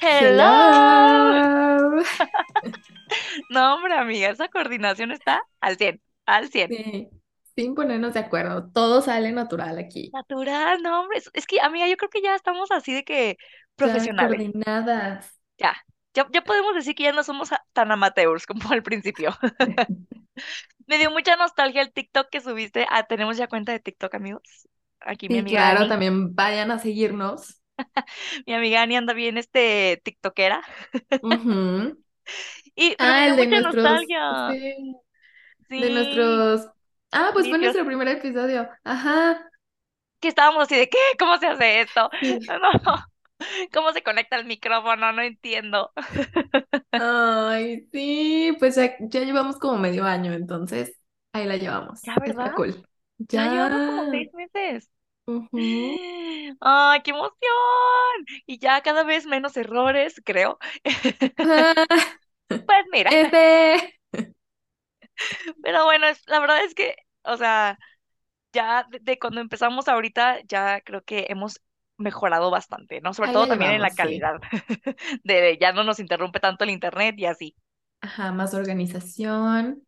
Hello. No, hombre, amiga, esa coordinación está al 100, al 100. Sí, sin ponernos de acuerdo, todo sale natural aquí. Natural, no, hombre. Es, que, amiga, yo creo que ya estamos así de que Ya profesionales. coordinadas. Ya, ya, ya podemos decir que ya no somos tan amateurs como al principio. Me dio mucha nostalgia el TikTok que subiste. Ah, tenemos ya cuenta de TikTok, amigos. Aquí mi amiga claro, Ani. también vayan a seguirnos. Mi amiga Ani anda bien este TikTokera. Ujú. Y, pero me Ah, dio el de mucha nuestros, nostalgia. sí, de nuestros. Ah, pues fue nuestro primer episodio. Ajá. Que estábamos así de, ¿qué? ¿Cómo se hace esto? No, ¿cómo se conecta el micrófono? No entiendo. Ay, sí, pues ya, ya llevamos como medio año, entonces ahí la llevamos. Ya, ¿verdad? Está cool. Ya llevamos como seis meses. Ujú. ¡Ay, qué emoción! Y ya cada vez menos errores, creo. Ah, Pues mira, este. pero bueno, la verdad es que, o sea, ya de, de cuando empezamos ahorita, ya creo que hemos mejorado bastante, ¿no? Sobre Ahí todo también en la llevamos, sí. calidad, de ya no nos interrumpe tanto el internet y así. Ajá, más organización.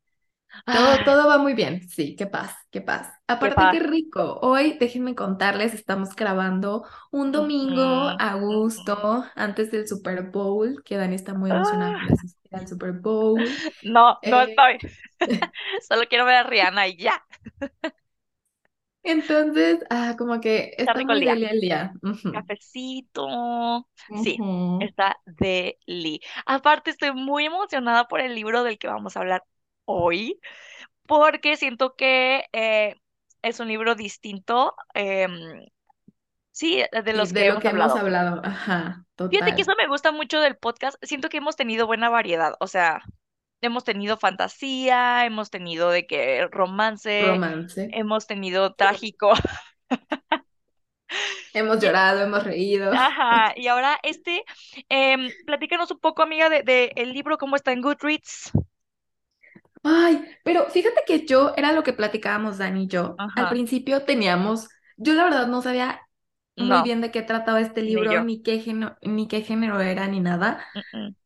Todo, ¡Ay, todo va muy bien. Sí, qué paz, qué paz. qué Aparte, qué paz! rico. Hoy, déjenme contarles, estamos grabando un domingo a gusto, antes del Super Bowl, que Dani está muy emocionada por Ah, asistir al Super Bowl. no, no Eh, estoy. Solo quiero ver a Rihanna y ya. Entonces, ah, como que Está está rico el muy día. el día. Cafecito. Sí, está deli. Aparte, estoy muy emocionada por el libro del que vamos a hablar hoy, porque siento que eh, es un libro distinto, em, sí, de Sí, los de que lo hemos que hemos hablado. hablado. Ajá, Fíjate que total. eso me gusta mucho del podcast. Siento que hemos tenido buena variedad. O sea, hemos tenido fantasía, hemos tenido de que romance, Romance. hemos tenido trágico. Hemos llorado, hemos reído. ajá, y ahora este, em, platícanos un poco, amiga, de, de el libro, cómo está en Goodreads. Ay, pero fíjate que yo, era lo que platicábamos Dani y yo. Al Ajá, principio teníamos, yo la verdad no sabía muy no, bien de qué trataba este libro, ni qué género, ni qué género era, ni nada.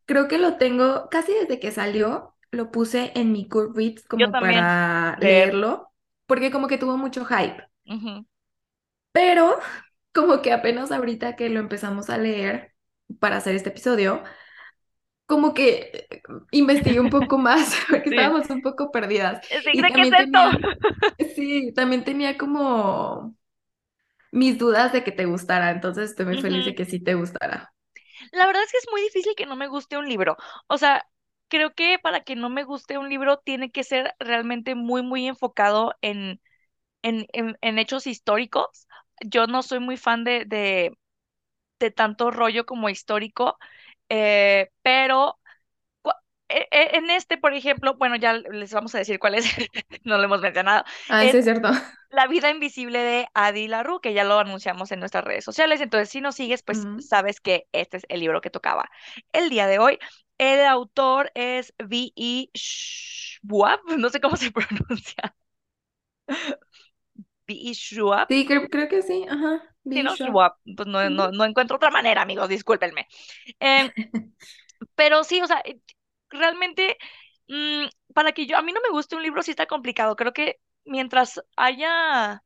Creo que lo tengo casi desde que salió, lo puse en mi Goodreads como para leer. leerlo, porque como que tuvo mucho hype. Pero como que apenas ahorita que lo empezamos a leer para hacer este episodio, como que eh, investigué un poco más, porque Sí, estábamos un poco perdidas. Tenía, sí, también tenía como mis dudas de que te gustara, entonces estoy muy feliz de que sí te gustara. La verdad es que es muy difícil que no me guste un libro. O sea, creo que para que no me guste un libro tiene que ser realmente muy, muy enfocado en, en, en, en hechos históricos. Yo no soy muy fan de, de, de tanto rollo como histórico, eh, pero en este, por ejemplo, bueno, ya les vamos a decir cuál es, no lo hemos mencionado, Ah, es sí, es cierto. La vida invisible de Adi LaRue, que ya lo anunciamos en nuestras redes sociales. Entonces, si nos sigues, pues sabes que este es el libro que tocaba. El día de hoy, el autor es V.E. Schwab, no sé cómo se pronuncia. V.E. Schwab, Sí, creo, creo que sí, ajá, sí, ¿no? Schwab, pues no, no, no encuentro otra manera, amigos, discúlpenme. Em, pero sí, o sea, eh, realmente, mm, para que yo, a mí no me guste un libro, sí está complicado. Creo que mientras haya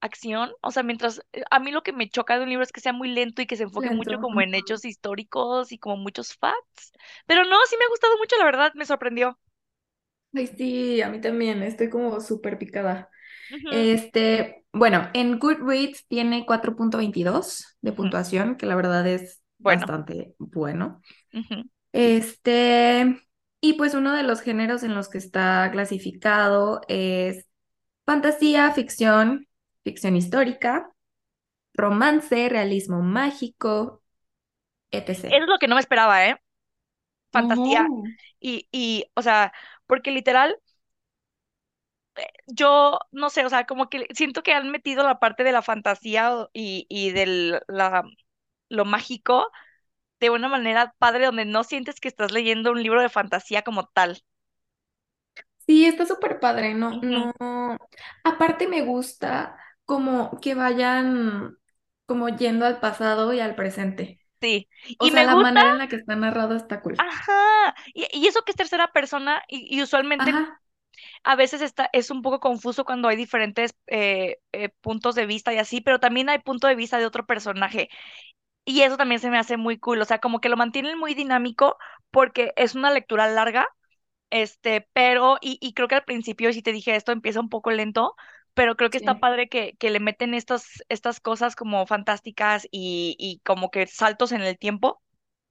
acción, o sea, mientras eh, a mí lo que me choca de un libro es que sea muy lento y que se enfoque mucho como en hechos históricos y como muchos facts. Pero no, sí me ha gustado mucho, la verdad, me sorprendió. Ay, sí, a mí también, estoy como súper picada. Este, bueno, en Goodreads tiene cuatro punto veintidós de ujú. puntuación, que la verdad es Bueno, bastante bueno. Este, y pues uno de los géneros en los que está clasificado es fantasía, ficción, ficción histórica, romance, realismo mágico, etc. es lo que no me esperaba, ¿eh? Fantasía. Y, y, o sea, porque literal, yo no sé, o sea, como que siento que han metido la parte de la fantasía y, y de la, lo mágico de una manera padre donde no sientes que estás leyendo un libro de fantasía como tal. Sí, está súper padre, no, no. Aparte me gusta como que vayan como yendo al pasado y al presente. Sí, O y sea, me la gusta, manera en la que está narrado está cool. ajá, y, y eso que es tercera persona y, y usualmente Ajá, a veces está, es un poco confuso cuando hay diferentes eh, eh, puntos de vista y así, pero también hay punto de vista de otro personaje. Y eso también se me hace muy cool, o sea, como que lo mantienen muy dinámico porque es una lectura larga, este, pero, y, y creo que al principio, si te dije esto, empieza un poco lento, pero creo que está padre que, que le meten estas, estas cosas como fantásticas y, y como que saltos en el tiempo.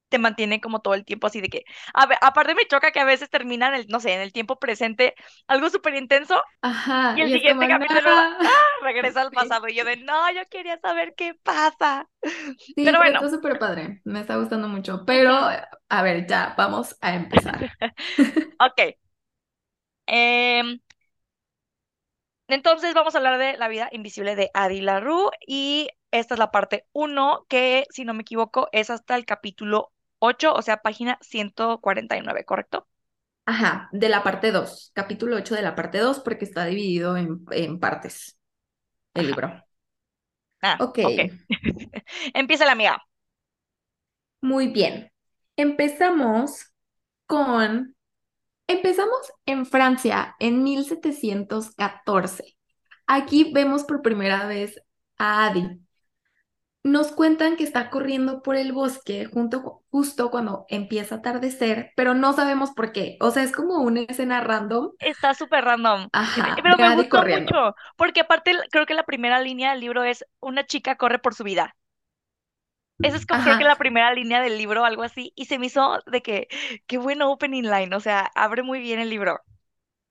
te mantiene como todo el tiempo así de que, a ver, aparte me choca que a veces termina en el, no sé, en el tiempo presente algo súper intenso Ajá, y el y siguiente capítulo ¡ah! regresa al pasado y yo de, no, yo quería saber qué pasa. sí, Pero bueno, está súper padre. Me está gustando mucho. Pero, a ver, ya, vamos a empezar. ok. em, entonces vamos a hablar de la vida invisible de Adi LaRue y esta es la parte uno que, si no me equivoco, es hasta el capítulo 8 o sea, página 149, ¿correcto? Ajá, de la parte 2, capítulo 8 de la parte 2, porque está dividido en, en partes el Ajá. libro. Ah, Ok, ok. Empieza la amiga. muy bien. Empezamos con, empezamos en Francia en 1714. Aquí vemos por primera vez a Adi. Nos cuentan que está corriendo por el bosque junto, justo cuando empieza a atardecer, pero no sabemos por qué. O sea, es como una escena random, Está súper random. Ajá, Pero me gustó corriendo. mucho, porque aparte creo que la primera línea del libro es una chica corre por su vida. Esa es como creo que la primera línea del libro, algo así, y se me hizo de que, qué bueno opening line, o sea, abre muy bien el libro.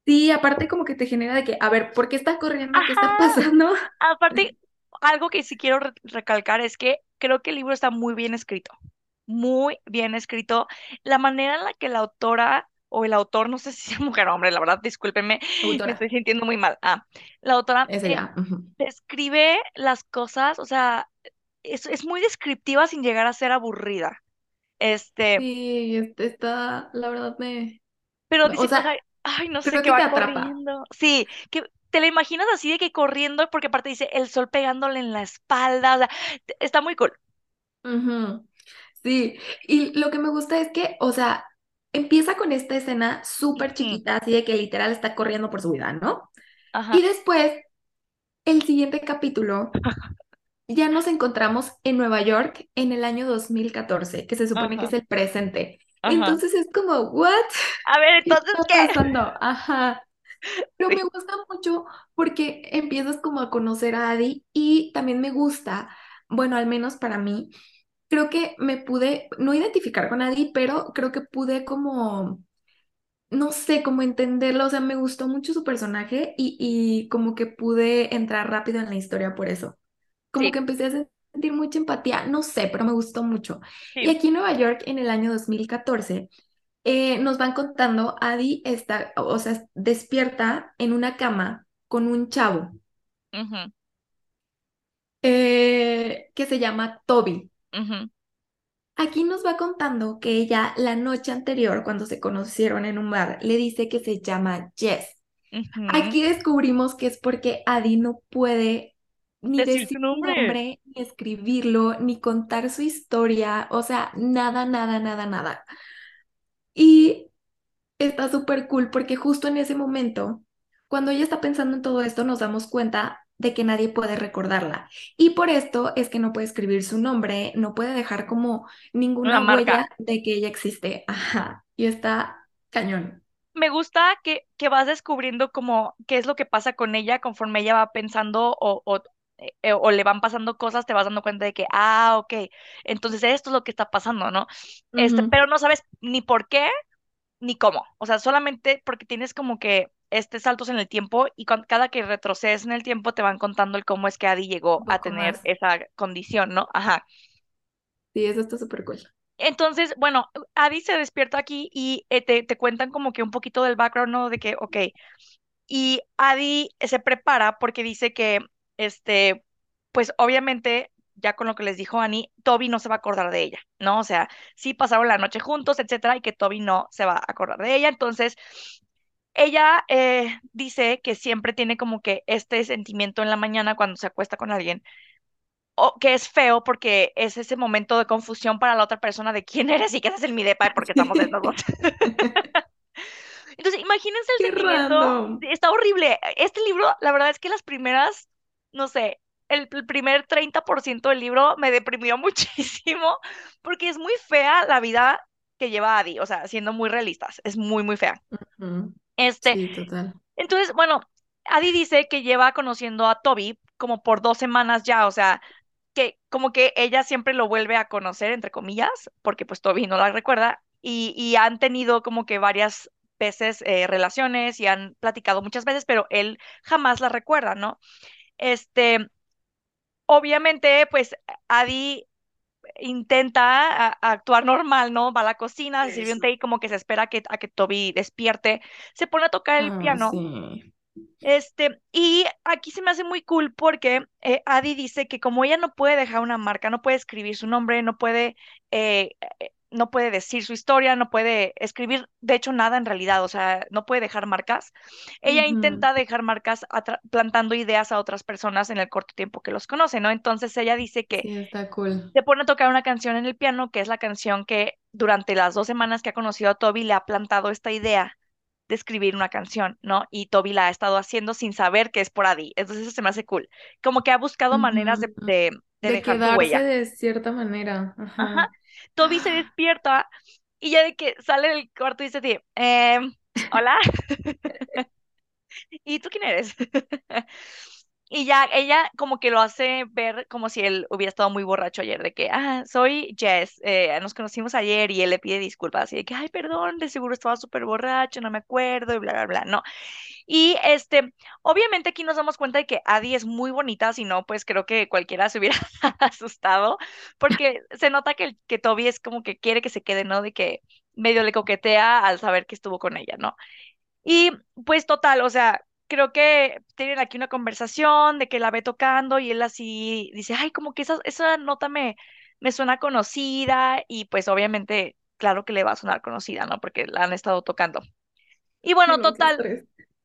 Sí, aparte como que te genera de que, a ver, ¿por qué está corriendo? ¿Qué está pasando? Aparte, algo que sí quiero re- recalcar es que creo que el libro está muy bien escrito, muy bien escrito. La manera en la que la autora o el autor, no sé si es mujer o hombre, la verdad, discúlpenme, me estoy sintiendo muy mal. Ah, la autora eh, describe las cosas, o sea, es, es muy descriptiva sin llegar a ser aburrida. Este, Sí, este está, la verdad me, pero dice, o sea, ay, no sé, te va atrapa. corriendo. Sí, que te la imaginas así de que corriendo, porque aparte dice el sol pegándole en la espalda, o sea, está muy cool. Ujú. Sí, y lo que me gusta es que, o sea, empieza con esta escena súper chiquita, así de que literal está corriendo por su vida, ¿no? Y después, el siguiente capítulo, ya nos encontramos en Nueva York en el año 2014, que se supone que es el presente. ajá. Entonces es como, ¿what? A ver, ¿Qué entonces, está ¿qué? pasando? Ajá. Pero me gusta mucho porque empiezas como a conocer a Adi y también me gusta, bueno, al menos para mí, creo que me pude, no identificar con Adi, pero creo que pude como, no sé, como entenderlo, o sea, me gustó mucho su personaje y, y como que pude entrar rápido en la historia por eso. Como sí, que empecé a sentir mucha empatía, no sé, pero me gustó mucho. Y aquí en Nueva York, en el año 2014 eh, nos van contando, Adi está, o sea, despierta en una cama con un chavo eh, que se llama Toby. Aquí nos va contando que ella la noche anterior, cuando se conocieron en un bar, le dice que se llama Jess. Aquí descubrimos que es porque Adi no puede ni Decir su decir su nombre. nombre, ni escribirlo, ni contar su historia, o sea, nada, nada, nada, nada. Y Está súper cool porque justo en ese momento, cuando ella está pensando en todo esto, nos damos cuenta de que nadie puede recordarla. Y por esto es que no puede escribir su nombre, no puede dejar como Una ninguna marca. huella de que ella existe. Ajá. Y está cañón. me gusta que, que vas descubriendo como qué es lo que pasa con ella conforme ella va pensando o, o, eh, eh, o le van pasando cosas, te vas dando cuenta de que, ah, ok, entonces esto es lo que está pasando, ¿no? Este, Ujú, pero no sabes ni por qué ni cómo. O sea, solamente porque tienes como que este saltos en el tiempo y cuan- cada que retrocedes en el tiempo te van contando el cómo es que Adi llegó a tener más. esa condición, ¿no? Ajá. Sí, eso está súper cool. Entonces, bueno, Adi se despierta aquí y eh, te, te cuentan como que un poquito del background, ¿no? De que, ok, Y Adi se prepara porque dice que, este, pues obviamente, ya con lo que les dijo Annie, Toby no se va a acordar de ella, ¿no? O sea, sí pasaron la noche juntos, etcétera, y que Toby no se va a acordar de ella. Entonces, ella eh, dice que siempre tiene como que este sentimiento en la mañana cuando se acuesta con alguien, o que es feo porque es ese momento de confusión para la otra persona de quién eres y qué haces en mi depa porque estamos desnudos. Entonces, imagínense el Qué sentimiento. random. Está horrible. Este libro, la verdad es que las primeras, no sé, el, el primer 30% del libro me deprimió muchísimo porque es muy fea la vida que lleva Adi, o sea, siendo muy realistas, es muy, muy fea. Ujú. Este, Sí, total. entonces, bueno, Adi dice que lleva conociendo a Toby como por dos semanas ya, o sea, que como que ella siempre lo vuelve a conocer, entre comillas, porque pues Toby no la recuerda, y, y han tenido como que varias veces eh, relaciones y han platicado muchas veces, pero él jamás la recuerda, ¿no? Este, obviamente, pues Adi intenta a- a actuar normal, ¿no? Va a la cocina, se sirve un té y como que se espera a que, a que Toby despierte, se pone a tocar el piano. sí. Este, y aquí se me hace muy cool porque eh, Adi dice que como ella no puede dejar una marca, no puede escribir su nombre, no puede, eh, eh, no puede decir su historia, no puede escribir, de hecho, nada en realidad, o sea, no puede dejar marcas. Ella intenta dejar marcas plantando ideas a otras personas en el corto tiempo que los conoce, ¿no? Entonces ella dice que Sí, está cool. se pone a tocar una canción en el piano, que es la canción que durante las dos semanas que ha conocido a Toby le ha plantado esta idea de escribir una canción, ¿no? Y Toby la ha estado haciendo sin saber que es por Adi. Entonces eso se me hace cool. Como que ha buscado maneras de, de De dejar quedarse huella. de cierta manera. Ajá. Ajá. Toby se despierta y ya de que sale del cuarto y dice así, "Em, hola, ¿y tú quién eres? Y ya ella como que lo hace ver como si él hubiera estado muy borracho ayer, de que, ah, soy Jess, eh, nos conocimos ayer y él le pide disculpas, y de que, ay, perdón, de seguro estaba súper borracho, no me acuerdo, y bla, bla, bla, no. Y este, obviamente aquí nos damos cuenta de que Adi es muy bonita, si no, pues creo que cualquiera se hubiera asustado, porque se nota que, que Toby es como que quiere que se quede, ¿no? De que medio le coquetea al saber que estuvo con ella, ¿no? Y pues total, o sea, creo que tienen aquí una conversación de que la ve tocando y él así dice, ay, como que esa, esa nota me, me suena conocida y pues obviamente, claro que le va a sonar conocida, ¿no? Porque la han estado tocando. Y bueno, total,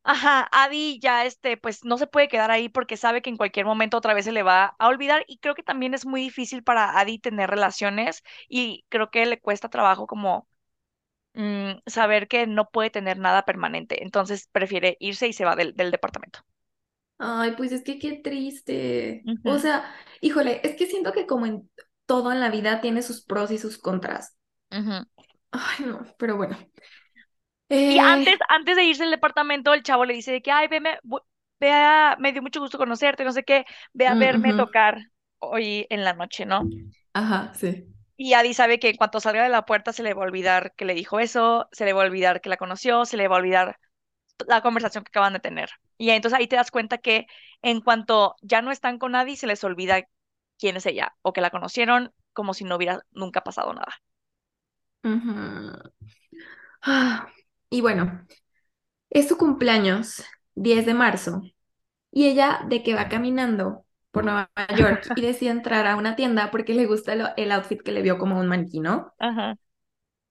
ajá, Adi ya este, pues no se puede quedar ahí porque sabe que en cualquier momento otra vez se le va a olvidar y creo que también es muy difícil para Adi tener relaciones y creo que le cuesta trabajo como mm, saber que no puede tener nada permanente, entonces prefiere irse y se va del, del departamento. Ay, pues es que qué triste. O sea, híjole, es que siento que como en todo en la vida tiene sus pros y sus contras. Ay, no, pero bueno. Y antes, Eh, antes de irse del departamento, el chavo le dice de que, ay, veme, ve a- me dio mucho gusto conocerte, no sé qué, ve a mm, verme tocar hoy en la noche, ¿no? Ajá, sí. Y Adi sabe que en cuanto salga de la puerta se le va a olvidar que le dijo eso, se le va a olvidar que la conoció, se le va a olvidar la conversación que acaban de tener. Y entonces ahí te das cuenta que en cuanto ya no están con Adi, se les olvida quién es ella o que la conocieron como si no hubiera nunca pasado nada. Ah, Y bueno, es su cumpleaños, 10 de marzo, y ella de que va caminando por Nueva York y decide entrar a una tienda porque le gusta lo- el outfit que le vio como un maniquí, ¿no? Ajá,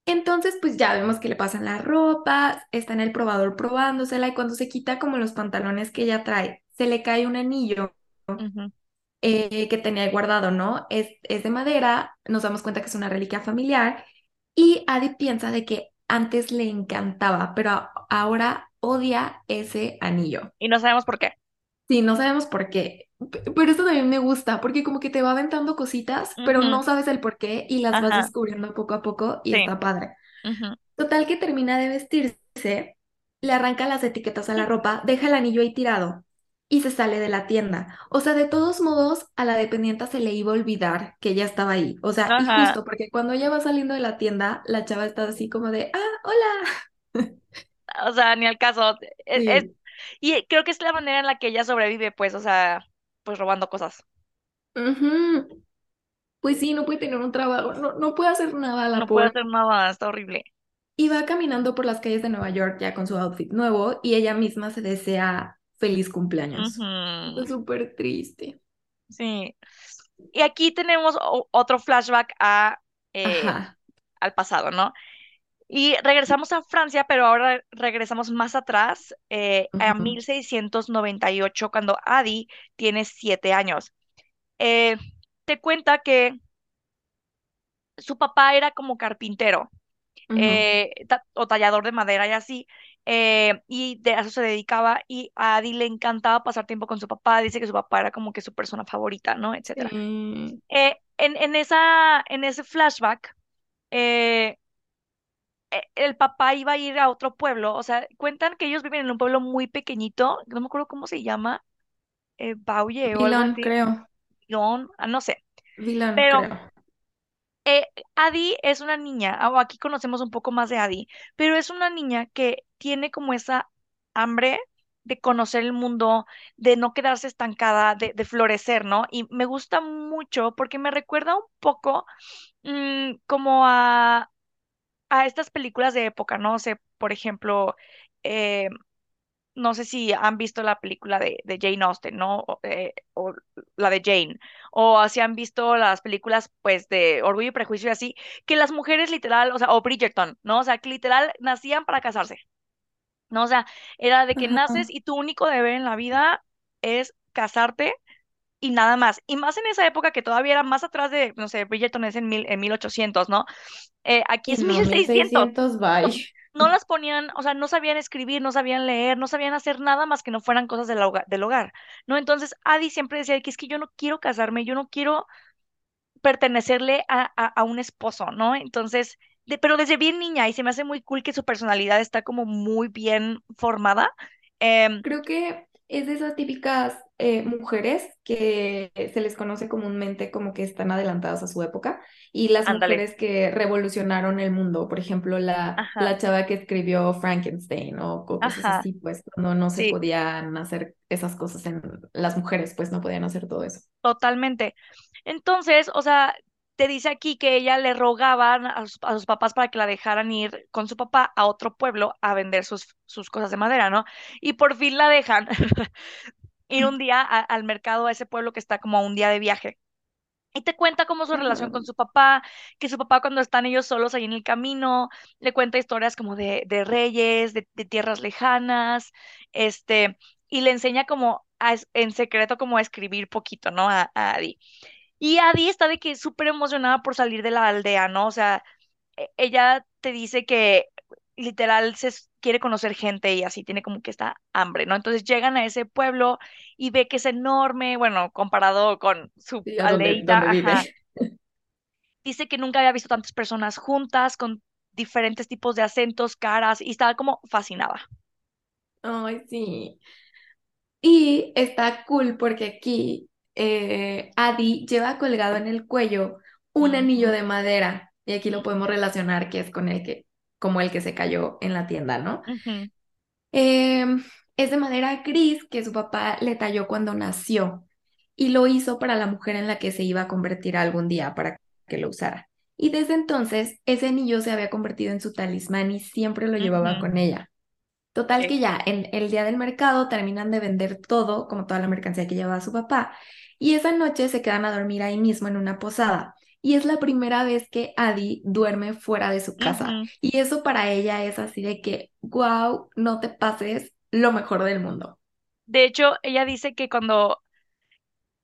Entonces, pues ya vemos que le pasan la ropa, está en el probador probándosela y cuando se quita como los pantalones que ella trae, se le cae un anillo eh, que tenía ahí guardado, ¿no? Es, es de madera, nos damos cuenta que es una reliquia familiar y Adi piensa de que antes le encantaba, pero ahora odia ese anillo. Y no sabemos por qué. Sí, no sabemos por qué, pero esto también me gusta porque como que te va aventando cositas, pero no sabes el por qué y las vas descubriendo poco a poco y sí. está padre. Total que termina de vestirse, le arranca las etiquetas a la ropa, deja el anillo ahí tirado y se sale de la tienda. O sea, de todos modos, a la dependienta se le iba a olvidar que ella estaba ahí. O sea, y justo porque cuando ella va saliendo de la tienda, la chava está así como de, ah, hola. O sea, ni al caso. Es, es-. Y creo que es la manera en la que ella sobrevive, pues, o sea, pues robando cosas. Pues sí, no puede tener un trabajo, no, no puede hacer nada la No puede hacer nada, está horrible. Y va caminando por las calles de Nueva York ya con su outfit nuevo y ella misma se desea feliz cumpleaños. Es súper triste. Sí. Y aquí tenemos otro flashback a, eh, al pasado, ¿no? Y regresamos a Francia, pero ahora regresamos más atrás, eh, a Ujú, 1698, cuando Adi tiene siete años. Eh, te cuenta que su papá era como carpintero eh, ta- o tallador de madera y así, eh, y de a eso se dedicaba, y a Adi le encantaba pasar tiempo con su papá, dice que su papá era como que su persona favorita, ¿no? Etcétera. Eh, en, en esa, en ese flashback, el papá iba a ir a otro pueblo, o sea, cuentan que ellos viven en un pueblo muy pequeñito, no me acuerdo cómo se llama, eh, Bauye o Vilón, creo. Ah, no sé, Vilón, pero creo. eh, Adi es una niña, o aquí conocemos un poco más de Adi, pero es una niña que tiene como esa hambre de conocer el mundo, de no quedarse estancada, de, de florecer, ¿no? Y me gusta mucho porque me recuerda un poco mm, como a, a estas películas de época, ¿no? O sea, por ejemplo, eh, no sé si han visto la película de, de Jane Austen, ¿no? O, eh, o la de Jane, o si han visto las películas, pues, de Orgullo y Prejuicio y así, que las mujeres literal, o sea, o Bridgerton, ¿no? O sea, que literal nacían para casarse, ¿no? O sea, era de que naces y tu único deber en la vida es casarte y nada más. Y más en esa época que todavía era más atrás de, no sé, Bridgerton es en, mil, en 1800, ¿no? Eh, aquí es no, mil 1600 seiscientos no, bye. no las ponían, o sea, no sabían escribir, no sabían leer, no sabían hacer nada más que no fueran cosas del hogar, del hogar, ¿no? Entonces, Adi siempre decía que es que yo no quiero casarme, yo no quiero pertenecerle a, a, a un esposo, ¿no? Entonces, de- pero desde bien niña, y se me hace muy cool que su personalidad está como muy bien formada. Em, Creo que es de esas típicas eh, mujeres que se les conoce comúnmente como que están adelantadas a su época y las mujeres que revolucionaron el mundo, por ejemplo, la, ajá, la chava que escribió Frankenstein o co- cosas ajá, así, pues cuando no se podían hacer esas cosas en las mujeres, pues no podían hacer todo eso. totalmente. Entonces, o sea, te dice aquí que ella le rogaban a sus, papás para que la dejaran ir con su papá a otro pueblo a vender sus, sus cosas de madera, ¿no? Y por fin la dejan ir un día al mercado a ese pueblo que está como a un día de viaje. Y te cuenta cómo su relación con su papá, que su papá cuando están ellos solos ahí en el camino, le cuenta historias como de, de reyes, de, tierras lejanas, este, y le enseña como a en secreto como a escribir poquito, ¿no? A, a Adi. Y Adi está de que súper emocionada por salir de la aldea, ¿no? O sea, e- ella te dice que literal se quiere conocer gente y así tiene como que esta hambre, ¿no? Entonces llegan a ese pueblo y ve que es enorme, bueno, comparado con su Sí, a donde, aldeíta, donde ajá. vive. Dice que nunca había visto tantas personas juntas con diferentes tipos de acentos, caras y estaba como fascinada. Ay, sí. Y está cool porque aquí eh, Adi lleva colgado en el cuello un anillo de madera y aquí lo podemos relacionar que es con el que, como el que se cayó en la tienda, ¿no? Em, es de madera gris que su papá le talló cuando nació y lo hizo para la mujer en la que se iba a convertir algún día para que lo usara. Y desde entonces ese anillo se había convertido en su talismán y siempre lo llevaba con ella. Total sí, que ya en el día del mercado terminan de vender todo, como toda la mercancía que llevaba su papá, y esa noche se quedan a dormir ahí mismo en una posada. Y es la primera vez que Adi duerme fuera de su casa. Y eso para ella es así de que, wow, no te pases lo mejor del mundo. De hecho, ella dice que cuando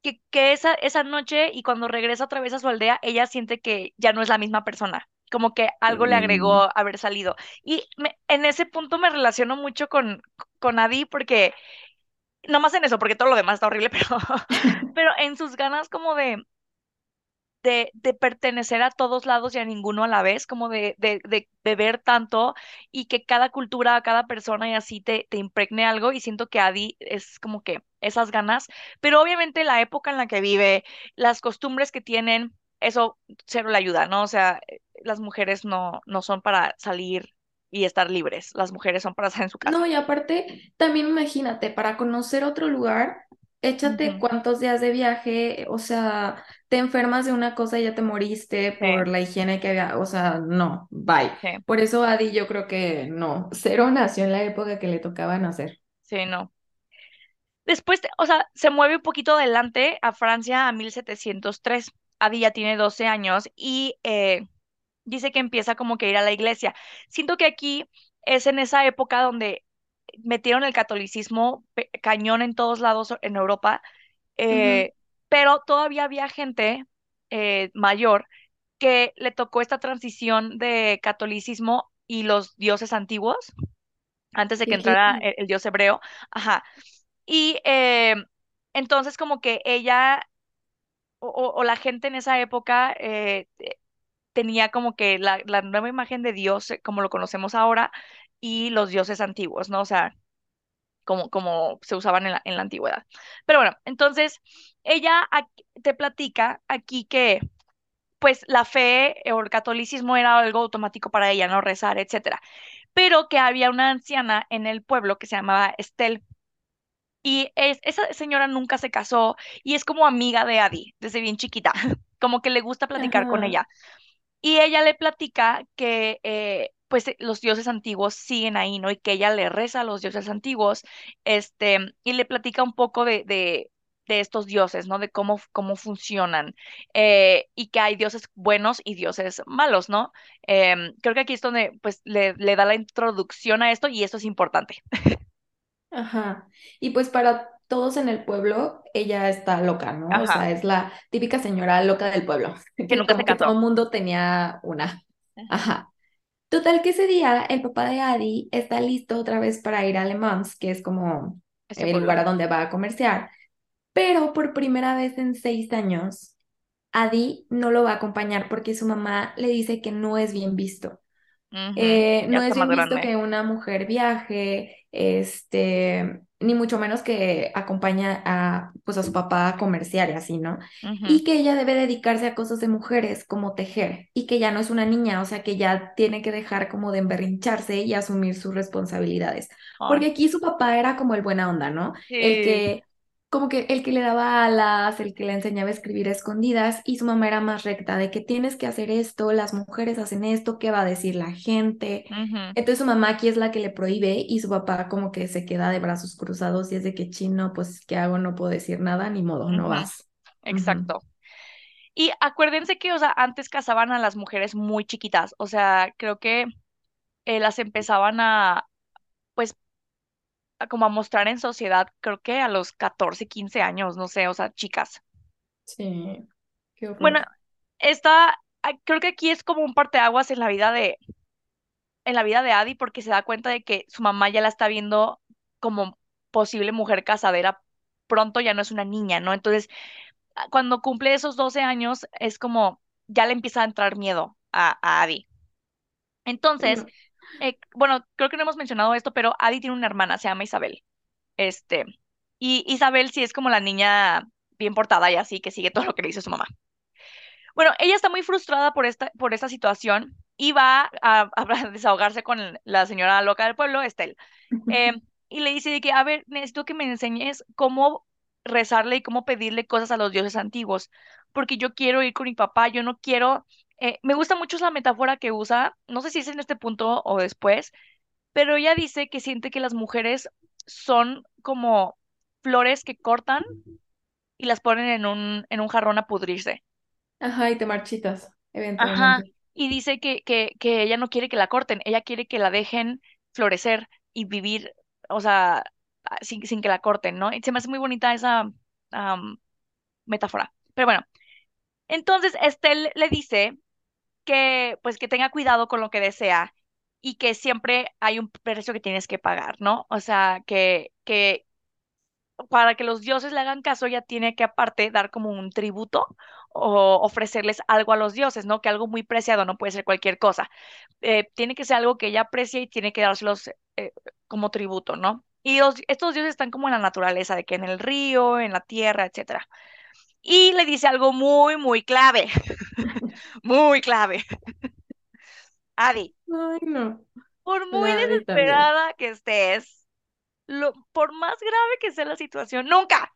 que, que esa, esa noche y cuando regresa otra vez a su aldea, ella siente que ya no es la misma persona, como que algo le Sí. agregó haber salido. Y me- en ese punto me relaciono mucho con, con Adi porque, no más en eso, porque todo lo demás está horrible, pero, pero en sus ganas como de, de, de pertenecer a todos lados y a ninguno a la vez, como de, de, de, de ver tanto y que cada cultura, cada persona y así te, te impregne algo y siento que Adi es como que esas ganas, pero obviamente la época en la que vive, las costumbres que tienen, eso cero le ayuda, ¿no? O sea, eh, las mujeres no, no son para salir y estar libres, las mujeres son para estar en su No, casa. y aparte, también imagínate, para conocer otro lugar, échate cuántos días de viaje, o sea, te enfermas de una cosa y ya te moriste Sí, por la higiene que había, o sea, no, bye. sí, Por eso Adi yo creo que no, cero nació en la época que le tocaba nacer. sí, no. Después, te- o sea, se mueve un poquito adelante a Francia a 1703. Adi ya tiene 12 años y eh, dice que empieza como que a ir a la iglesia. Siento que aquí es en esa época donde metieron el catolicismo cañón en todos lados en Europa, eh, pero todavía había gente eh, mayor que le tocó esta transición de catolicismo y los dioses antiguos, antes de que entrara el, dios hebreo. Ajá. Y eh, entonces como que ella o, la gente en esa época tenía como que la, la, nueva imagen de Dios como lo conocemos ahora y los dioses antiguos, ¿no? O sea, como, como se usaban en la, en la antigüedad. Pero bueno, entonces ella te platica aquí que pues la fe o el catolicismo era algo automático para ella, no rezar, etcétera. Pero que había una anciana en el pueblo que se llamaba Estel. Y es, esa señora nunca se casó y es como amiga de Adi desde bien chiquita, como que le gusta platicar con ella. Y ella le platica que eh, pues los dioses antiguos siguen ahí, ¿no? Y que ella le reza a los dioses antiguos, este, y le platica un poco de, de, de estos dioses, ¿no? De cómo, cómo funcionan, eh, y que hay dioses buenos y dioses malos, ¿no? Em, creo que aquí es donde, pues, le, le da la introducción a esto y esto es importante. Ajá, y pues para todos en el pueblo, ella está loca, ¿no? O sea, es la típica señora loca del pueblo. Que nunca se casó. todo el mundo tenía una. Ajá. Total que ese día el papá de Adi está listo otra vez para ir a Le Mans, que es como el lugar a donde va a comerciar, pero por primera vez en seis años, Adi no lo va a acompañar porque su mamá le dice que no es bien visto. Eh, no es bien visto que una mujer viaje, este, ni mucho menos que acompaña a, pues, a su papá a comerciar y así, ¿no? Y que ella debe dedicarse a cosas de mujeres como tejer y que ya no es una niña, o sea, que ya tiene que dejar como de emberrincharse y asumir sus responsabilidades. Porque aquí su papá era como el buena onda, ¿no? El que como que el que le daba alas, el que le enseñaba a escribir a escondidas, y su mamá era más recta de que tienes que hacer esto, las mujeres hacen esto, ¿qué va a decir la gente? Entonces su mamá aquí es la que le prohíbe y su papá como que se queda de brazos cruzados y es de que chino, pues ¿qué hago? No puedo decir nada, ni modo, no vas. Exacto. Y acuérdense que, o sea, antes casaban a las mujeres muy chiquitas, o sea, creo que eh, las empezaban a, pues, como a mostrar en sociedad, creo que a los 14, 15 años, no sé, o sea, chicas. Sí, qué Bueno, esta, creo que aquí es como un parteaguas en la vida de, en la vida de Adi, porque se da cuenta de que su mamá ya la está viendo como posible mujer casadera, pronto ya no es una niña, ¿no? Entonces, cuando cumple esos 12 años, es como, ya le empieza a entrar miedo a, a Adi. Entonces, eh, bueno, creo que no hemos mencionado esto, pero Adi tiene una hermana, se llama Isabel. Este, y Isabel sí es como la niña bien portada y así, que sigue todo lo que le dice su mamá. Bueno, ella está muy frustrada por esta, por esta situación y va a, desahogarse con la señora loca del pueblo, Estel. Eh, y le dice de que, a ver, necesito que me enseñes cómo rezarle y cómo pedirle cosas a los dioses antiguos, porque yo quiero ir con mi papá, yo no quiero eh, me gusta mucho la metáfora que usa, no sé si es en este punto o después, pero ella dice que siente que las mujeres son como flores que cortan y las ponen en un, en un jarrón a pudrirse. Ajá, y te marchitas, eventualmente. Ajá, y dice que, que, que ella no quiere que la corten, ella quiere que la dejen florecer y vivir, o sea, sin, sin que la corten, ¿no? Y se me hace muy bonita esa metáfora. Pero bueno, entonces Estel le dice que pues que tenga cuidado con lo que desea y que siempre hay un precio que tienes que pagar, ¿no? O sea, que, que para que los dioses le hagan caso, ella tiene que aparte dar como un tributo o ofrecerles algo a los dioses, ¿no? Que algo muy preciado, no puede ser cualquier cosa. Eh, tiene que ser algo que ella aprecia y tiene que dárselos eh, como tributo, ¿no? Y estos dioses están como en la naturaleza, de que en el río, en la tierra, etcétera. Y le dice algo muy, muy clave. muy clave. Adi. Ay, no. Por muy desesperada que estés, lo, por más grave que sea la situación, nunca,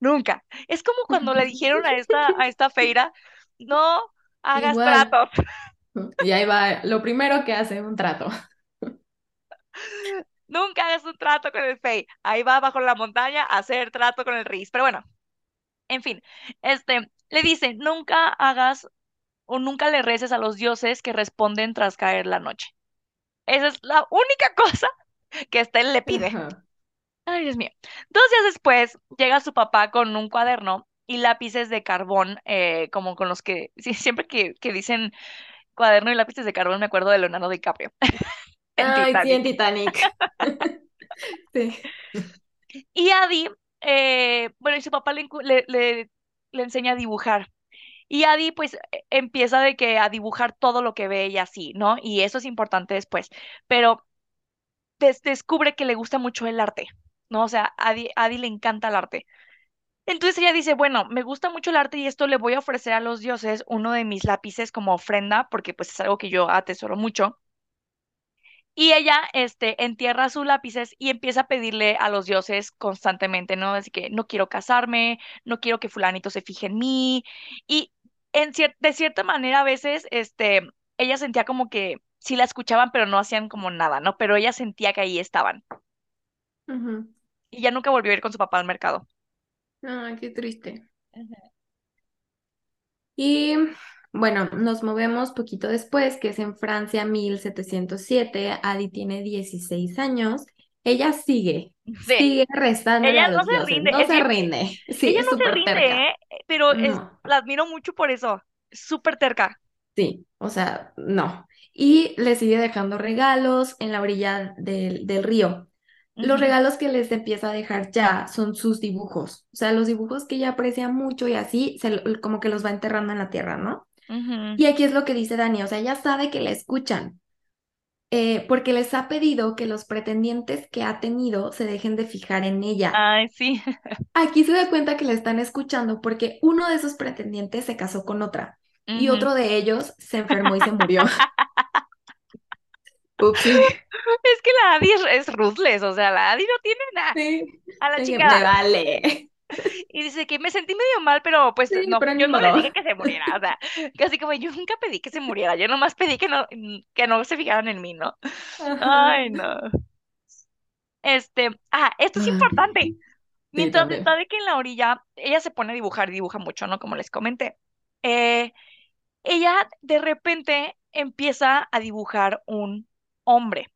nunca. Es como cuando le dijeron a esta, a esta feira, no hagas tratos. Y ahí va, lo primero que hace, un trato. Nunca hagas un trato con el Fey. Ahí va bajo la montaña a hacer trato con el Riz. Pero bueno, en fin, este, le dice, nunca hagas o nunca le reces a los dioses que responden tras caer la noche. Esa es la única cosa que este le pide. Ay, Dios mío. Dos días después llega su papá con un cuaderno y lápices de carbón, eh, como con los que, sí, siempre que, que dicen cuaderno y lápices de carbón me acuerdo de Leonardo DiCaprio. en Ay, sí, en Titanic. Titanic. Sí. Y Adi, eh, bueno, y su papá le, le, le, enseña a dibujar. Y Adi, pues, e- empieza de que a dibujar todo lo que ve y así, ¿no? Y eso es importante después. Pero des- descubre que le gusta mucho el arte, ¿no? O sea, Adi, Adi le encanta el arte. Entonces ella dice, bueno, me gusta mucho el arte y esto le voy a ofrecer a los dioses uno de mis lápices como ofrenda, porque pues es algo que yo atesoro mucho. Y ella, este, entierra sus lápices y empieza a pedirle a los dioses constantemente, ¿no? Así que no quiero casarme, no quiero que fulanito se fije en mí. Y en cier- de cierta manera a veces, este, ella sentía como que sí la escuchaban, pero no hacían como nada, ¿no? Pero ella sentía que ahí estaban. Y ya nunca volvió a ir con su papá al mercado. Ay, qué triste. Y bueno, nos movemos poquito después, que es en Francia 1707. Adi tiene 16 años. Ella sigue, Sí, sigue rezándole ella a no se rinde, no es se rinde. Sí, ella no se terca. rinde, ¿eh? Pero es, la admiro mucho por eso. Súper terca. sí, o sea, no. Y le sigue dejando regalos en la orilla del, del río. Los regalos que les empieza a dejar ya son sus dibujos, o sea, los dibujos que ella aprecia mucho y así, se, como que los va enterrando en la tierra, ¿no? Y aquí es lo que dice Dani, o sea, ella sabe que la escuchan, eh, porque les ha pedido que los pretendientes que ha tenido se dejen de fijar en ella. Ay, sí. Aquí se da cuenta que la están escuchando porque uno de esos pretendientes se casó con otra y otro de ellos se enfermó y se murió. Upsi. Es que la Adi es, es ruthless, o sea, la Adi no tiene nada. Sí, A la me vale. Y dice que me sentí medio mal, pero pues Sí, no, pero yo no le dije que se muriera, o sea, así como yo nunca pedí que se muriera, yo nomás pedí que no, que no se fijaran en mí, ¿no? Ajá. Ay, no. Este, ah, esto es importante. sí, Mientras está de que en la orilla, ella se pone a dibujar, dibuja mucho, ¿no? Como les comenté. Eh, ella de repente empieza a dibujar un hombre.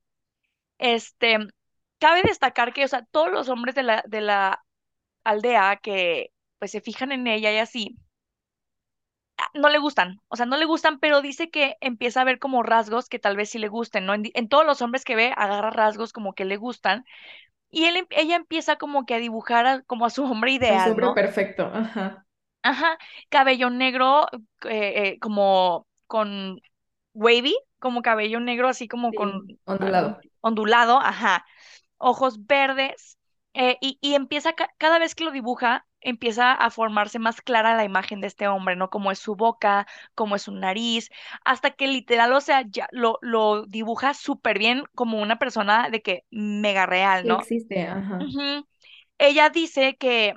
Este, cabe destacar que, o sea, todos los hombres de la, de la aldea que pues se fijan en ella y así, ah, no le gustan, o sea, no le gustan, pero dice que empieza a ver como rasgos que tal vez sí le gusten, ¿no? En, todos los hombres que ve, agarra rasgos como que le gustan y él, em- ella empieza como que a dibujar a- como a su hombre ideal, sobre ¿no? perfecto. Ajá. Ajá, cabello negro, eh, eh, como con wavy, como cabello negro, así como con Sí, ondulado. ondulado, ajá, ojos verdes, eh, y, y empieza, ca- cada vez que lo dibuja, empieza a formarse más clara la imagen de este hombre, ¿no? Como es su boca, como es su nariz, hasta que literal, o sea, ya lo, lo dibuja súper bien como una persona de que mega real, Sí ¿no? existe, ajá. Ella dice que,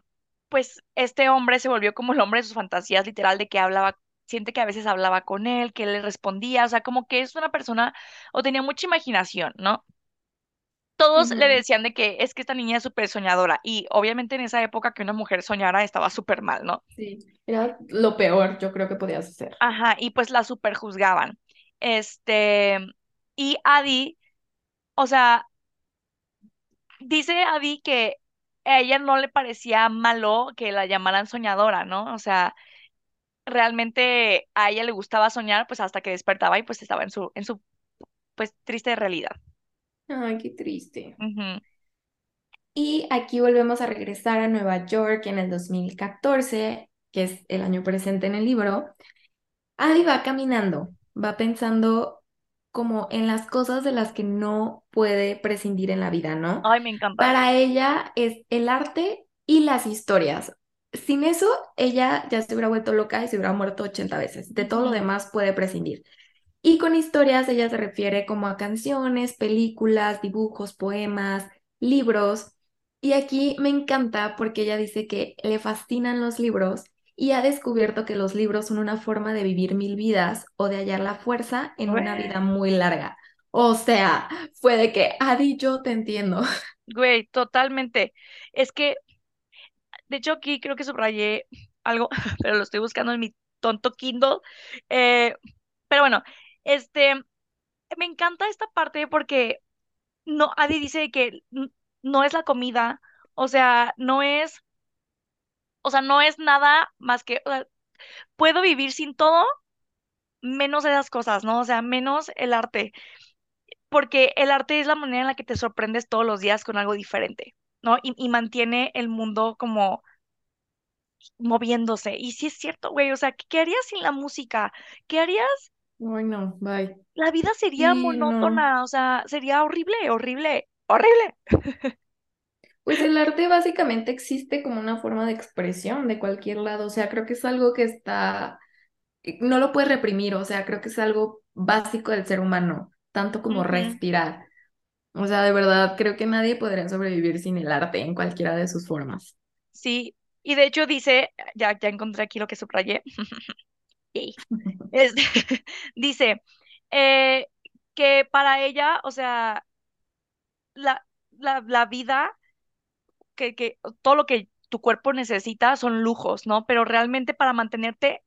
pues, este hombre se volvió como el hombre de sus fantasías, literal, de que hablaba, siente que a veces hablaba con él, que él le respondía, o sea, como que es una persona o tenía mucha imaginación, ¿no? Todos le decían de que es que esta niña es súper soñadora y obviamente en esa época que una mujer soñara estaba súper mal, ¿no? Sí, era lo peor, yo creo que podías hacer. Ajá, y pues la súper juzgaban. Este, y Adi, o sea, dice Adi que a ella no le parecía malo que la llamaran soñadora, ¿no? O sea, realmente a ella le gustaba soñar, pues hasta que despertaba y pues estaba en su, en su, pues triste realidad. Ay, qué triste. Y aquí volvemos a regresar a Nueva York en el 2014, que es el año presente en el libro. Adi va caminando, va pensando como en las cosas de las que no puede prescindir en la vida, ¿no? Ay, me encanta. Para ella es el arte y las historias. Sin eso, ella ya se hubiera vuelto loca y se hubiera muerto 80 veces. De todo lo demás puede prescindir. Y con historias ella se refiere como a canciones, películas, dibujos, poemas, libros. Y aquí me encanta porque ella dice que le fascinan los libros y ha descubierto que los libros son una forma de vivir mil vidas o de hallar la fuerza en una vida muy larga. O sea, fue de que, Adi, yo te entiendo. Güey, totalmente. Es que, de hecho, aquí creo que subrayé algo, pero lo estoy buscando en mi tonto Kindle. Eh, pero bueno, este, me encanta esta parte porque no, Adi dice que no es la comida, o sea, no es, o sea, no es nada más que, puedo vivir sin todo, menos esas cosas, ¿no? O sea, menos el arte, porque el arte es la manera en la que te sorprendes todos los días con algo diferente, ¿no? Y, y mantiene el mundo como moviéndose. Y sí es cierto, güey, o sea, ¿qué harías sin la música? ¿Qué harías? Ay, no, bye. La vida sería Sí, no. monótona, o sea, sería horrible, horrible, horrible. Pues el arte básicamente existe como una forma de expresión de cualquier lado, o sea, creo que es algo que está, no lo puedes reprimir, o sea, creo que es algo básico del ser humano, tanto como respirar. O sea, de verdad, creo que nadie podría sobrevivir sin el arte en cualquiera de sus formas. Sí, y de hecho dice, ya, ya encontré aquí lo que subrayé. Este, dice eh, que para ella, o sea, la, la, vida, que, que todo lo que tu cuerpo necesita son lujos, ¿no? Pero realmente para mantenerte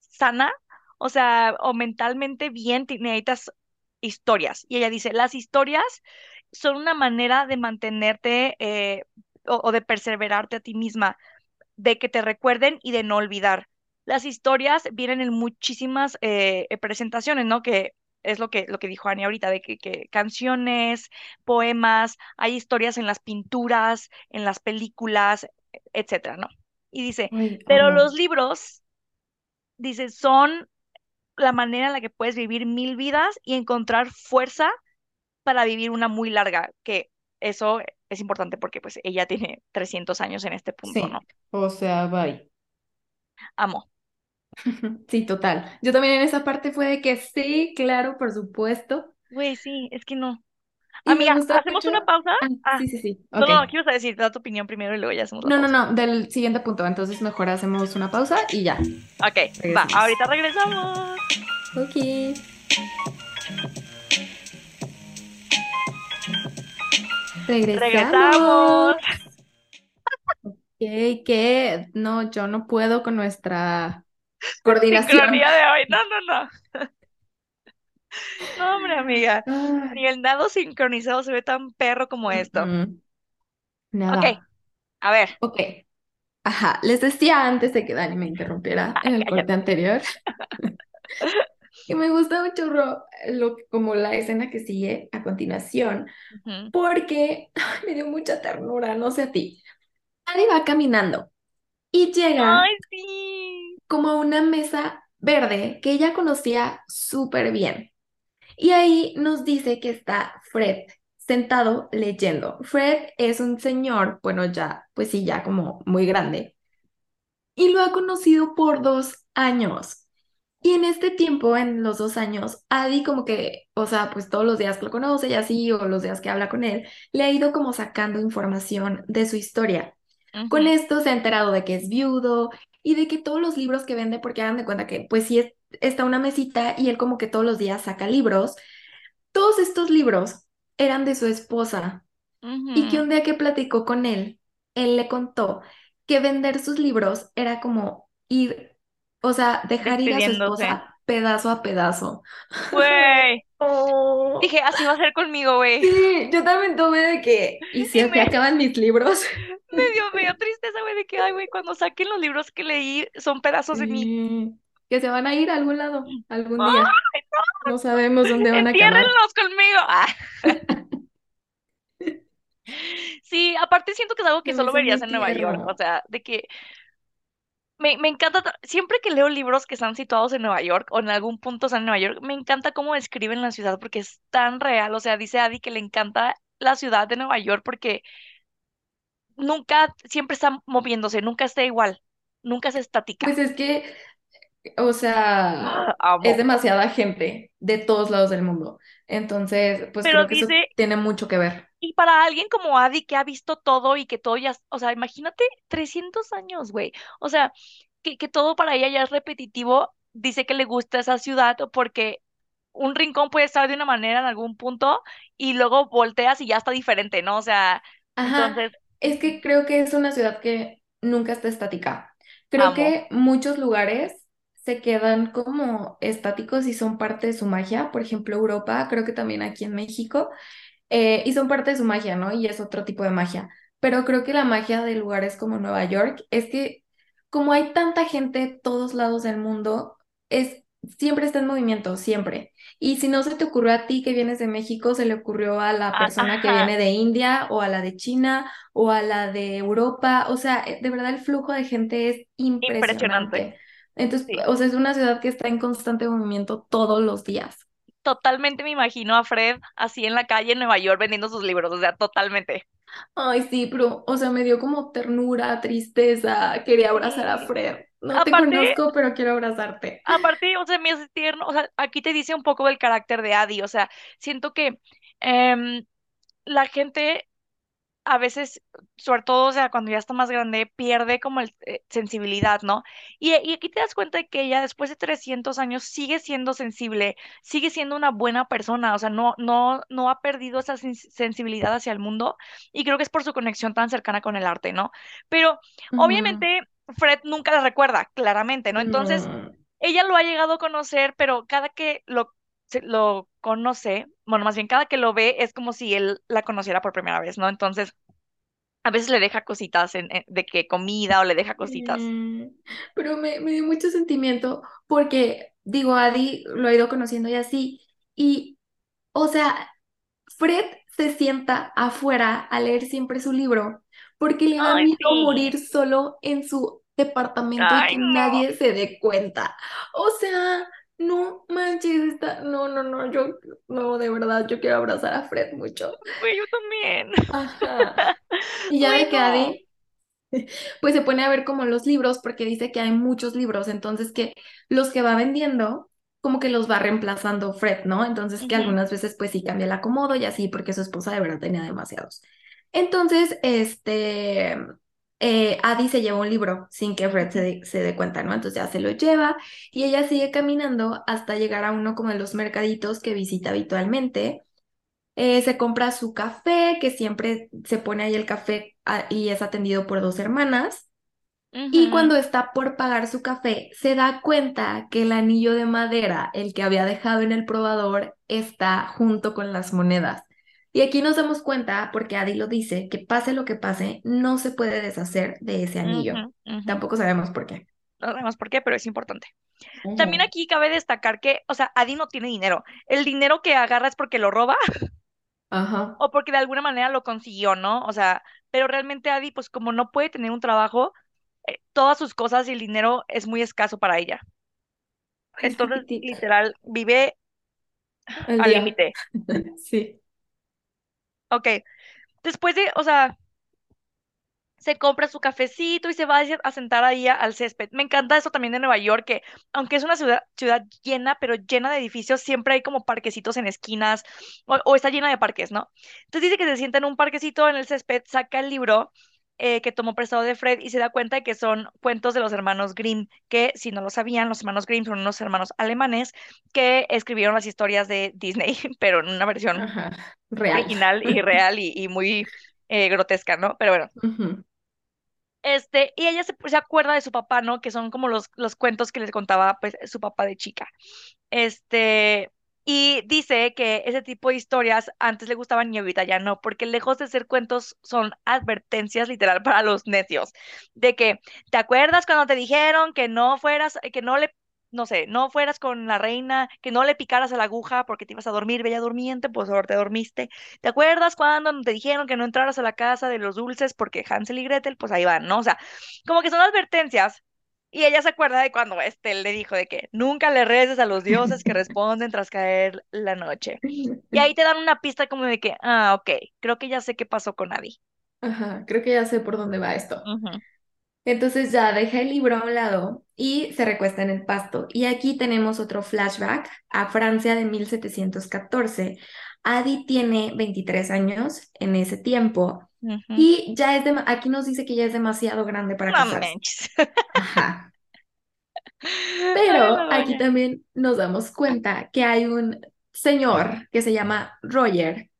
sana, o sea, o mentalmente bien, necesitas historias. Y ella dice, las historias son una manera de mantenerte eh, o de perseverarte a ti misma, de que te recuerden y de no olvidar. Las historias vienen en muchísimas eh, eh, presentaciones, ¿no? Que es lo que, lo que dijo Ani ahorita, de que, que canciones, poemas, hay historias en las pinturas, en las películas, etcétera, ¿no? Y dice, pero los libros, dice, son la manera en la que puedes vivir mil vidas y encontrar fuerza para vivir una muy larga, que eso es importante porque pues ella tiene 300 años en este punto, Sí, ¿no? o sea, bye. Amo. Sí, total. Yo también en esa parte fue de que sí, claro, por supuesto. Güey, sí, es que no. Y me Amiga, ¿hacemos mucho. una pausa? Ah, Ah, sí, sí, sí. no, Ok. no, ¿qué ibas a decir? Da tu opinión primero y luego ya hacemos la No, no, pausa. no, del siguiente punto. Entonces mejor hacemos una pausa y ya, Ok, va, ahorita regresamos. Ok. Regresamos. Regresamos. ¿Qué? ¿Qué? No, yo no puedo con nuestra coordinación. Sincronía de hoy. No, no, no. No, hombre, amiga. Ni el nado sincronizado se ve tan perro como esto. mm, Ok, nada. a ver. Ok. Ajá. Les decía antes de que Dani me interrumpiera en Ay, el corte anterior que me gusta mucho lo, como la escena que sigue a continuación porque ay, me dio mucha ternura, no sé a ti. Dani va caminando y llega Ay, sí. Como a una mesa verde que ella conocía súper bien. Y ahí nos dice que está Fred sentado leyendo. Fred es un señor, bueno, ya, pues sí, ya como muy grande, y lo ha conocido por dos años. Y en este tiempo, en los dos años, Adi como que, o sea, pues todos los días que lo conoce y así, o los días que habla con él, le ha ido como sacando información de su historia. Con esto se ha enterado de que es viudo y de que todos los libros que vende, porque hagan de cuenta que pues sí es- está una mesita y él como que todos los días saca libros, todos estos libros eran de su esposa. Y que un día que platicó con él, él le contó que vender sus libros era como ir, o sea, dejar ir a su esposa pedazo a pedazo. Güey. Oh, Dije, así va a ser conmigo, güey. sí, yo también tomé de que, ¿y si se me, acaban mis libros? me dio, me dio tristeza, güey, de que, ay, güey, cuando saquen los libros que leí son pedazos de mí. Que se van a ir a algún lado, algún día. ¡Ay, No sabemos dónde no! van a acabar. entiérrenlos conmigo. Ah. Sí, aparte siento que es algo que solo verías en Nueva York, o sea, de que me, me encanta, siempre que leo libros que están situados en Nueva York o en algún punto están en Nueva York, me encanta cómo describen la ciudad porque es tan real, o sea, dice Adi que le encanta la ciudad de Nueva York porque nunca, siempre está moviéndose, nunca está igual, nunca es estática. Pues es que, o sea, Ah, es demasiada gente de todos lados del mundo. Entonces, pues Pero creo que eso tiene mucho que ver. y para alguien como Adi que ha visto todo y que todo ya, o sea, imagínate 300 años, güey. O sea, que, que todo para ella ya es repetitivo, dice que le gusta esa ciudad porque un rincón puede estar de una manera en algún punto y luego volteas y ya está diferente, ¿no? O sea, Ajá, entonces, es que creo que es una ciudad que nunca está estática. Creo amo. que muchos lugares se quedan como estáticos y son parte de su magia. Por ejemplo, Europa, creo que también aquí en México, eh, y son parte de su magia, ¿no? Y es otro tipo de magia. Pero creo que la magia de lugares como Nueva York es que como hay tanta gente de todos lados del mundo, es siempre está en movimiento, siempre. Y si no se te ocurrió a ti que vienes de México, se le ocurrió a la persona que viene de India o a la de China o a la de Europa. O sea, eh, de verdad el flujo de gente es impresionante. impresionante. Entonces, Sí. o sea, es una ciudad que está en constante movimiento todos los días. Totalmente me imagino a Fred así en la calle en Nueva York vendiendo sus libros, o sea, totalmente. Ay, sí, pero, o sea, me dio como ternura, tristeza, quería abrazar a. Fred. No te conozco, pero quiero abrazarte. aparte, o sea, me hace tierno, o sea, aquí te dice un poco del carácter de Adi, o sea, siento que em, la gente a veces, sobre todo, o sea, cuando ya está más grande, pierde como el eh, sensibilidad, ¿no? Y, y aquí te das cuenta de que ella después de 300 años sigue siendo sensible, sigue siendo una buena persona, o sea, no, no, no ha perdido esa sens- sensibilidad hacia el mundo y creo que es por su conexión tan cercana con el arte, ¿no? Pero obviamente Fred nunca la recuerda, claramente, ¿no? Entonces, ella lo ha llegado a conocer, pero cada que lo, lo conoce, bueno, más bien cada que lo ve es como si él la conociera por primera vez, ¿no? Entonces a veces le deja cositas en- en- de que comida o le deja cositas. Pero me, me dio mucho sentimiento porque, digo, Adi lo he ido conociendo y así. Y, o sea, Fred se sienta afuera a leer siempre su libro porque le da miedo sí. morir solo en su departamento y que no. nadie se dé cuenta. O sea, no manches, está... no, no, no, yo, no, de verdad, yo quiero abrazar a Fred mucho. Güey, yo también. Ajá. Y ya Güey, de que. Adi pues se pone a ver como los libros porque dice que hay muchos libros, entonces que los que va vendiendo como que los va reemplazando Fred, ¿no? Entonces que algunas veces pues sí cambia el acomodo y así porque su esposa de verdad tenía demasiados. Entonces, este, eh, Adi se lleva un libro sin que Fred se ujú, dé se dé cuenta, ¿no? Entonces ya se lo lleva y ella sigue caminando hasta llegar a uno como de los mercaditos que visita habitualmente eh, se compra su café, que siempre se pone ahí el café ah, y es atendido por dos hermanas. Y cuando está por pagar su café, se da cuenta que el anillo de madera, el que había dejado en el probador, está junto con las monedas. Y aquí nos damos cuenta, porque Adi lo dice, que pase lo que pase, no se puede deshacer de ese anillo. Tampoco sabemos por qué. No sabemos por qué, pero es importante. También aquí cabe destacar que, o sea, Adi no tiene dinero. El dinero que agarra es porque lo roba Ajá, o porque de alguna manera lo consiguió, ¿no? O sea, pero realmente Adi, pues como no puede tener un trabajo, eh, todas sus cosas y el dinero es muy escaso para ella. es Entonces, literal, vive al límite. Sí. Ok, después de, o sea, se compra su cafecito y se va a sentar ahí al césped. Me encanta eso también de Nueva York, que aunque es una ciudad, ciudad llena, pero llena de edificios, siempre hay como parquecitos en esquinas o, o está llena de parques, ¿no? Entonces dice que se sienta en un parquecito en el césped, saca el libro eh, que tomó prestado de Fred y se da cuenta de que son cuentos de los hermanos Grimm, que si no lo sabían, los hermanos Grimm son unos hermanos alemanes que escribieron las historias de Disney, pero en una versión Ajá, real. original y real y, y muy eh, grotesca, ¿no? Pero bueno. Este, y ella se, se acuerda de su papá, ¿no? Que son como los, los cuentos que les contaba, pues, su papá de chica. Este, y dice que ese tipo de historias antes le gustaban y ahorita ya no, porque lejos de ser cuentos son advertencias literal para los necios, de que, ¿te acuerdas cuando te dijeron que no fueras, que no le, no sé, no fueras con la reina, que no le picaras a la aguja porque te ibas a dormir, bella durmiente, pues ahora te dormiste? ¿Te acuerdas cuando te dijeron que no entraras a la casa de los dulces porque Hansel y Gretel, pues ahí van, ¿no? O sea, como que son advertencias y ella se acuerda de cuando este le dijo de que nunca le reces a los dioses que responden tras caer la noche. Y ahí te dan una pista como de que, ah, ok, creo que ya sé qué pasó con Abby. Ajá, creo que ya sé por dónde va esto. Entonces ya deja el libro a un lado y se recuesta en el pasto. Y aquí tenemos otro flashback a Francia de 1714. Adi tiene 23 años en ese tiempo y ya es de, aquí nos dice que ya es demasiado grande para No casarse. manches. Ajá. Pero aquí también nos damos cuenta que hay un señor que se llama Roger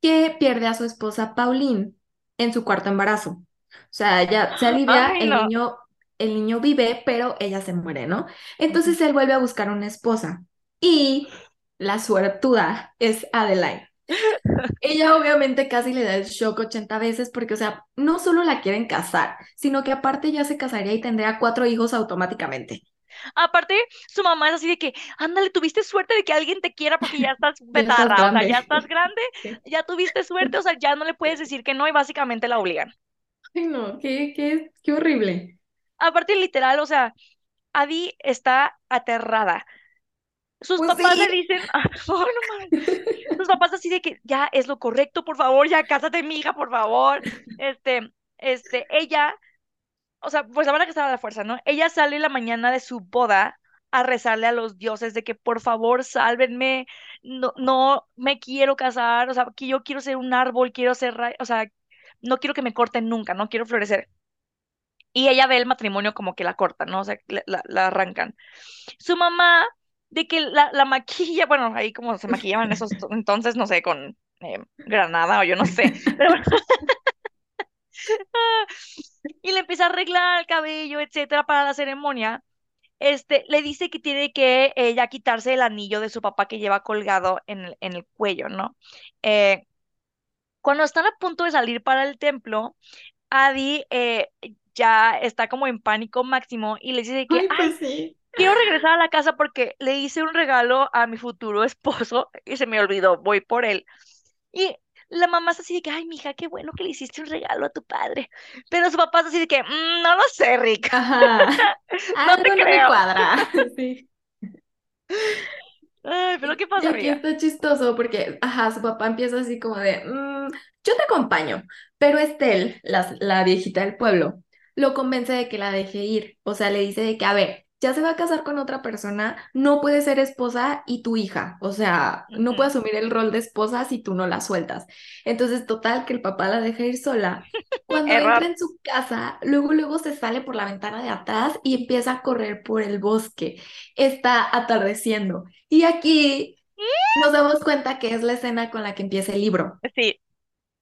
que pierde a su esposa Pauline en su cuarto embarazo. O sea, ya se alivia, Ay, el niño el niño vive, pero ella se muere, ¿no? Entonces él vuelve a buscar una esposa y la suertuda es Adeline. Ella obviamente casi le da el shock 80 veces porque, o sea, no solo la quieren casar, sino que aparte ya se casaría y tendría cuatro hijos automáticamente. Aparte, su mamá es así de que, ándale, tuviste suerte de que alguien te quiera porque ya estás Ya estás o sea, ya estás grande, Sí. ya tuviste suerte, o sea, ya no le puedes decir que no y básicamente la obligan. Ay, no, qué, qué, qué horrible. Aparte, literal, o sea, Adi está aterrada. Sus Pues papás le dicen, "Ah, no, no mames". Sus papás así de que ya es lo correcto, por favor, ya cásate, mi hija, por favor. Este, este, ella, o sea, pues la van a casar a la fuerza, ¿no? Ella sale la mañana de su boda a rezarle a los dioses de que por favor sálvenme, no, no me quiero casar, o sea, que yo quiero ser un árbol, quiero ser, o sea, no quiero que me corten nunca, no quiero florecer. Y ella ve el matrimonio como que la cortan, ¿no? O sea, la- la arrancan. Su mamá, de que la, la maquilla, bueno, ahí como se maquillaban esos to- entonces, no sé, con eh, granada o yo no sé, pero bueno. Y le empieza a arreglar el cabello, etcétera, para la ceremonia. Este, le dice que tiene que eh, ya quitarse el anillo de su papá que lleva colgado en el, en el cuello, ¿no? Eh, cuando están a punto de salir para el templo, Adi eh, ya está como en pánico máximo y le dice que, Ay, ay, pues sí. Quiero regresar a la casa porque le hice un regalo a mi futuro esposo y se me olvidó, voy por él. Y la mamá es así de que, ay, mija, qué bueno que le hiciste un regalo a tu padre. Pero su papá es así de que, "Mm, no lo sé, Rick, Ajá. no te Algo no me creo. cuadra. Sí. Ay, pero ¿qué Y pasa, aquí está chistoso porque, ajá, su papá empieza así como de, "Mm, yo te acompaño, pero Estel, la, la viejita del pueblo, lo convence de que la deje ir. O sea, le dice de que, a ver, ya se va a casar con otra persona, no puede ser esposa y tu hija. O sea, no puede asumir el rol de esposa si tú no la sueltas. Entonces, total, que el papá la deja ir sola. Cuando entra en su casa, luego, luego se sale por la ventana de atrás y empieza a correr por el bosque. Está atardeciendo. Y aquí nos damos cuenta que es la escena con la que empieza el libro. Sí,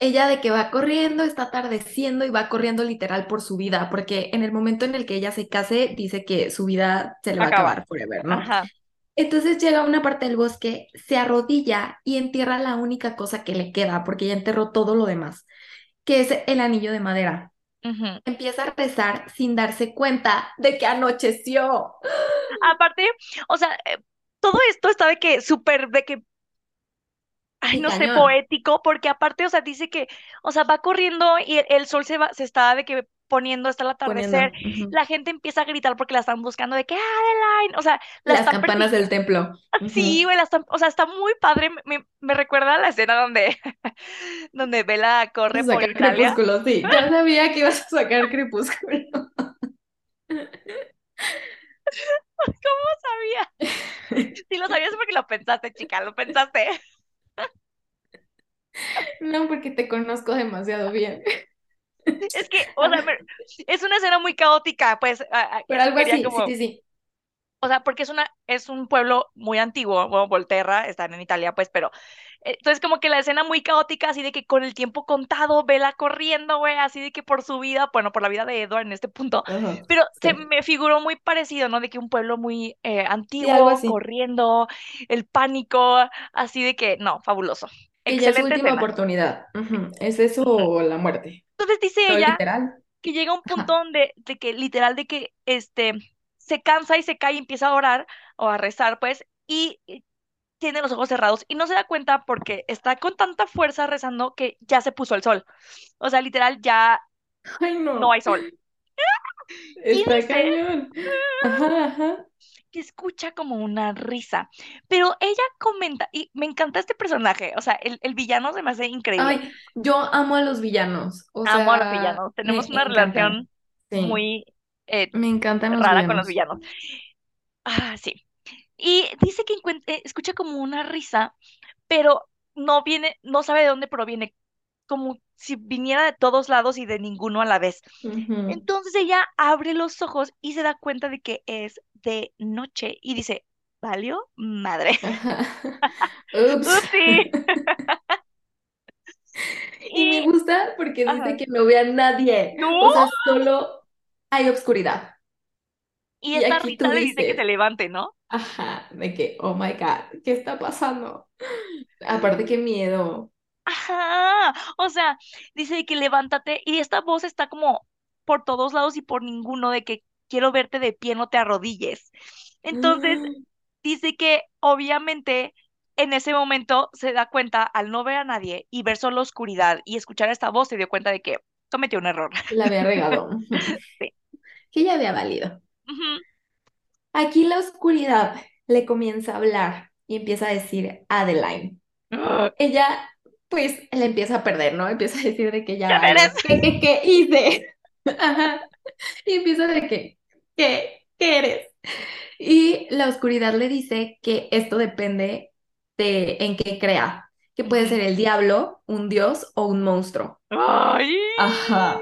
Ella de que va corriendo, está atardeciendo y va corriendo literal por su vida, porque en el momento en el que ella se case, dice que su vida se le va a acaba. acabar forever, ¿no? Ajá. Entonces llega a una parte del bosque, se arrodilla y entierra la única cosa que le queda, porque ya enterró todo lo demás, que es el anillo de madera. Empieza a rezar sin darse cuenta de que anocheció. Aparte, o sea, eh, todo esto está de que súper, de que, ay, no sé, poético, porque aparte, o sea, dice que, o sea, va corriendo y el, el sol se va, se está de que poniendo hasta el Poniendo. atardecer, la gente empieza a gritar porque la están buscando de que, Adeline, o sea, la Las están campanas del templo. Sí, güey, la están- o sea, está muy padre. Me, recuerda a la escena donde, donde Bella corre a por sacar Italia. crepúsculo, sí. Ya sabía que ibas a sacar crepúsculo. ¿Cómo sabía? Sí, lo sabías porque lo pensaste, chica, lo pensaste. No, porque te conozco demasiado bien. Es que, o sea, es una escena muy caótica, pues, Pero algo así, como, sí, sí, sí. o sea, porque es una, es un pueblo muy antiguo, bueno, Volterra, están en Italia, pues, pero, entonces como que la escena muy caótica, así de que con el tiempo contado, Bella corriendo, güey, así de que por su vida, bueno, por la vida de Edward en este punto, pero se me figuró muy parecido, ¿no? De que un pueblo muy eh, antiguo, corriendo, el pánico, así de que, no, fabuloso. Y ya es su última oportunidad. ¿Es eso o la muerte? Entonces dice ella literal. que llega un punto donde, de que literal, de que este, se cansa y se cae y empieza a orar o a rezar, pues, y tiene los ojos cerrados y no se da cuenta porque está con tanta fuerza rezando que ya se puso el sol. O sea, literal, ya Ay, no no. hay sol. Está dice cañón. Ajá, ajá. Que escucha como una risa, pero ella comenta, y me encanta este personaje, o sea, el, el villano se me hace increíble. Ay, yo amo a los villanos. O Amo a los villanos, tenemos una encantan. relación Sí, muy eh, me encantan los rara con los villanos. Ah, sí. Y dice que eh, escucha como una risa, pero no viene, no sabe de dónde proviene, como si viniera de todos lados y de ninguno a la vez. Entonces ella abre los ojos y se da cuenta de que es de noche y dice, ¿valió? Madre. Upsi. Y me Y, gusta porque dice que no ve a nadie. No, O sea, solo hay obscuridad. Y Y esta Rita le dice que se levante, ¿no? ajá, de que, oh my God, ¿qué está pasando? Aparte, qué miedo. Ajá, o sea, dice de que levántate y esta voz está como por todos lados y por ninguno de que quiero verte de pie, no te arrodilles. Entonces, dice que obviamente en ese momento se da cuenta al no ver a nadie y ver solo oscuridad y escuchar esta voz se dio cuenta de que cometió un error. La había regado. Sí. Que ya había valido. Aquí la oscuridad le comienza a hablar y empieza a decir Adeline. Ella, pues, le empieza a perder, ¿no? Empieza a decir de que ya. ¿Qué, qué, qué hice? Ajá. Y empieza de que, ¿qué? ¿Qué eres? Y la oscuridad le dice que esto depende de en qué crea, que puede ser el diablo, un dios o un monstruo. Ay. Ajá.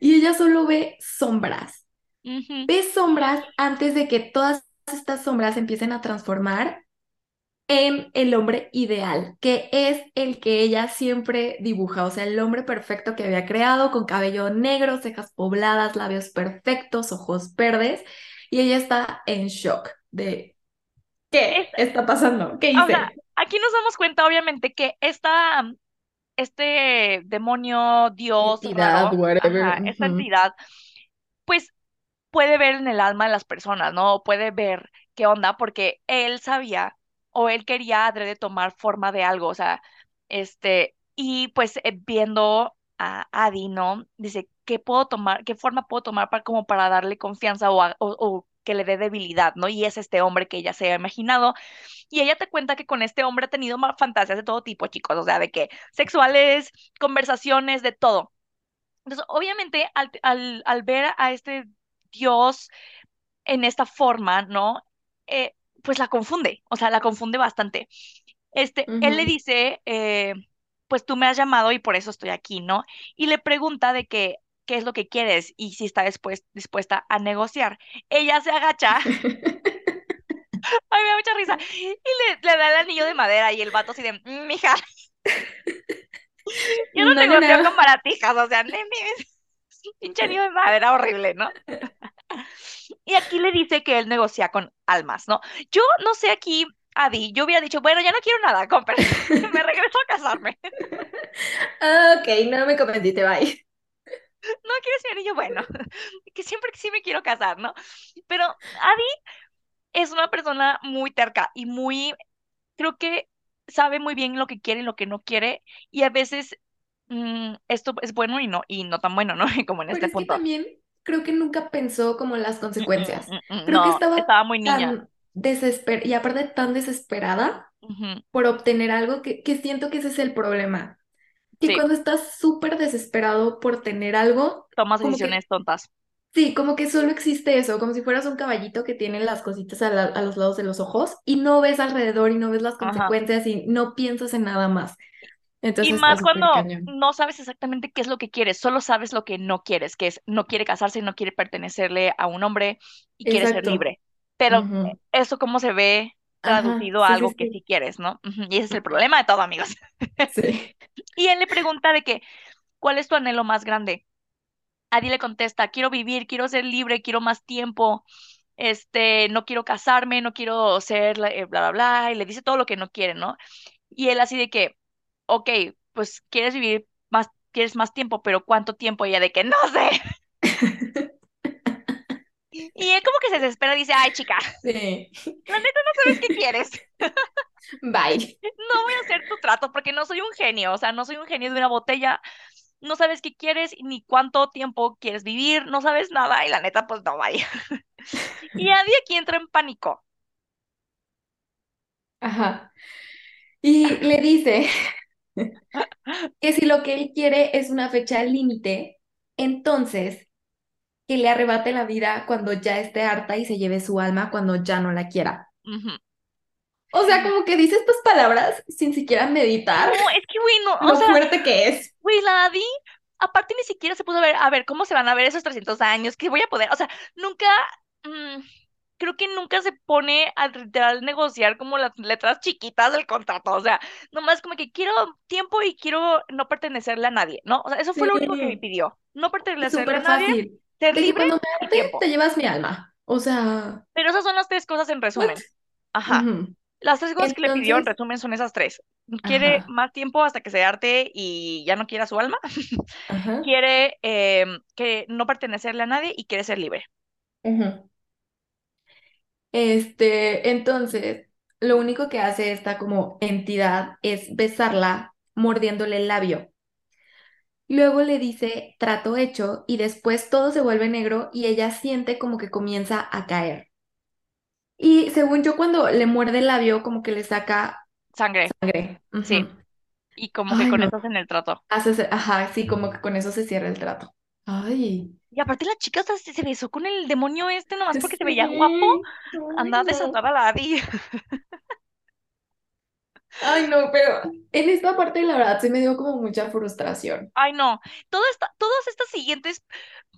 Y ella solo ve sombras. Ujú. Ve sombras antes de que todas estas sombras empiecen a transformar en el hombre ideal, que es el que ella siempre dibuja, o sea, el hombre perfecto que había creado, con cabello negro, cejas pobladas, labios perfectos, ojos verdes, y ella está en shock de ¿qué Es- está pasando? ¿Qué o sea, hice? aquí nos damos cuenta obviamente que esta, este demonio, dios Entidad, raro, esta entidad, pues puede ver en el alma de las personas, ¿no? Puede ver qué onda, porque él sabía o él quería adrede tomar forma de algo, o sea, este, y pues eh, viendo a Adi, ¿no? Dice, ¿qué puedo tomar, qué forma puedo tomar para como para darle confianza o, o, que le dé debilidad, ¿no? Y es este hombre que ella se ha imaginado. Y ella te cuenta que con este hombre ha tenido fantasías de todo tipo, chicos, o sea, de que sexuales, conversaciones, de todo. Entonces, obviamente, al, al, al ver a este Dios en esta forma, ¿no? Eh, pues la confunde, o sea, la confunde bastante. Este, él le dice, eh, pues tú me has llamado y por eso estoy aquí, ¿no? Y le pregunta de que, qué es lo que quieres y si está después, dispuesta a negociar. Ella se agacha, ay, me da mucha risa, y le, le da el anillo de madera y el vato así de, "Mm, mija, yo no No, negocio no. con baratijas, o sea, pinche anillo de madera horrible, ¿no? Y aquí le dice que él negocia con almas, ¿no? Yo no sé aquí, Adi, yo hubiera dicho, bueno, ya no quiero nada, permiso, me regreso a casarme. Ah, Ok, no me convenciste, bye. No quiero ese anillo, bueno, que siempre que sí me quiero casar, ¿no? Pero Adi es una persona muy terca y muy, creo que sabe muy bien lo que quiere y lo que no quiere, y a veces mm, esto es bueno y no, y no tan bueno, ¿no? Como en Pero este es que punto. también creo que nunca pensó como las Mm, mm, consecuencias. mm, mm, Creo que estaba estaba muy niña. tan desesperada y aparte tan desesperada por obtener algo que, que siento que ese es el problema. Que Sí, cuando estás súper desesperado por tener algo, tomas que, decisiones tontas. sí, como que solo existe eso, como si fueras un caballito que tiene las cositas a, la- a los lados de los ojos y no ves alrededor y no ves las Ajá. consecuencias y no piensas en nada más. Y Entonces más cuando no sabes exactamente qué es lo que quieres, solo sabes lo que no quieres, que es no quiere casarse, no quiere pertenecerle a un hombre y quiere ser libre. Pero eso cómo se ve Ajá, traducido a sí, algo que sí. sí quieres, ¿no? Y ese es el problema de todo, amigos. Sí. Y él le pregunta de que, ¿cuál es tu anhelo más grande? Adi le contesta, quiero vivir, quiero ser libre, quiero más tiempo, este, no quiero casarme, no quiero ser eh, bla, bla, bla, y le dice todo lo que no quiere, ¿no? Y él así de que, ok, pues quieres vivir más, quieres más tiempo, pero ¿cuánto tiempo? Ella de que no sé. Y él como que se desespera y dice, ay, chica, Sí. la neta no sabes qué quieres. Bye. No voy a hacer tu trato porque no soy un genio, o sea, no soy un genio de una botella. No sabes qué quieres ni cuánto tiempo quieres vivir, no sabes nada y la neta, pues no vaya. Y Adi aquí entra en pánico. Ajá. Y le dice que si lo que él quiere es una fecha límite, entonces que le arrebate la vida cuando ya esté harta y se lleve su alma cuando ya no la quiera. O sea, como que dice estas palabras sin siquiera meditar No, es que, güey, no, o lo sea, fuerte que es. güey, la Adi, aparte ni siquiera se pudo ver, a ver, ¿cómo se van a ver esos 300 años? ¿Qué voy a poder? O sea, nunca, mm, creo que nunca se pone a literal negociar como las letras chiquitas del contrato, o sea, nomás como que quiero tiempo y quiero no pertenecerle a nadie, ¿no? O sea, eso fue lo único que me pidió, no pertenecerle a nadie, fácil. ser libre cuando me y harte te llevas mi alma. O sea, Pero esas son las tres cosas en resumen. Ajá. Las tres cosas que le pidió en Entonces, resumen son esas tres. Quiere ajá, más tiempo hasta que se harte y ya no quiera su alma. ajá, Quiere em, que no pertenecerle a nadie y quiere ser libre. ujú. Este, entonces, lo único que hace esta como entidad es besarla mordiéndole el labio. Luego le dice trato hecho y después todo se vuelve negro y ella siente como que comienza a caer. Y según yo, cuando le muerde el labio, como que le saca Sangre, sangre. sí. Y como que Ay, con no. eso hacen el trato. Hace, ajá, sí, como que con eso se cierra el trato. Ay, Y aparte la chica hasta se besó con el demonio este nomás porque se veía guapo. sí. Anda a no. desatar a la Adi. Ay, no, pero en esta parte, la verdad, sí me dio como mucha frustración. Ay, no. Todo esta, todas estas siguientes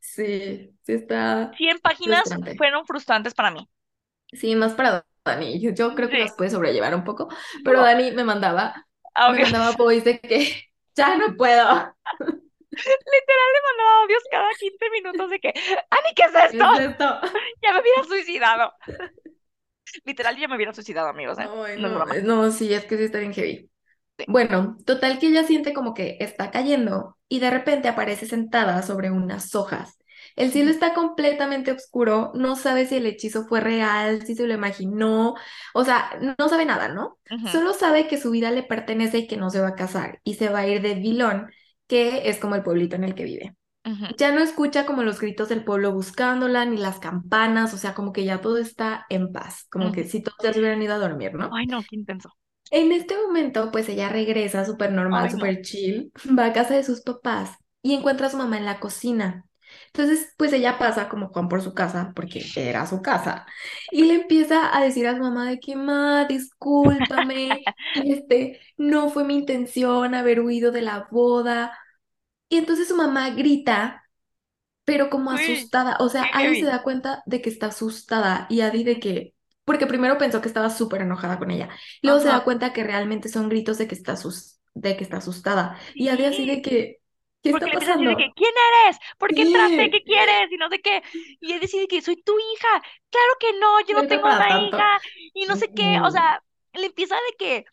Sí, sí está 100 páginas frustrante. fueron frustrantes para mí. Sí, más para Dani. Yo, yo creo que Sí. las puede sobrellevar un poco, pero No. Dani me mandaba, Ah, me mandaba voice de que ya no puedo. Literal le mandaba audios cada 15 minutos de que, Ani, ¿qué es ¿Qué esto? es esto? Ya me hubiera suicidado. Literal, ya me hubiera suicidado, amigos, ¿eh? Ay, No no, no, sí, es que sí está bien heavy. Sí. Bueno, total que ella siente como que está cayendo y de repente aparece sentada sobre unas hojas. El cielo está completamente oscuro, no sabe si el hechizo fue real, si se lo imaginó, o sea, no sabe nada, ¿no? Ujú, Solo sabe que su vida le pertenece y que no se va a casar y se va a ir de Vilón, que es como el pueblito en el que vive. Ya no escucha como los gritos del pueblo buscándola, ni las campanas, o sea, como que ya todo está en paz, como que si todos ya se hubieran ido a dormir, ¿no? Ay, no, qué intenso. En este momento, pues ella regresa súper normal, no. súper chill, va a casa de sus papás y encuentra a su mamá en la cocina. Entonces, pues ella pasa como Juan por su casa, porque era su casa, y le empieza a decir a su mamá de que, ma, discúlpame, este, no fue mi intención haber huido de la boda. Y entonces su mamá grita pero como asustada. O sea, Adi se da cuenta de que está asustada y Adi de que, porque primero pensó que estaba súper enojada con ella, luego se da cuenta que realmente son gritos de que está asus- de que está asustada. Y Adi así de que, ¿qué Porque está le de que, pasando? ¿quién eres? ¿Por qué entraste? ¿Qué quieres? Y no sé qué. Y él decide que soy tu hija. Claro que no, yo no tengo una hija. Y no sé qué. O Mm, sea, le empieza de que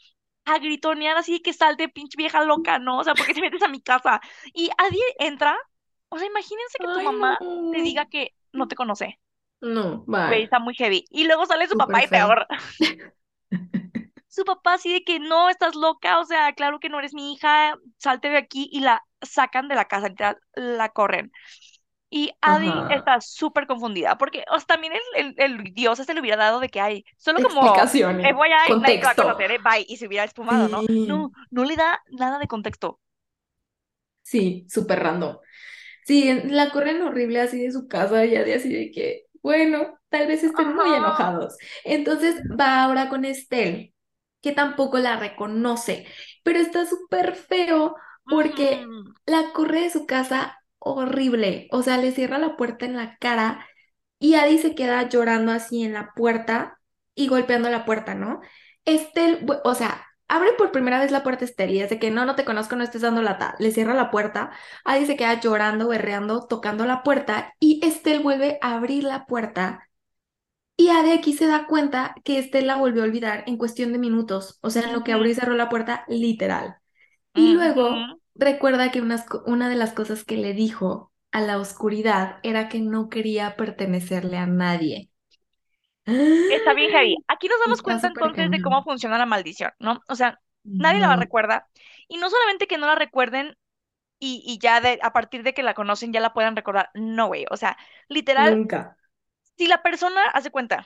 a gritonear así de que salte, pinche vieja loca, ¿no? O sea, ¿por qué te metes a mi casa? Y Adi entra. O sea, imagínense que tu Ay, no. mamá te diga que no te conoce. No, bye. está muy heavy. Y luego sale su papá y feo. peor. Su papá así de que no, estás loca, o sea, claro que no eres mi hija, salte de aquí y la sacan de la casa, literal, la corren. Y Adi Ajá. está súper confundida, porque o sea, también el, el, el dios se le hubiera dado de que hay, solo como nadie te va a contexto. conocer, eh, bye, y se hubiera espumado, ¿no? Sí, No, no le da nada de contexto. sí, súper random. Sí, la corren horrible así de su casa y de así de que, bueno, tal vez estén muy enojados. Entonces va ahora con Estelle, que tampoco la reconoce, pero está súper feo porque ujú, la corre de su casa horrible. O sea, le cierra la puerta en la cara y Adi se queda llorando así en la puerta y golpeando la puerta, ¿no? Estel, o sea, abre por primera vez la puerta Estel y es de que no, no te conozco, no estés dando lata. Le cierra la puerta, Adi se queda llorando, berreando, tocando la puerta y Estel vuelve a abrir la puerta y Adi aquí se da cuenta que Estel la volvió a olvidar en cuestión de minutos, o sea, en lo que abrió y cerró la puerta, literal. Y luego recuerda que unas una de las cosas que le dijo a la oscuridad era que no quería pertenecerle a nadie. Está bien heavy. Aquí nos damos Está cuenta entonces de cómo funciona la maldición, ¿no? O sea, nadie la recuerda. Y no solamente que no la recuerden y, y ya de, a partir de que la conocen ya la puedan recordar. No, güey. O sea, literal, nunca. si la persona, hace cuenta,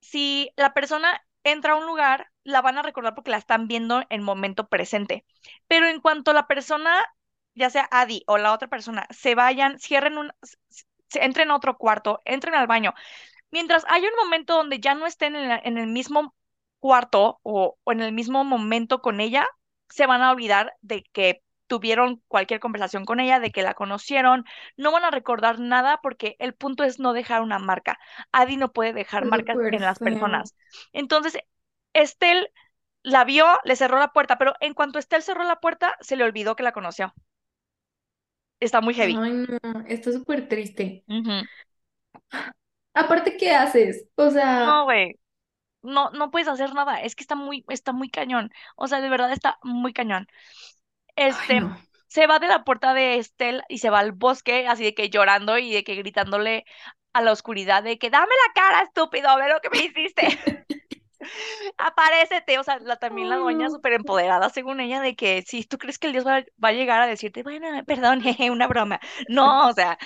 si la persona entra a un lugar, la van a recordar porque la están viendo en momento presente. Pero en cuanto la persona, ya sea Adi o la otra persona, se vayan, cierren un, entren a otro cuarto, entren al baño, mientras haya un momento donde ya no estén en, el mismo cuarto o en el mismo momento con ella, se van a olvidar de que tuvieron cualquier conversación con ella, de que la conocieron, no van a recordar nada porque el punto es no dejar una marca. Adi no puede dejar marcas en las personas. Entonces, Estel la vio, le cerró la puerta, pero en cuanto Estel cerró la puerta, se le olvidó que la conoció. Está muy heavy. Ay, no, está súper triste. Aparte, ¿qué haces? O No, sea, güey. No, no puedes hacer nada. Es que está muy, está muy cañón. O sea, de verdad está muy cañón. Ay, Este, no. se va de la puerta de Estel y se va al bosque, así de que llorando y de que gritándole a la oscuridad de que dame la cara, estúpido, a ver lo que me hiciste. Aparécete. O sea, la, también la doña súper empoderada, según ella, de que si tú crees que el Dios va, va a llegar a decirte, bueno, perdón, jeje, una broma. No, o sea.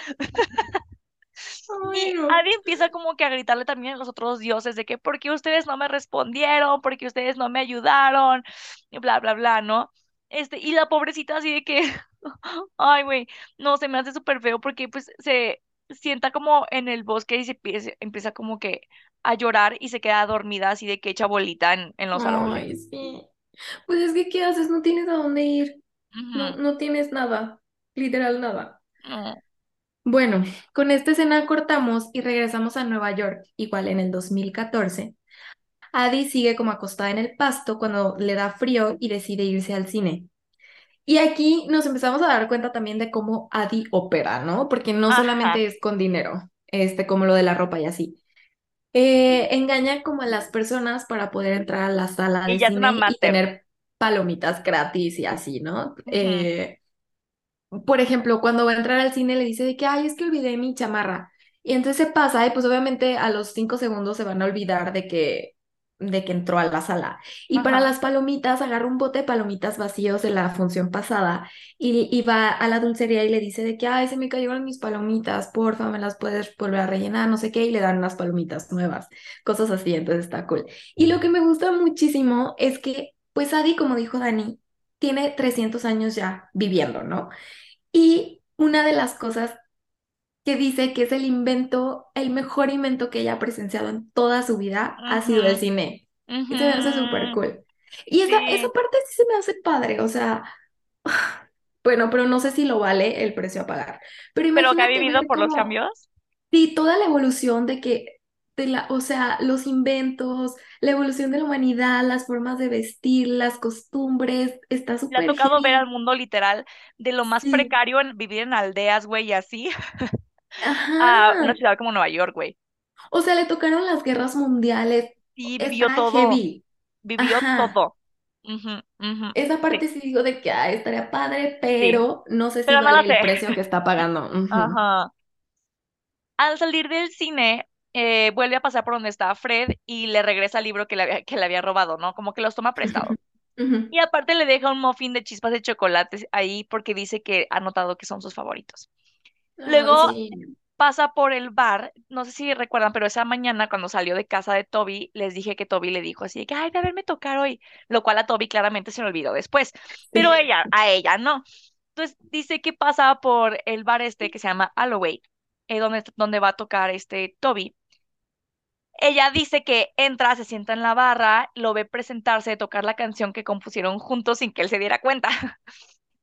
Y. Adi empieza como que a gritarle también a los otros dioses de que, ¿por qué ustedes no me respondieron? ¿Por qué ustedes no me ayudaron? Y bla, bla, bla, ¿no? Este, y la pobrecita así de que, ay, güey, no, se me hace súper feo porque pues se sienta como en el bosque y se empieza, empieza como que a llorar y se queda dormida así de que echa bolita en, en los árboles. Ay, sí. Pues es que, ¿qué haces? No tienes a dónde ir. No, tienes nada. Literal nada. no, Bueno, con esta escena cortamos y regresamos a Nueva York, igual en el 2014. Addie sigue como acostada en el pasto cuando le da frío y decide irse al cine. Y aquí nos empezamos a dar cuenta también de cómo Addie opera, ¿no? Porque no Ajá. solamente es con dinero, este, como lo de la ropa y así. Eh, engaña como a las personas para poder entrar a la sala de Ella es una cine y tener palomitas gratis y así, ¿no? Eh, por ejemplo, cuando va a entrar al cine le dice de que, ay, es que olvidé mi chamarra. Y entonces se pasa y pues obviamente a los cinco segundos se van a olvidar de que, de que entró a la sala. Y para las palomitas agarra un bote de palomitas vacíos de la función pasada y, y va a la dulcería y le dice de que, ay, se me cayeron mis palomitas, porfa, me las puedes volver a rellenar, no sé qué, y le dan unas palomitas nuevas, cosas así, entonces está cool. Y lo que me gusta muchísimo es que, pues Adi, como dijo Dani, tiene 300 años ya viviendo, ¿no? Y una de las cosas que dice que es el invento, el mejor invento que ella ha presenciado en toda su vida ha sido el cine. Y se me hace súper cool. Y esa, esa parte sí se me hace padre, o sea, bueno, pero no sé si lo vale el precio a pagar. Pero Pero que ha vivido por los como, cambios. sí, toda la evolución de que, de la, o sea, los inventos, la evolución de la humanidad, las formas de vestir, las costumbres, está Le ha súper tocado ver al mundo literal de lo más Sí, precario en vivir en aldeas, güey, y así, a una ajá. ciudad como Nueva York, güey. O sea, le tocaron las guerras mundiales. Sí, vivió Está todo, heavy. vivió Ajá. todo. Esa Sí, parte sí digo de que ah, estaría padre, sí, pero no sé si pero vale el precio que está pagando. Ajá. Al salir del cine, eh, vuelve a pasar por donde estaba Fred y le regresa el libro que le había, que le había robado, ¿no? Como que los toma prestados. Y aparte le deja un muffin de chispas de chocolate ahí porque dice que ha notado que son sus favoritos. Luego sí. pasa por el bar, no sé si recuerdan, pero esa mañana cuando salió de casa de Toby, les dije que Toby le dijo así de que, ay, de verme tocar hoy, lo cual a Toby claramente se me olvidó después, Sí. pero ella, a ella no. Entonces dice que pasa por el bar este que se llama Alloway, eh, donde, donde va a tocar este Toby. Ella dice que entra, se sienta en la barra, lo ve presentarse, tocar la canción que compusieron juntos sin que él se diera cuenta.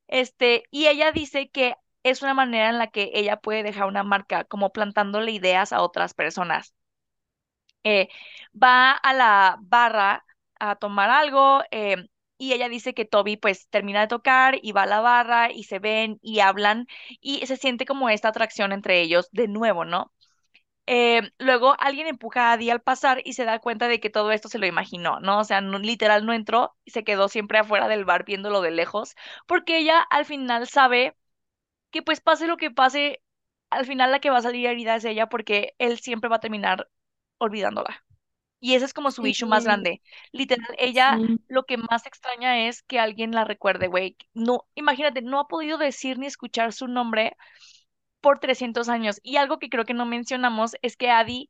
Este, y ella dice que es una manera en la que ella puede dejar una marca, como plantándole ideas a otras personas. Eh, va a la barra a tomar algo eh, y ella dice que Toby pues termina de tocar y va a la barra y se ven y hablan y se siente como esta atracción entre ellos de nuevo, ¿no? Eh, luego alguien empuja a Adi al pasar y se da cuenta de que todo esto se lo imaginó, ¿no? O sea, no- literal no entró y se quedó siempre afuera del bar viéndolo de lejos, porque ella al final sabe que pues pase lo que pase, al final la que va a salir herida es ella porque él siempre va a terminar olvidándola. Y ese es como su issue más Sí, grande. Literal, ella sí, lo que más extraña es que alguien la recuerde, güey. No, imagínate, no ha podido decir ni escuchar su nombre por 300 años. Y algo que creo que no mencionamos es que Adi,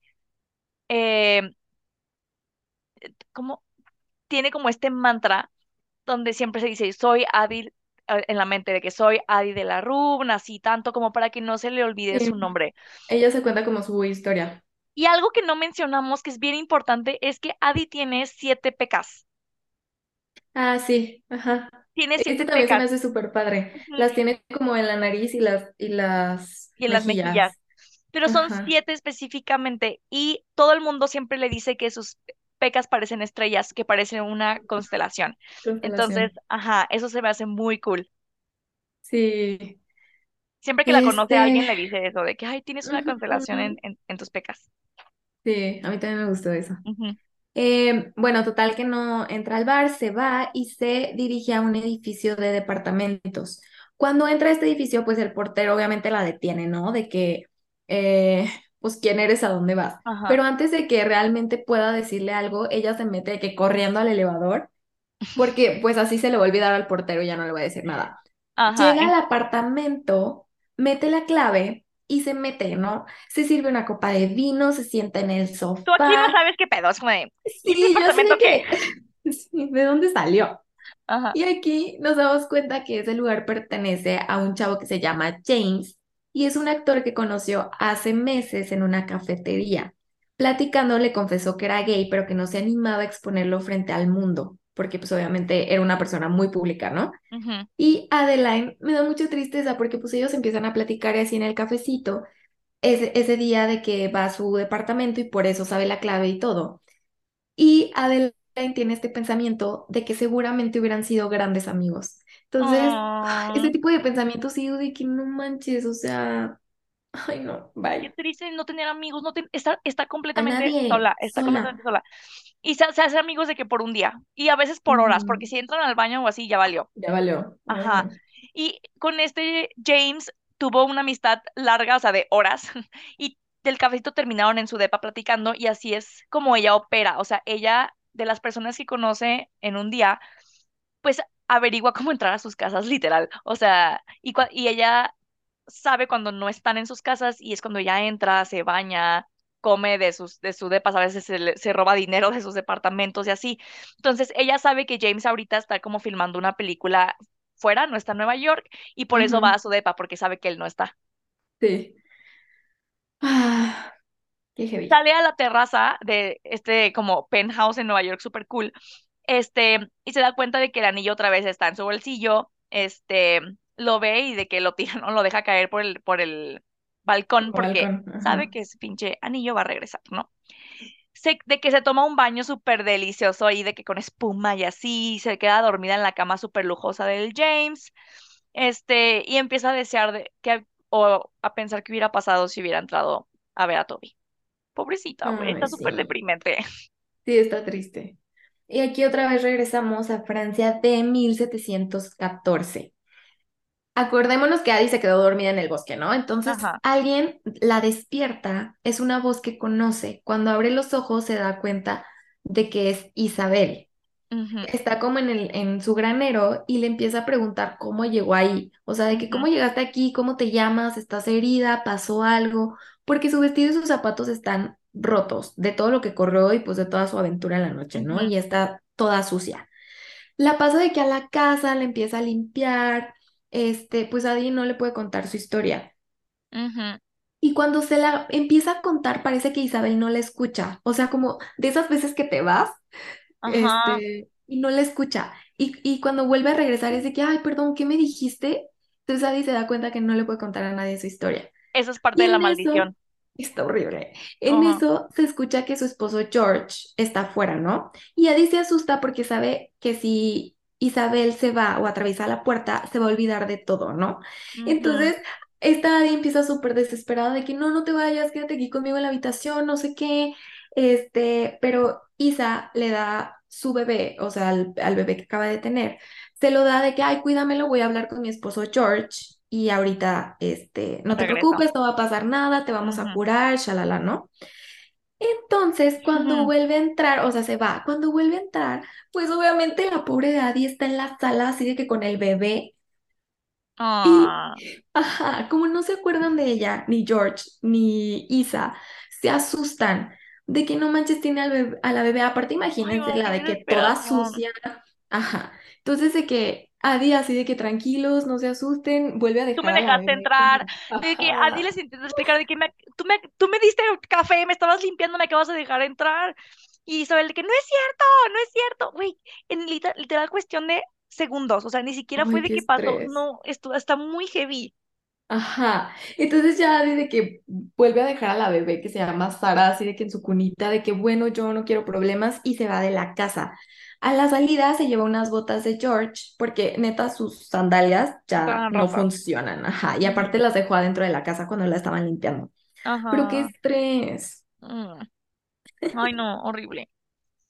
eh, como, tiene como este mantra donde siempre se dice, soy Adi, en la mente de que soy Adi de la Rub, nací tanto como para que no se le olvide sí. su nombre. Ella se cuenta como su historia. Y algo que no mencionamos que es bien importante es que Adi tiene siete pecas. Ah, sí, ajá. Tiene Este siete también se me hace súper padre. Las tiene como en la nariz y las, y las Y en las mejillas. mejillas. Pero son Ajá, siete específicamente y todo el mundo siempre le dice que sus pecas parecen estrellas, que parecen una constelación. Entonces, ajá, eso se me hace muy cool. Sí. Siempre que la conoce a Este, alguien le dice eso, de que, ay, tienes una constelación en, en, en tus pecas. Sí, a mí también me gustó eso. Eh, bueno, total que no entra al bar, se va y se dirige a un edificio de departamentos. Cuando entra a este edificio, pues el portero obviamente la detiene, ¿no? De que, eh, pues, ¿quién eres? ¿A dónde vas? Ajá. Pero antes de que realmente pueda decirle algo, ella se mete que corriendo al elevador, porque pues así se le va a olvidar al portero y ya no le va a decir nada. Ajá. Llega al apartamento, mete la clave y se mete, ¿no? Se sirve una copa de vino, se sienta en el Tú aquí no sofá. sabes qué pedo, es como de, ¿y este Sí, yo departamento de que, ¿de dónde salió? Ajá. Y aquí nos damos cuenta que ese lugar pertenece a un chavo que se llama James y es un actor que conoció hace meses en una cafetería. Platicando le confesó que era gay, pero que no se animaba a exponerlo frente al mundo, porque pues obviamente era una persona muy pública, ¿no? Y Adeline me da mucha tristeza porque pues ellos empiezan a platicar así en el cafecito ese, ese día de que va a su departamento y por eso sabe la clave y todo. Y Adeline tiene este pensamiento de que seguramente hubieran sido grandes amigos. Entonces, ese tipo de pensamientos sigo de que no manches, o sea, ay no, qué bye. triste no tener amigos, no ten- está, está completamente sola, está completamente sola. Y se, se hace amigos de que por un día, y a veces por horas, porque Ujú, si entran al baño o así, ya valió. Ya valió. Ajá. Y con este James tuvo una amistad larga, o sea, de horas, y del cafecito terminaron en su depa platicando, y así es como ella opera. O sea, ella, de las personas que conoce en un día, pues averigua cómo entrar a sus casas, literal. O sea, y, y ella sabe cuando no están en sus casas, y es cuando ella entra, se baña. come de sus de su depas, a veces se, le- se roba dinero de sus departamentos y así. Entonces, ella sabe que James ahorita está como filmando una película fuera, no está en Nueva York, y por eso va a su depa, porque sabe que él no está. Sí. Ah, qué heavy. Sale a la terraza de este como penthouse en Nueva York, super cool, este, y se da cuenta de que el anillo otra vez está en su bolsillo, este, lo ve y de que lo tira, no lo deja caer por el, por el balcón porque balcón. sabe que ese pinche anillo va a regresar, ¿no? Se, de que se toma un baño súper delicioso ahí, de que con espuma y así, se queda dormida en la cama súper lujosa del James, este, y empieza a desear de, que, o a pensar qué hubiera pasado si hubiera entrado a ver a Toby. Pobrecita, Ay, está súper sí. deprimente. Sí, está triste. Y aquí otra vez regresamos a Francia de 1714. Acordémonos que Adi se quedó dormida en el bosque, ¿no? Entonces Ajá. alguien la despierta, es una voz que conoce. Cuando abre los ojos se da cuenta de que es Isabel. Está como en el, en su granero y le empieza a preguntar cómo llegó ahí. O sea, de que cómo llegaste aquí, cómo te llamas, estás herida, pasó algo, porque su vestido y sus zapatos están rotos de todo lo que corrió y pues de toda su aventura en la noche, ¿no? Y está toda sucia. La pasa de que a la casa le empieza a limpiar, este, pues Adi no le puede contar su historia. Y cuando se la empieza a contar, parece que Isabel no la escucha. O sea, como de esas veces que te vas, este, y no la escucha. Y, y cuando vuelve a regresar es de que, ay, perdón, ¿qué me dijiste? Entonces Adi se da cuenta que no le puede contar a nadie su historia. Esa es parte de la eso, maldición. Está horrible. En eso se escucha que su esposo George está afuera, ¿no? Y Adi se asusta porque sabe que si Isabel se va o atraviesa la puerta, se va a olvidar de todo, ¿no? Entonces, esta Adi empieza súper desesperada de que no, no te vayas, quédate aquí conmigo en la habitación, no sé qué. Este, pero Isa le da su bebé, o sea, al, al bebé que acaba de tener se lo da de que, ay, cuídamelo, voy a hablar con mi esposo George y ahorita, este, no te Regreso. preocupes, no va a pasar nada, te vamos a curar, shalala, ¿no? Entonces, cuando vuelve a entrar, o sea, se va, cuando vuelve a entrar, pues obviamente la pobre Daddy está en la sala así de que con el bebé y, Ah. ajá, como no se acuerdan de ella, ni George, ni Isa, se asustan de que no manches tiene al bebé- a la bebé, aparte imagínense la de que toda sucia, ajá, entonces de que Adi así de que tranquilos, no se asusten, vuelve a Tú me dejar a la dejaste entrar, de que a ti ajá, les intenté explicar de que me- tú, me, tú me diste café, me estabas limpiando, me acabas de dejar entrar. Y Isabel de que no es cierto, no es cierto. Güey, en literal, literal cuestión de segundos, o sea, ni siquiera fue de que pasó, no, esto está muy heavy. Ajá, entonces ya desde que vuelve a dejar a la bebé que se llama Sara, así de que en su cunita, de que bueno, yo no quiero problemas y se va de la casa. A la salida se lleva unas botas de George porque neta sus sandalias ya no funcionan, ajá, y aparte las dejó adentro de la casa cuando la estaban limpiando. Pero qué Ajá. estrés. mm. Ay, no, horrible.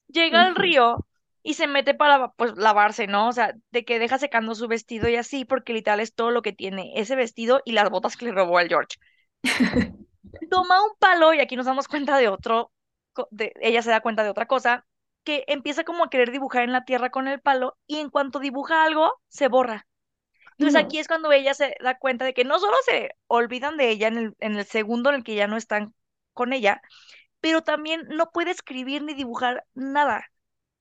Llega al río y se mete para, pues, lavarse, ¿no? O sea, de que deja secando su vestido y así, porque literal es todo lo que tiene, ese vestido y las botas que le robó al George. Toma un palo y aquí nos damos cuenta de otro, de, ella se da cuenta de otra cosa, que empieza como a querer dibujar en la tierra con el palo y en cuanto dibuja algo, se borra. Entonces aquí es cuando ella se da cuenta de que no solo se olvidan de ella en el, en el segundo en el que ya no están con ella, pero también no puede escribir ni dibujar nada.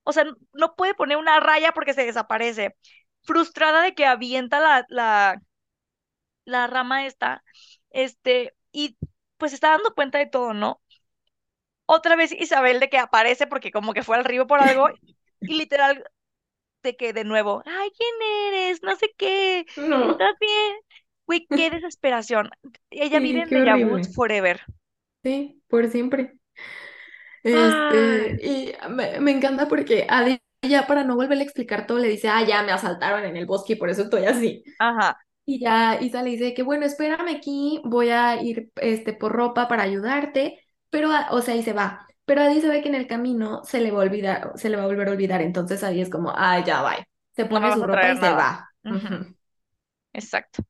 O sea, no puede poner una raya porque se desaparece. Frustrada de que avienta la, la, la rama esta, este, y pues se está dando cuenta de todo, ¿no? Otra vez Isabel de que aparece porque como que fue al río por algo y literal de que de nuevo, ay, ¿quién eres? No sé qué, no, ¿estás bien? Güey, qué desesperación. Ella vive en horrible. forever. Sí, por siempre. Este, y me, me encanta porque a ella, para no volverle a explicar todo, le dice, ah, ya me asaltaron en el bosque y por eso estoy así. ajá, Y ya Isa le dice que, bueno, espérame aquí, voy a ir este, por ropa para ayudarte, pero, a- o sea, y se va. Pero Adi se ve que en el camino se le va a olvidar, se le va a volver a olvidar, entonces ahí es como, ah, ya va. Se pone su ropa y se va. Exacto.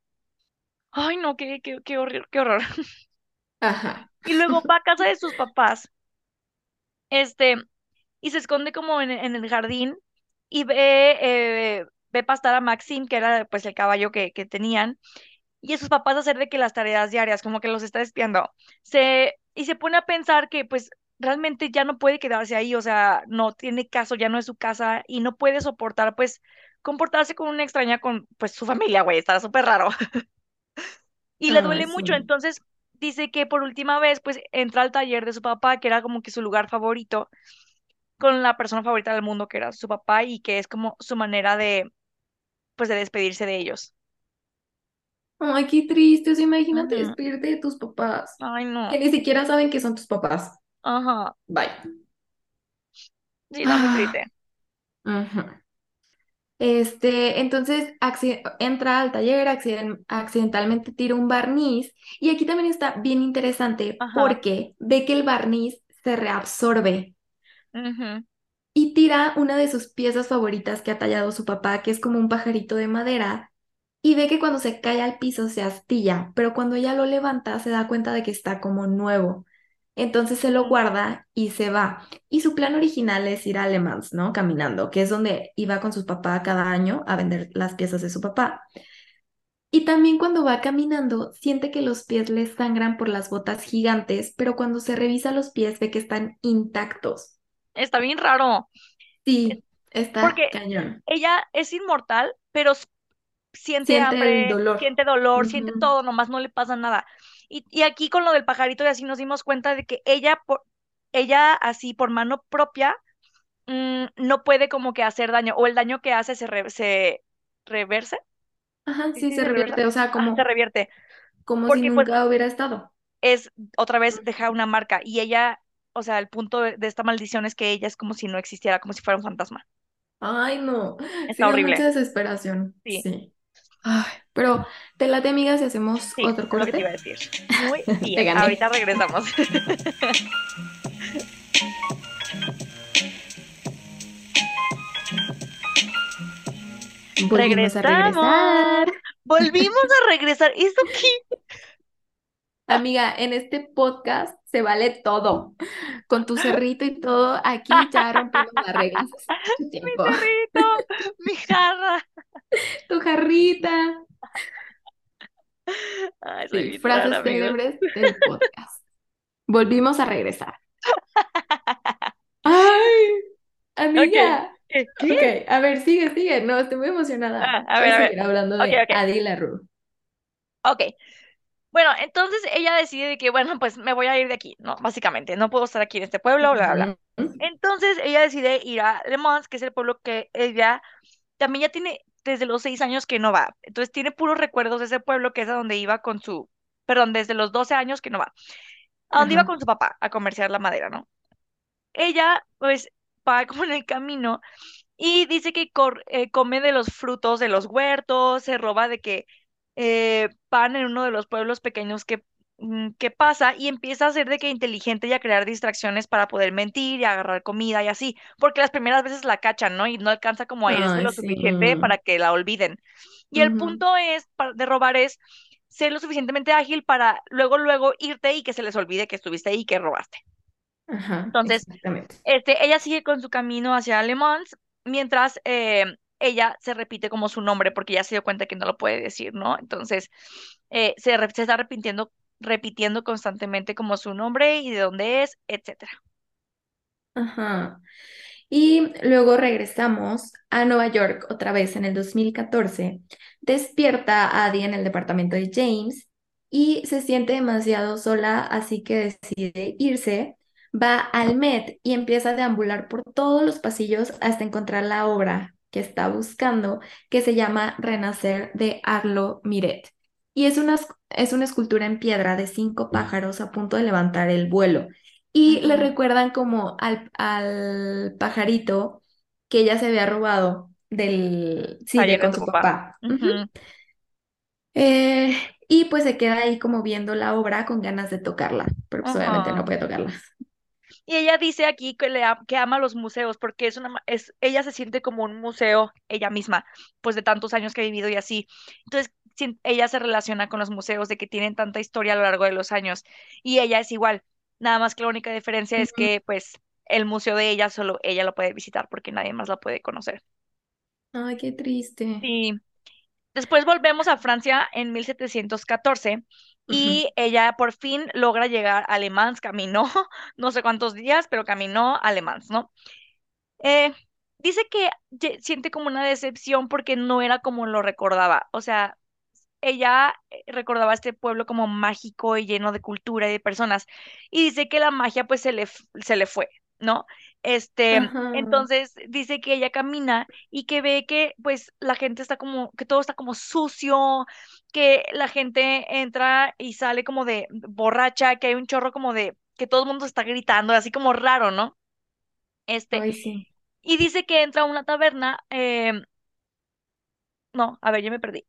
Ay, no, qué, qué, qué horror, qué horror. Ajá. Y luego va a casa de sus papás, este, y se esconde como en, en el jardín y ve, eh, ve pastar a Maxim, que era pues el caballo que, que tenían, y a sus papás hacer de que las tareas diarias, como que los está espiando. Se, y se pone a pensar que pues realmente ya no puede quedarse ahí, o sea, no tiene caso, ya no es su casa y no puede soportar pues comportarse con una extraña con pues su familia, güey, está súper raro. Y le Ay, duele mucho, sí. entonces dice que por última vez pues entra al taller de su papá, que era como que su lugar favorito, con la persona favorita del mundo, que era su papá, y que es como su manera de pues de despedirse de ellos. Ay, qué triste. O sea, imagínate Ujú. despedirte de tus papás, Ay, no. que ni siquiera saben que son tus papás. Ajá. Bye. Sí, está muy triste. ujú. Este, entonces entra al taller, acciden- accidentalmente tira un barniz y aquí también está bien interesante Ajá. porque ve que el barniz se reabsorbe Ujú. y tira una de sus piezas favoritas que ha tallado su papá, que es como un pajarito de madera, y ve que cuando se cae al piso se astilla, pero cuando ella lo levanta se da cuenta de que está como nuevo. Entonces se lo guarda y se va. Y su plan original es ir a Le Mans, ¿no? Caminando, que es donde iba con su papá cada año a vender las piezas de su papá. Y también cuando va caminando, siente que los pies le sangran por las botas gigantes, pero cuando se revisa los pies ve que están intactos. Está bien raro, Sí, está porque cañón. ella es inmortal, pero siente hambre, dolor. siente dolor, siente todo, nomás no le pasa nada. Y, y aquí con lo del pajarito y así nos dimos cuenta de que ella, por, ella así por mano propia, mm, no puede como que hacer daño, o el daño que hace se, re- se reverse, Ajá, ¿sí sí, sí se se revierte, o sea, Ah, se como, revierte, como si porque pues nunca hubiera estado. es otra vez deja una marca y ella, o sea, el punto de, de esta maldición es que ella es como si no existiera, como si fuera un fantasma. Ay, no, sí Está mucha horrible. desesperación, Sí, sí. Ay, pero te late, amiga, si hacemos sí, otro es lo que te iba corte. a decir. Muy Te bien, gané. ahorita regresamos. Volvimos a regresar. Volvimos a regresar. ¿Eso qué? Amiga, en este podcast se vale todo. Con tu cerrito y todo, aquí ya rompimos las reglas Mi cerrito, mi jarra. Tu jarrita. Ay, Sí, rara, frases amigos. célebres del podcast. Volvimos a regresar. Ay, amiga. ¿Qué? ¿Qué? Ok, a ver, sigue, sigue. No, estoy muy emocionada. Ah, a ver, Puedes a ver. seguir hablando de ok. Adi LaRue. Ok. Bueno, entonces ella decide de que, bueno, pues me voy a ir de aquí, ¿no? Básicamente, no puedo estar aquí en este pueblo, bla, bla, bla. Entonces ella decide ir a Le Mans, que es el pueblo que ella también ya tiene desde los seis años que no va. Entonces tiene puros recuerdos de ese pueblo que es a donde iba con su, perdón, desde los 12 años que no va, a donde iba con su papá a comerciar la madera, ¿no? Ella, pues, va como en el camino y dice que eh, come de los frutos de los huertos, se roba de que eh, pan en uno de los pueblos pequeños que mm, qué pasa y empieza a ser de que inteligente y a crear distracciones para poder mentir y agarrar comida y así, porque las primeras veces la cachan, ¿no? Y no alcanza como a irse lo sí. suficiente para que la olviden. Y el punto es de robar es ser lo suficientemente ágil para luego, luego irte y que se les olvide que estuviste ahí y que robaste. Ajá, Entonces, este, ella sigue con su camino hacia Le Mans, mientras eh, ella se repite como su nombre porque ya se dio cuenta que no lo puede decir, ¿no? Entonces, eh, se, está repitiendo, repitiendo constantemente como su nombre y de dónde es, etcétera. Ajá. Y luego regresamos a Nueva York otra vez en el 2014. Despierta a Addie en el departamento de James y se siente demasiado sola, así que decide irse. Va al Met y empieza a deambular por todos los pasillos hasta encontrar la obra que está buscando, que se llama Renacer de Arlo Miret. Y es una, es una escultura en piedra de cinco pájaros a punto de levantar el vuelo. Y le recuerdan como al, al pajarito que ella se había robado del, sí, de con su papá. Eh, y pues se queda ahí como viendo la obra con ganas de tocarla, pero pues obviamente no puede tocarla. Y ella dice aquí que, le que ama los museos porque es una, es, ella se siente como un museo ella misma, pues de tantos años que ha vivido y así. Entonces, ella se relaciona con los museos de que tienen tanta historia a lo largo de los años y ella es igual. Nada más que la única diferencia es que, pues, el museo de ella solo ella lo puede visitar porque nadie más la puede conocer. Ay, qué triste. Sí. Después volvemos a Francia en 1714 Ujú. Y ella por fin logra llegar a Le Mans, caminó no sé cuántos días, pero caminó a Le Mans, ¿no? Eh, dice que siente como una decepción porque no era como lo recordaba. O sea, ella eh, recordaba este pueblo como mágico y lleno de cultura y de personas. Y dice que la magia pues se le, se le fue, ¿no? Este, Ajá. entonces dice que ella camina y que ve que pues la gente está como, que todo está como sucio, que la gente entra y sale como de borracha, que hay un chorro como de, que todo el mundo está gritando, así como raro, ¿no? Este, Ay, sí. y dice que entra a una taberna. em, no, a ver, yo me perdí.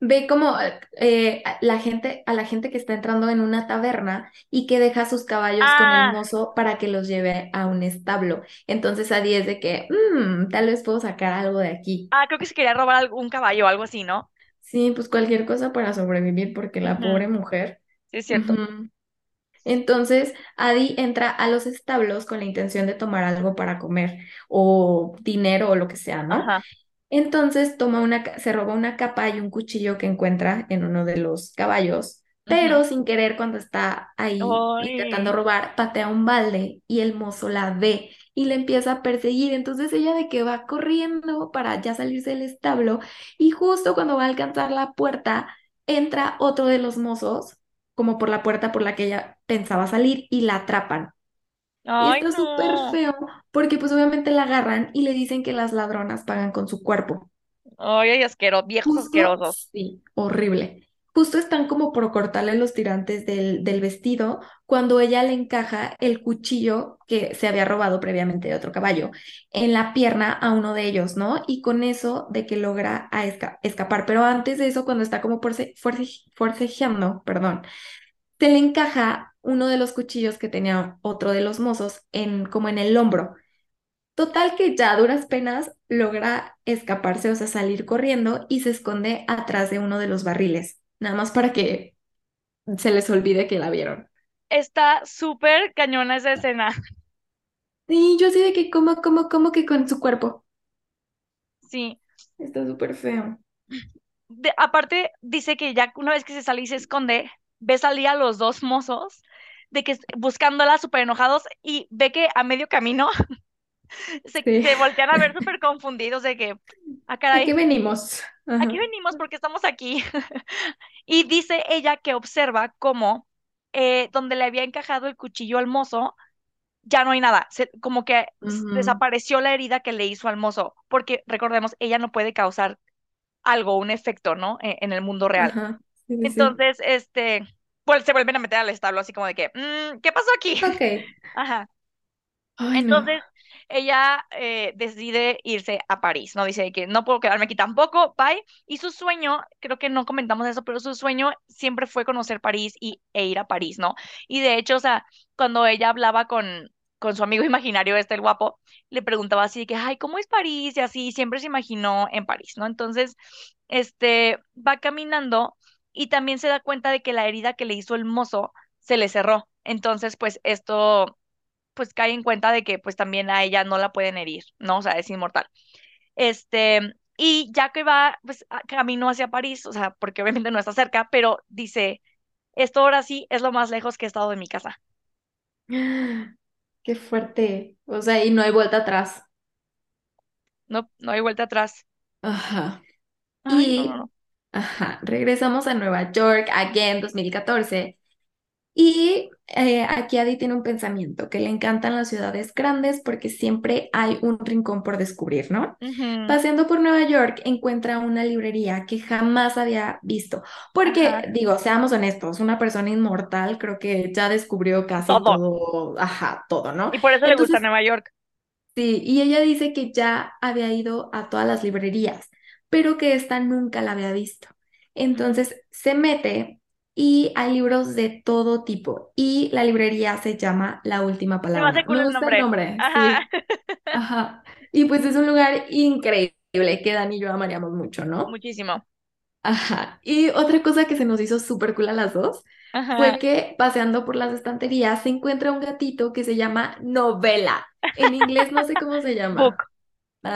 Ve como eh, a la gente, a la gente que está entrando en una taberna y que deja sus caballos con el Ah, mozo para que los lleve a un establo. Entonces Adi es de que, "Mm, tal vez puedo sacar algo de aquí. ah, creo que se quería robar algún caballo o algo así, ¿no? Sí, pues cualquier cosa para sobrevivir, porque la pobre mujer. Sí, es cierto. Entonces, Adi entra a los establos con la intención de tomar algo para comer o dinero o lo que sea, ¿no? Ajá. Entonces toma una, se roba una capa y un cuchillo que encuentra en uno de los caballos, pero sin querer cuando está ahí intentando robar, patea un balde y el mozo la ve y le empieza a perseguir. Entonces ella de que va corriendo para ya salirse del establo y justo cuando va a alcanzar la puerta, entra otro de los mozos, como por la puerta por la que ella pensaba salir y la atrapan. Y está súper no. feo porque pues obviamente la agarran y le dicen que las ladronas pagan con su cuerpo. Ay, asqueroso, viejos Justo, asquerosos. sí, horrible. Justo están como por cortarle los tirantes del, del vestido cuando ella le encaja el cuchillo que se había robado previamente de otro caballo en la pierna a uno de ellos, ¿no? Y con eso de que logra a esca- escapar. Pero antes de eso, cuando está como force- forcejeando, perdón, se le encaja uno de los cuchillos que tenía otro de los mozos en como en el hombro. Total que ya a duras penas logra escaparse, o sea, salir corriendo y se esconde atrás de uno de los barriles, nada más para que se les olvide que la vieron. Está súper cañona esa escena. Y yo así de que, ¿cómo, cómo, cómo que con su cuerpo? Sí. Está súper feo. De- aparte, dice que ya una vez que se sale y se esconde, ve salir a los dos mozos de que buscándola súper enojados y ve que a medio camino se, Sí. se voltean a ver súper confundidos de que, ah, ¿A qué caray, venimos? aquí venimos porque estamos aquí. Y dice ella que observa cómo eh, donde le había encajado el cuchillo al mozo, ya no hay nada, se- como que desapareció la herida que le hizo al mozo, porque recordemos, ella no puede causar algo, un efecto, ¿no? E- En, el mundo real. Sí, sí. Entonces, este, pues se vuelven a meter al establo así como de que, "Mm, ¿qué pasó aquí? Ok. Ajá. Ay, no. Entonces, ella eh, decide irse a París, ¿no? Dice que no puedo quedarme aquí tampoco, bye. Y su sueño, creo que no comentamos eso, pero su sueño siempre fue conocer París y, e ir a París, ¿no? Y de hecho, o sea, cuando ella hablaba con, con su amigo imaginario, este el guapo, le preguntaba así que, ay, ¿cómo es París? Y así, siempre se imaginó en París, ¿no? Entonces, este, va caminando y también se da cuenta de que la herida que le hizo el mozo se le cerró. Entonces, pues esto, pues cae en cuenta de que pues también a ella no la pueden herir, ¿no? O sea, es inmortal. Este, y ya que va, pues camino hacia París, o sea, porque obviamente no está cerca, pero dice, esto ahora sí es lo más lejos que he estado de mi casa. Qué fuerte. O sea, y no hay vuelta atrás. No, no hay vuelta atrás. Ajá. Ay, no, no, Y, no. Ajá, regresamos a Nueva York, again, 2014. Y eh, aquí Adi tiene un pensamiento que le encantan las ciudades grandes porque siempre hay un rincón por descubrir, ¿no? Paseando por Nueva York encuentra una librería que jamás había visto. Porque, digo, seamos honestos, una persona inmortal creo que ya descubrió casi todo. todo, ajá, todo, ¿no? Y por eso le gusta Entonces, Nueva York. Sí, y ella dice que ya había ido a todas las librerías, pero que esta nunca la había visto. Entonces se mete y hay libros de todo tipo y la librería se llama La Última Palabra. Me gusta el nombre. nombre, Ajá. sí, ajá. Y pues es un lugar increíble que Dani y yo amaríamos mucho, ¿no? Muchísimo. Ajá. Y otra cosa que se nos hizo súper cool a las dos Ajá. fue que paseando por las estanterías se encuentra un gatito que se llama Novela. En inglés no sé cómo se llama. Book.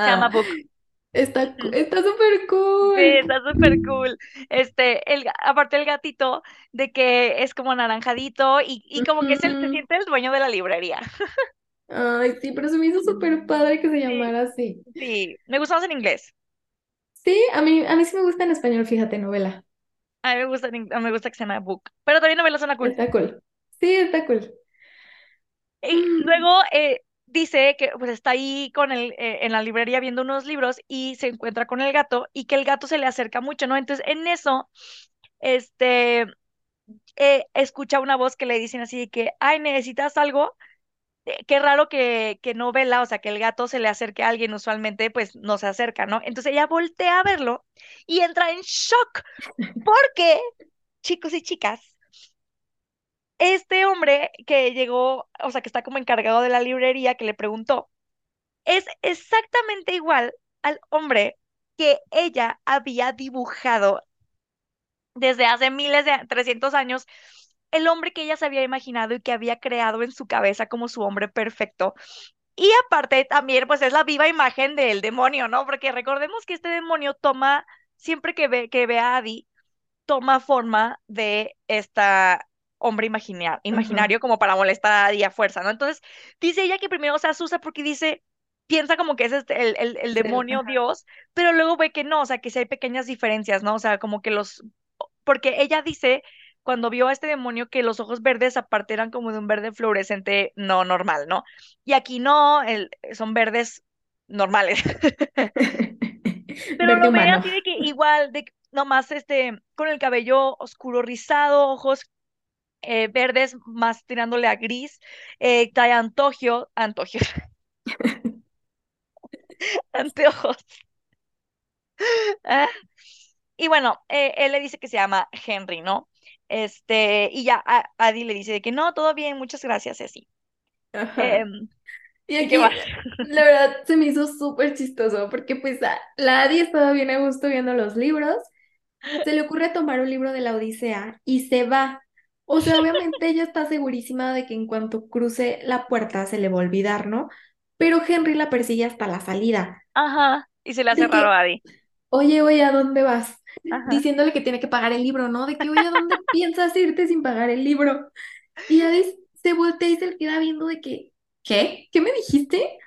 Se llama Ah, Book. Está, está súper Sí, cool. está súper cool. Este, el, aparte el gatito, de que es como naranjadito y, y como que es el, se siente el dueño de la librería. Ay, sí, pero se me hizo súper padre que se llamara así. sí. Me gusta más en inglés. Sí, a mí, a mí sí me gusta en español, fíjate, novela. A mí me gusta, me gusta que se llama Book. Pero también novela suena cool. Está cool. Sí, está cool. Y Mm, luego eh, dice que pues está ahí con el, eh, en la librería viendo unos libros y se encuentra con el gato y que el gato se le acerca mucho, ¿no? Entonces en eso, este, eh, escucha una voz que le dicen así que, ay, ¿necesitas algo? Eh, Qué raro que, que no vela, o sea, que el gato se le acerque a alguien, usualmente pues no se acerca, ¿no? Entonces ella voltea a verlo y entra en shock porque, chicos y chicas, este hombre que llegó, o sea, que está como encargado de la librería, que le preguntó, es exactamente igual al hombre que ella había dibujado desde hace miles de, 300 años, el hombre que ella se había imaginado y que había creado en su cabeza como su hombre perfecto. Y aparte también, pues es la viva imagen del demonio, ¿no? Porque recordemos que este demonio toma, siempre que ve, que ve a Adi, toma forma de esta hombre imagina- imaginario como para molestar a Adi a fuerza, ¿no? Entonces, dice ella que primero se asusta porque dice, piensa como que es este, el, el, el demonio. Dios, pero luego ve que no, o sea, que sí hay pequeñas diferencias, ¿no? O sea, como que los, porque ella dice, cuando vio a este demonio, que los ojos verdes aparte eran como de un verde fluorescente no normal, ¿no? Y aquí no, el, son verdes normales. Pero Verde lo ve así de que igual, de nomás este, con el cabello oscuro rizado, ojos eh, verdes más tirándole a gris, eh, trae antojio, antojios, anteojos. ah, Y bueno, eh, él le dice que se llama Henry, ¿no? Este, y ya a Adi le dice de que no, todo bien, muchas gracias, y así. Ajá. Em, Y ¿y qué aquí, la verdad, se me hizo súper chistoso porque pues la Adi estaba bien a gusto viendo los libros, se le ocurre tomar un libro de la Odisea y se va. O sea, obviamente ella está segurísima de que en cuanto cruce la puerta se le va a olvidar, ¿no? Pero Henry la persigue hasta la salida, Ajá, y se le hace de raro a Adi. oye, oye, ¿a dónde vas? Ajá. Diciéndole que tiene que pagar el libro, ¿no? De que, oye, ¿a dónde piensas irte sin pagar el libro? Y Adi se voltea y se le queda viendo de que, ¿qué? ¿Qué me dijiste?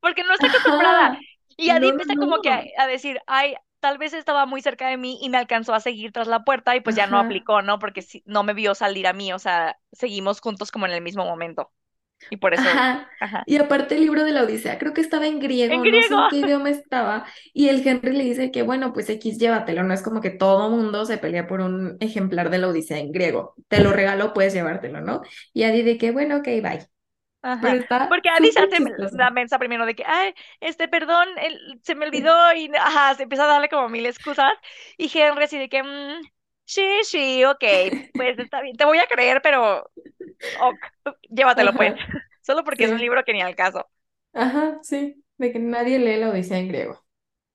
Porque no está acostumbrada. Ajá. Y Adi No, no, empieza como que a, a decir, ay, tal vez estaba muy cerca de mí y me alcanzó a seguir tras la puerta y pues ya no aplicó, ¿no? Porque no me vio salir a mí, o sea, seguimos juntos como en el mismo momento. Y por eso, Ajá. ajá. Y aparte el libro de la Odisea, creo que estaba en En griego, no sé en qué idioma estaba. Y el Henry le dice que, bueno, pues X, llévatelo. No es como que todo mundo se pelea por un ejemplar de la Odisea en griego. Te lo regalo, puedes llevártelo, ¿no? Y Adi de que, bueno, ok, bye. Pero Ajá. está Porque Andy se hace la mensa primero de que, ay, este, perdón, se me olvidó y, ajá, se empieza a darle como mil excusas. Y Henry así de que, "Mm, sí, sí, ok, pues está bien, te voy a creer, pero, ok, llévatelo pues. Solo porque es un libro que ni al caso. ajá, sí, de que nadie lee la Odisea en griego.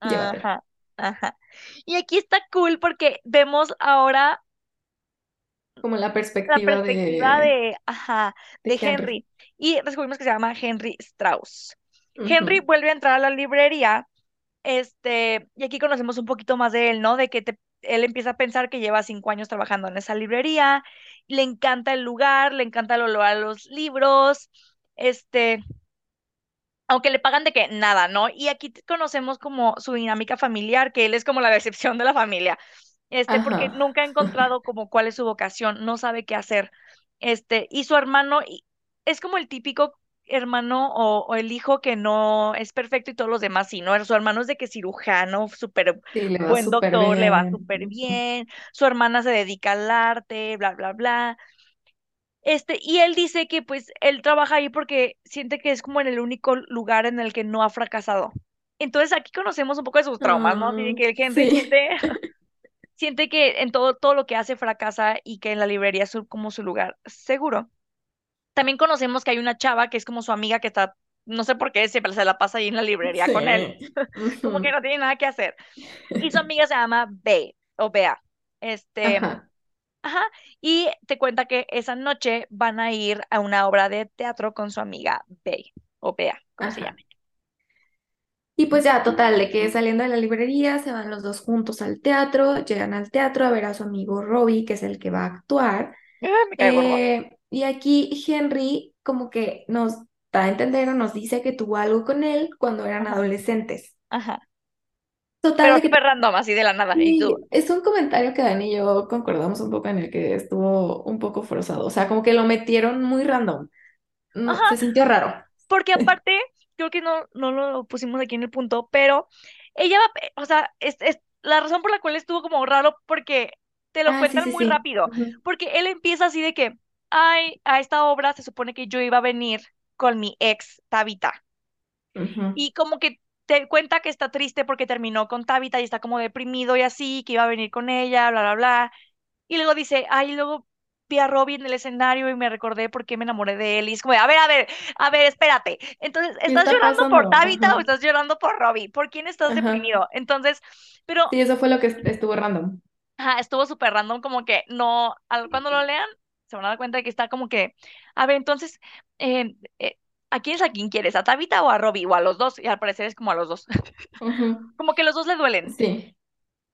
Llévatelo. Ajá, ajá. Y aquí está cool porque vemos ahora Como la la perspectiva de, de, ajá, de de Henry. Henry. Y descubrimos que se llama Henry Strauss. Henry vuelve a entrar a la librería, este, y aquí conocemos un poquito más de él, ¿no? De que te- él empieza a pensar que lleva cinco años trabajando en esa librería, le encanta el lugar, le encanta el olor a los libros, este, aunque le pagan de que nada, ¿no? Y aquí conocemos como su dinámica familiar, que él es como la decepción de la familia, este, porque nunca ha encontrado como cuál es su vocación, no sabe qué hacer, este, y su hermano es como el típico hermano o, o el hijo que no es perfecto y todos los demás sí, ¿no? Su hermano es de que cirujano, súper sí, buen doctor, le va súper bien, su hermana se dedica al arte, bla, bla, bla. Este, y él dice que pues él trabaja ahí porque siente que es como en el único lugar en el que no ha fracasado. Entonces aquí conocemos un poco de sus traumas, ¿no? De Ah, que sí, siente, siente que en todo, todo lo que hace fracasa y que en la librería es como su lugar seguro. También conocemos que hay una chava que es como su amiga que está, no sé por qué, siempre se la pasa ahí en la librería con él, como que no tiene nada que hacer. Y su amiga se llama Bea, o Bea. Este, Ajá, Ajá, y te cuenta que esa noche van a ir a una obra de teatro con su amiga Bey, o Bea, como se llama. Y pues ya, total, de que saliendo de la librería se van los dos juntos al teatro, llegan al teatro a ver a su amigo Robbie, que es el que va a actuar. Me gordo. Eh, y aquí Henry como que nos da a entender o nos dice que tuvo algo con él cuando eran Ajá, adolescentes. ajá. Total, Pero de que súper random, así de la nada. Y tú, sí, es un comentario que Dani y yo concordamos un poco en el que estuvo un poco forzado. O sea, como que lo metieron muy random. No, se sintió raro. porque aparte, creo que no, no lo pusimos aquí en el punto, pero ella va, eh, o sea, es, es la razón por la cual estuvo como raro, porque te lo Ah, cuentan sí, muy sí. rápido, porque él empieza así de que, ay, a esta obra se supone que yo iba a venir con mi ex Tabitha. ujú. y como que te cuenta que está triste porque terminó con Tabitha y está como deprimido y así, que iba a venir con ella, bla, bla, bla. Y luego dice, ay, luego vi a Robbie en el escenario y me recordé por qué me enamoré de él. Y es como, a ver, a ver, a ver, espérate. Entonces, ¿Qué ¿estás está llorando por pasando? Tabitha o Ajá, estás llorando por Robbie? ¿Por quién estás ajá. deprimido? Entonces, pero, Sí, eso fue lo que est- estuvo random. ajá, estuvo súper random, como que no, cuando lo lean, se van a dar cuenta de que está como que, a ver, entonces, eh, eh, ¿a quién es a quién quieres? ¿A Tabitha o a Robbie? O a los dos, y al parecer es como a los dos. Como que los dos le duelen. Sí,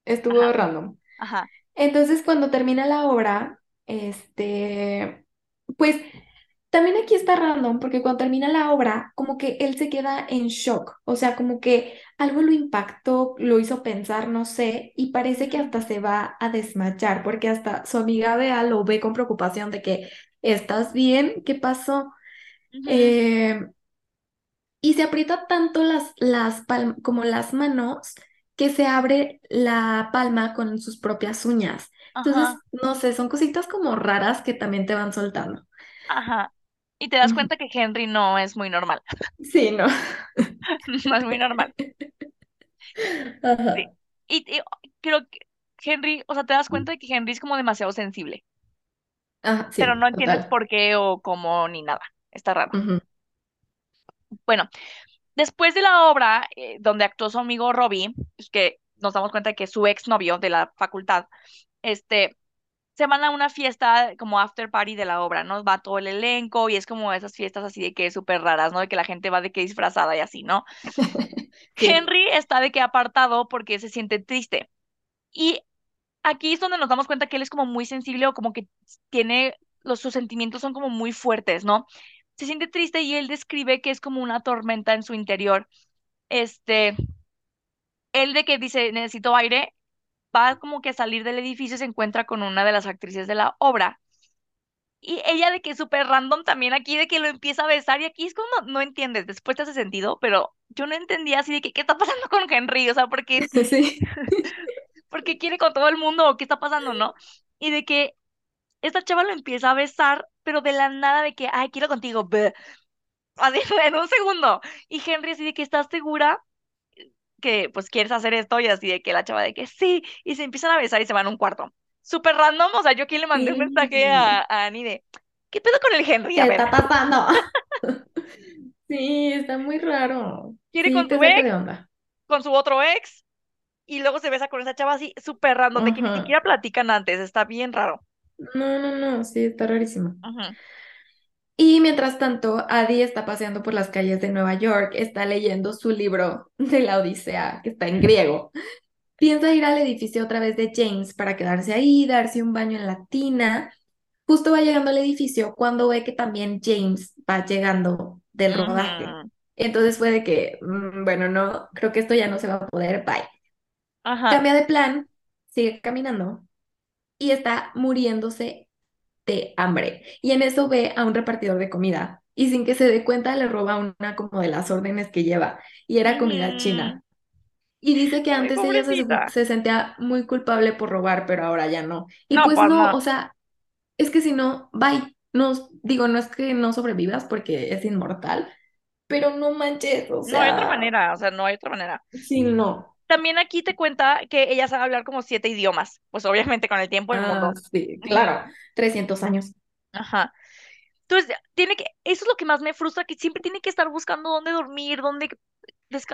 estuvo Ajá, random. ajá, Entonces, cuando termina la obra, este, pues también aquí está random, porque cuando termina la obra, como que él se queda en shock, o sea, como que algo lo impactó, lo hizo pensar, no sé, y parece que hasta se va a desmayar, porque hasta su amiga Bea lo ve con preocupación de que, ¿estás bien? ¿Qué pasó? Eh, y se aprieta tanto las, las como las manos que se abre la palma con sus propias uñas. Entonces, ajá, no sé, son cositas como raras que también te van soltando. ajá. Y te das cuenta que Henry no es muy normal. Sí, no. No es muy normal. Sí. Ajá. Y, y creo que Henry, o sea, te das cuenta de que Henry es como demasiado sensible, Ajá, pero sí, no entiendes total. por qué o cómo ni nada. Está raro. Bueno, después de la obra eh, donde actuó su amigo Robbie, es que nos damos cuenta de que su exnovio de la facultad, este, se van a una fiesta como after party de la obra, ¿no? Va todo el elenco y es como esas fiestas así de que súper raras, ¿no? De que la gente va de que disfrazada y así, ¿no? Sí. Henry está de que apartado porque se siente triste. Y aquí es donde nos damos cuenta que él es como muy sensible o como que tiene, los, sus sentimientos son como muy fuertes, ¿no? Se siente triste y él describe que es como una tormenta en su interior. Este, él de que dice, necesito aire, va como que a salir del edificio se encuentra con una de las actrices de la obra Y ella de que es súper random también aquí, de que lo empieza a besar y aquí es como no, no entiendes, después te hace sentido, pero yo no entendía así de que qué está pasando con Henry, o sea, ¿por qué, Sí. por qué quiere con todo el mundo o qué está pasando, no? Y de que esta chava lo empieza a besar, pero de la nada de que, ay, quiero contigo, bleh. así en un segundo. Y Henry así de que estás segura que pues quieres hacer esto y así de que la chava de que sí, y se empiezan a besar y se van a un cuarto. Súper random, o sea, yo aquí le mandé un mensaje a, a Annie de, ¿qué pedo con el Henry? ¿Qué A ver, está pasando? Sí, está muy raro. quiere Sí, con tu ex, de onda. con su otro ex, y luego se besa con esa chava así, súper random, de que ni siquiera platican antes, está bien raro. No, no, no, sí, está rarísimo. Y mientras tanto, Adi está paseando por las calles de Nueva York, está leyendo su libro de la Odisea, que está en griego. Piensa ir al edificio otra vez de James para quedarse ahí, darse un baño en la tina. Justo va llegando al edificio cuando ve que también James va llegando del rodaje. Ujú. Entonces fue de que, "Mm, bueno, no, creo que esto ya no se va a poder, bye. Ajá. Cambia de plan, sigue caminando y está muriéndose de hambre. Y en eso ve a un repartidor de comida y sin que se dé cuenta le roba una como de las órdenes que lleva y era comida china. Y dice que antes ella se, se sentía muy culpable por robar, pero ahora ya no. Y No, pues pues no, o sea, es que si no, bye. No, digo, no es que no sobrevivas porque es inmortal, pero no manches, o No hay otra sea, manera, o sea, no hay otra manera. sí, no. También aquí te cuenta que ella sabe hablar como siete idiomas, pues obviamente con el tiempo del Ah, mundo. sí, claro, 300 años. Ajá. Entonces, tiene que, eso es lo que más me frustra, que siempre tiene que estar buscando dónde dormir, dónde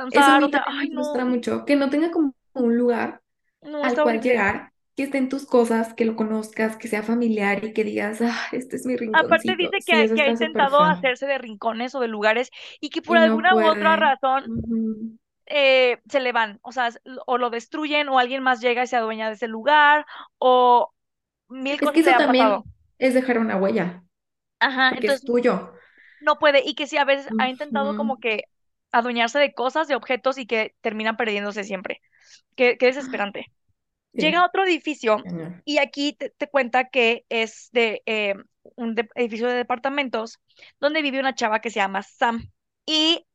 Eso a descansar, mí o sea, también ay me no, frustra mucho, que no tenga como un lugar no, al cual llegar, que estén tus cosas, que lo conozcas, que sea familiar y que digas, ah, este es mi Aparte rinconcito. dice que, Sí, que ha intentado hacerse de rincones o de lugares y que por Y no alguna u otra razón Ujú. Eh, se le van, o sea, o lo destruyen o alguien más llega y se adueña de ese lugar o mil Es que cosas eso pasado. también es dejar una huella, Ajá, porque es tuyo. no puede y que sí, a veces ha intentado como que adueñarse de cosas, de objetos y que terminan perdiéndose siempre. Qué, qué desesperante. Llega a otro edificio y aquí te, te cuenta que es de eh, un de- edificio de departamentos donde vive una chava que se llama Sam. Y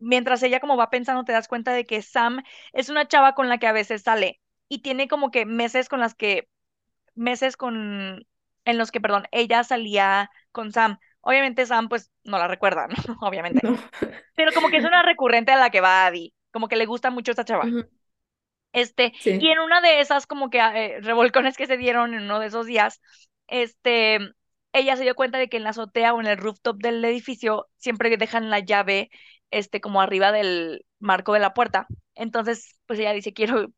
mientras ella como va pensando, te das cuenta de que Sam es una chava con la que a veces sale y tiene como que meses con las que, meses con, en los que, perdón, ella salía con Sam. Obviamente Sam pues no la recuerda, ¿no? Obviamente. No. Pero como que es una recurrente a la que va Abby, como que le gusta mucho esta chava. Este, y en una de esas como que eh, revolcones que se dieron en uno de esos días, este, ella se dio cuenta de que en la azotea o en el rooftop del edificio siempre dejan la llave, este, como arriba del marco de la puerta. Entonces, pues ella dice, quiero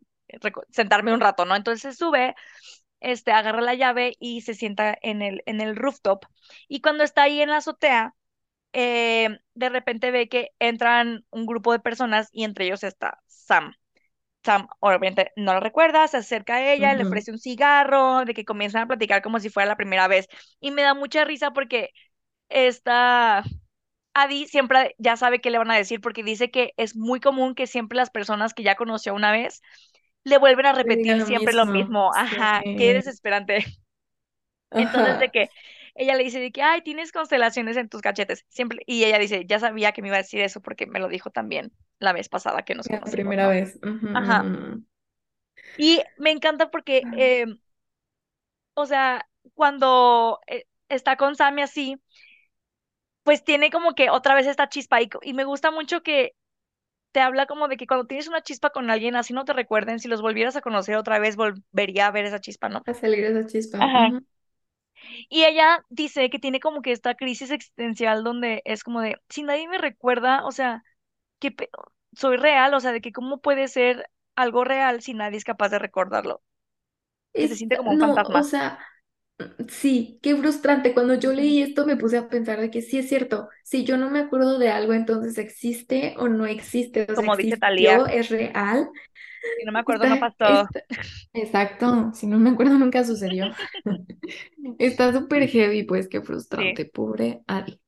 sentarme un rato, ¿no? Entonces se sube, este, agarra la llave y se sienta en el, en el rooftop. Y cuando está ahí en la azotea, eh, de repente ve que entran un grupo de personas y entre ellos está Sam. Sam obviamente no lo recuerda, se acerca a ella, le ofrece un cigarro, de que comienzan a platicar como si fuera la primera vez. Y me da mucha risa porque esta Adi siempre ya sabe qué le van a decir porque dice que es muy común que siempre las personas que ya conoció una vez le vuelven a repetir lo siempre lo mismo. Ajá, qué Sí. desesperante. Entonces de Ajá. que ella le dice de que, ay, tienes constelaciones en tus cachetes. Siempre, y ella dice, ya sabía que me iba a decir eso porque me lo dijo también la vez pasada que nos La conocimos, primera ¿no? vez. Ujú, Ajá. ujú. Y me encanta porque, eh, o sea, cuando eh, está con Sammy así, pues tiene como que otra vez esta chispa y, y me gusta mucho que te habla como de que cuando tienes una chispa con alguien así no te recuerden, si los volvieras a conocer otra vez volvería a ver esa chispa, ¿no? A salir esa chispa. Ajá. Y ella dice que tiene como que esta crisis existencial donde es como de, si nadie me recuerda, o sea, que soy real, o sea, de que cómo puede ser algo real si nadie es capaz de recordarlo, que se Es, siente como un no, o fantasma, sea, sí, qué frustrante. Cuando yo leí esto me puse a pensar de que sí es cierto, si yo no me acuerdo de algo, entonces existe o no existe, o sea, como dice Talía. es real. Si no me acuerdo, no pasó. está, exacto, si no me acuerdo nunca sucedió. Está súper heavy, pues qué Sí. frustrante, pobre Adi.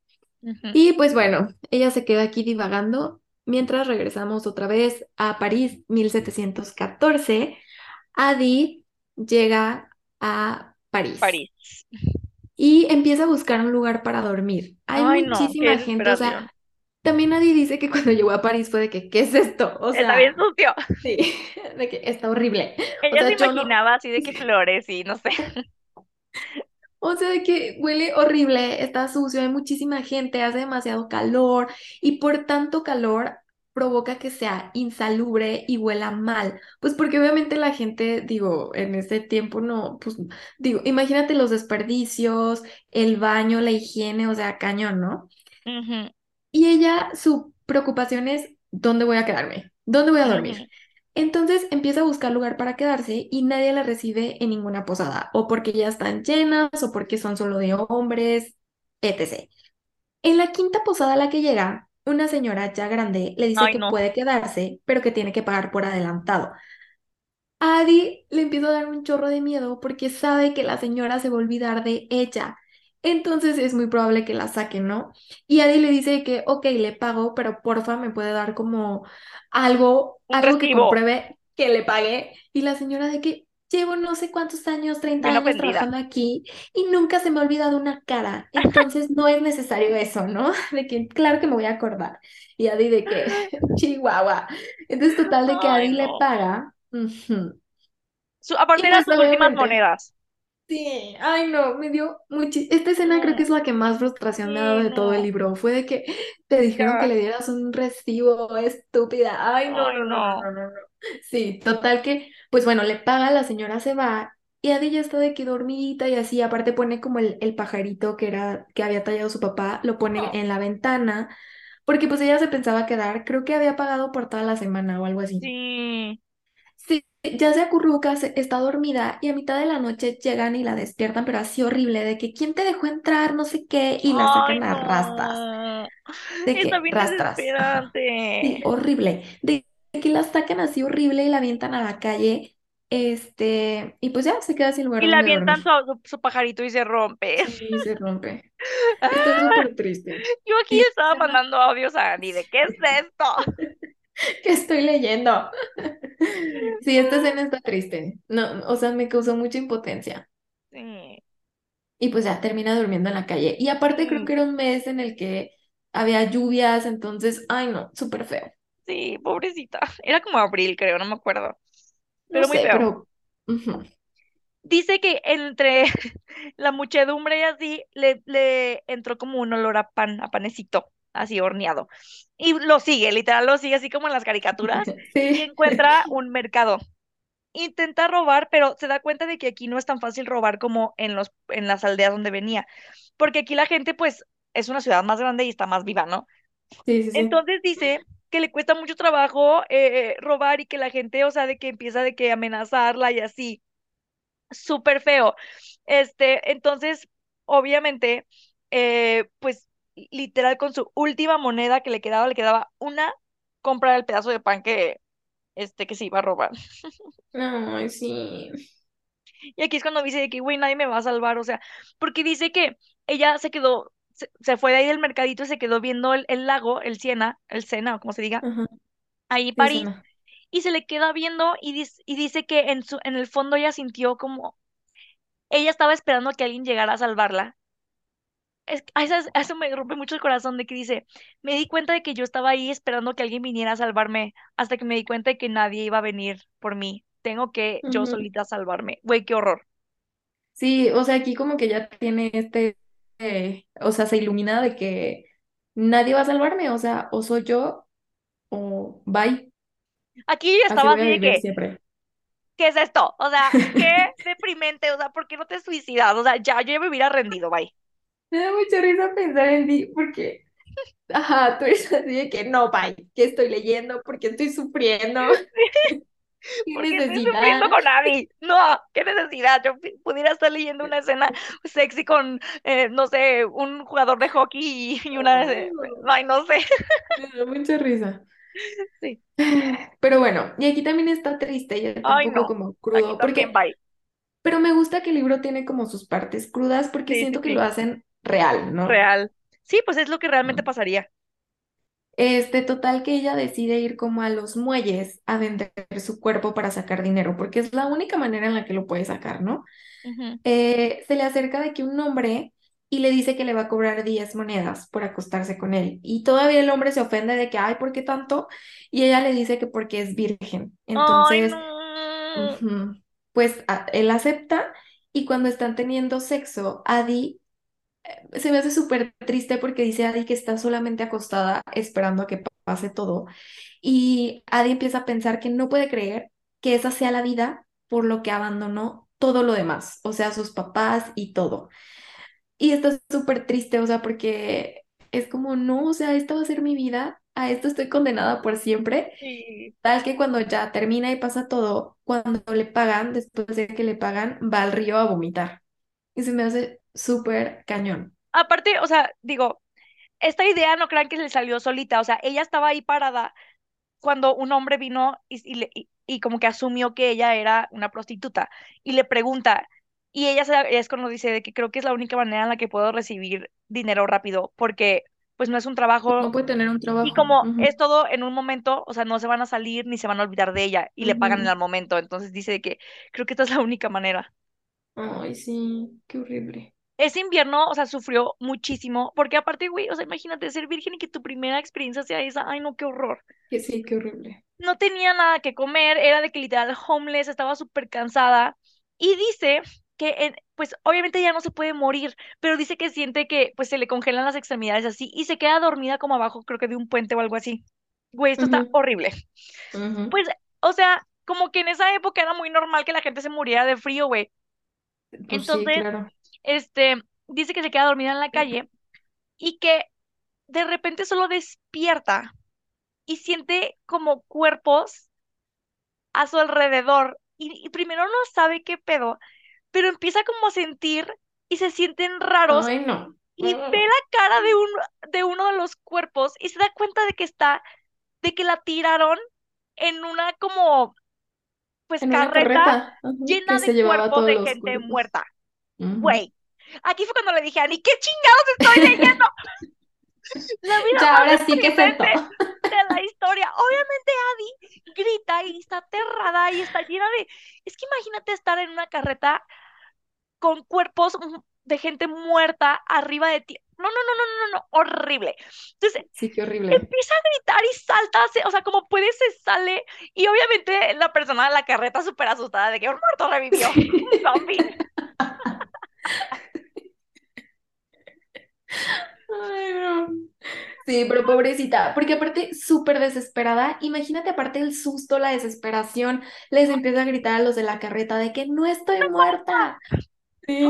Y pues bueno, ella se queda aquí divagando mientras regresamos otra vez a París, 1714. Adi llega a París París. y empieza a buscar un lugar para dormir. Hay Ay, no, qué muchísima gente, o sea, también Adi dice que cuando llegó a París fue de que, ¿qué es esto? O Está bien sea, sucio. sí, de que está horrible. O Ella se sea, no, imaginaba así de que flores y no sé. O sea, de que huele horrible, está sucio, hay muchísima gente, hace demasiado calor y por tanto calor provoca que sea insalubre y huela mal. Pues porque obviamente la gente, digo, en ese tiempo no, pues digo, imagínate los desperdicios, el baño, la higiene, o sea, cañón, ¿no? Y ella, su preocupación es, ¿dónde voy a quedarme? ¿Dónde voy a dormir? Entonces empieza a buscar lugar para quedarse y nadie la recibe en ninguna posada, o porque ya están llenas, o porque son solo de hombres, etc. En la quinta posada a la que llega, una señora ya grande le dice Ay, que no. puede quedarse, pero que tiene que pagar por adelantado. A Adi le empieza a dar un chorro de miedo porque sabe que la señora se va a olvidar de ella. Entonces es muy probable que la saquen, ¿no? Y Adi le dice que, ok, le pago, pero porfa me puede dar como algo, Un algo que compruebe que le pagué. Y la señora de que llevo no sé cuántos años, 30 Bien años ofendida. trabajando aquí y nunca se me ha olvidado una cara. Entonces no es necesario eso, ¿no? De que claro que me voy a acordar. Y Adi de que, Chihuahua. Entonces total de que Adi le paga. Su- aparte eran pues sus últimas monedas. sí, ay no, me dio muchi... Esta escena creo que es la que más frustración me ha dado de todo el libro. Fue de que te dijeron que le dieras un recibo, estúpida. Ay, no, Ay, no, no, no, no. no, no, no. Sí, total que, pues bueno, le paga, la señora se va y Adi ya está de que dormidita y así, aparte pone como el, el pajarito que era, que había tallado su papá, lo pone Oh, en la ventana, porque pues ella se pensaba quedar, creo que había pagado por toda la semana o algo así. sí. Sí, ya se acurruca, se- está dormida y a mitad de la noche llegan y la despiertan, pero así horrible, de que quién te dejó entrar, no sé qué, y la sacan a rastras, no. de que ajá, sí, horrible, de que la sacan así horrible y la avientan a la calle, este, y pues ya se queda sin lugar Y donde avientan su, su, su pajarito y se rompe. Sí, se rompe. Está súper triste. Yo aquí estaba mandando audios a Andy de ¿qué es esto? ¿qué estoy leyendo? Sí, esta escena está triste. No, o sea, me causó mucha impotencia. Sí. Y pues ya termina durmiendo en la calle. Y aparte creo Mm, que era un mes en el que había lluvias, entonces, ay no, súper feo. Sí, pobrecita. Era como abril, creo, no me acuerdo. No Pero muy sé, feo. pero ujú, Dice que entre la muchedumbre y así le, le entró como un olor a pan, a panecito, así horneado. Y lo sigue, literal lo sigue así como en las caricaturas y encuentra un mercado. Intenta robar, pero se da cuenta de que aquí no es tan fácil robar como en los, en las aldeas donde venía, porque aquí la gente pues es una ciudad más grande y está más viva, ¿no? sí, sí, sí. Entonces dice que le cuesta mucho trabajo eh, robar y que la gente, o sea, de que empieza de que amenazarla y así súper feo. Este, entonces, obviamente, eh, pues literal con su última moneda que le quedaba, le quedaba una, comprar el pedazo de pan que, este, que se iba a robar. Ay, sí. Y aquí es cuando dice de que, güey, nadie me va a salvar, o sea, porque dice que ella se quedó, se, se fue de ahí del mercadito y se quedó viendo el, el lago, el Siena, el Sena, o como se diga, ahí París, y se le queda viendo y, dis- y dice que en su, en el fondo ella sintió como, ella estaba esperando que alguien llegara a salvarla Es, a eso me rompe mucho el corazón de que dice, me di cuenta de que yo estaba ahí esperando que alguien viniera a salvarme, hasta que me di cuenta de que nadie iba a venir por mí. Tengo que yo solita salvarme. Güey, qué horror. Sí, o sea, aquí como que ya tiene este, eh, o sea, se ilumina de que nadie va a salvarme, o sea, o soy yo o bye, Aquí yo estaba así de que, siempre. ¿qué es esto? O sea, qué deprimente, o sea, ¿por qué no te suicidas? O sea, ya, yo ya me hubiera rendido, bye. Me da mucha risa pensar en ti porque Ajá, tú eres así de que no, bye, ¿qué estoy leyendo? porque estoy sufriendo? ¿Qué Porque estoy sufriendo necesidad? con Abby. No, qué necesidad. Yo pudiera estar leyendo una escena sexy con, eh, no sé, un jugador de hockey y, una... Ay, eh, no, Ay, no sé. mucha risa. Sí. Pero bueno, y aquí también está triste y está un Ay, poco no. como crudo, porque, bye. pero me gusta que el libro tiene como sus partes crudas porque Sí, sí, siento que lo hacen real, ¿no? Real. Sí, pues es lo que realmente pasaría. Este, total que ella decide ir como a los muelles a vender su cuerpo para sacar dinero, porque es la única manera en la que lo puede sacar, ¿no? Eh, se le acerca de que un hombre y le dice que le va a cobrar 10 monedas por acostarse con él. Y todavía el hombre se ofende de que, ay, ¿por qué tanto? Y ella le dice que porque es virgen. Entonces, no. pues a- él acepta y cuando están teniendo sexo, Adi se me hace súper triste porque dice Adi que está solamente acostada esperando a que pase todo. Y Adi empieza a pensar que no puede creer que esa sea la vida por lo que abandonó todo lo demás, o sea, sus papás y todo. Y está súper triste, o sea, porque es como, no, o sea, esta va a ser mi vida, a esto estoy condenada por siempre. Sí. Tal que cuando ya termina y pasa todo, cuando le pagan, después de que le pagan, va al río a vomitar. Y se me hace súper cañón. Aparte, o sea, digo, esta idea no crean que le salió solita, o sea, ella estaba ahí parada cuando un hombre vino y, y, le- y- y como que asumió que ella era una prostituta y le pregunta, y ella se- es cuando dice de que creo que es la única manera en la que puedo recibir dinero rápido, porque pues no es un No trabajo puede tener un y trabajo. como Ujú, es todo en un momento, o sea, no se van a salir ni se van a olvidar de ella y le pagan en el momento, entonces dice que creo que esta es la única manera. Ay, sí, qué horrible. Ese invierno, o sea, sufrió muchísimo, porque aparte, güey, o sea, imagínate ser virgen y que tu primera experiencia sea esa, ay, no, qué horror. Que sí, qué horrible. no tenía nada que comer, era de que literal homeless, estaba súper cansada y dice que pues obviamente ya no se puede morir, pero dice que siente que pues se le congelan las extremidades así y se queda dormida como abajo, creo que de un puente o algo así. Güey, esto está horrible. Pues, o sea, como que en esa época era muy normal que la gente se muriera de frío, güey. Pues sí, Entonces, claro. este, dice que se queda dormida en la calle y que de repente solo despierta y siente como cuerpos a su alrededor y, y primero no sabe qué pedo, pero empieza como a sentir y se sienten raros Ay, no. y ve la cara de un, de uno de los cuerpos y se da cuenta de que está, de que la tiraron en una como, pues carreta llena de se cuerpos de gente cuerpos. muerta. Güey, aquí fue cuando le dije a Ani, ¿qué chingados estoy leyendo? La vida Ya, ahora sí que aceptó. de la historia. Obviamente Adi grita y está aterrada y está llena de... Es que imagínate estar en una carreta con cuerpos de gente muerta arriba de ti. No, no, no, no, no, no, no, horrible. Entonces Sí, qué horrible. empieza a gritar y salta, se- o sea, como puede, se sale. Y obviamente la persona de la carreta súper asustada de que un muerto revivió, un Sí. zombie. Ay, no. Sí, pero pobrecita, porque aparte súper desesperada, imagínate aparte el susto, la desesperación, les empieza a gritar a los de la carreta de que no estoy muerta.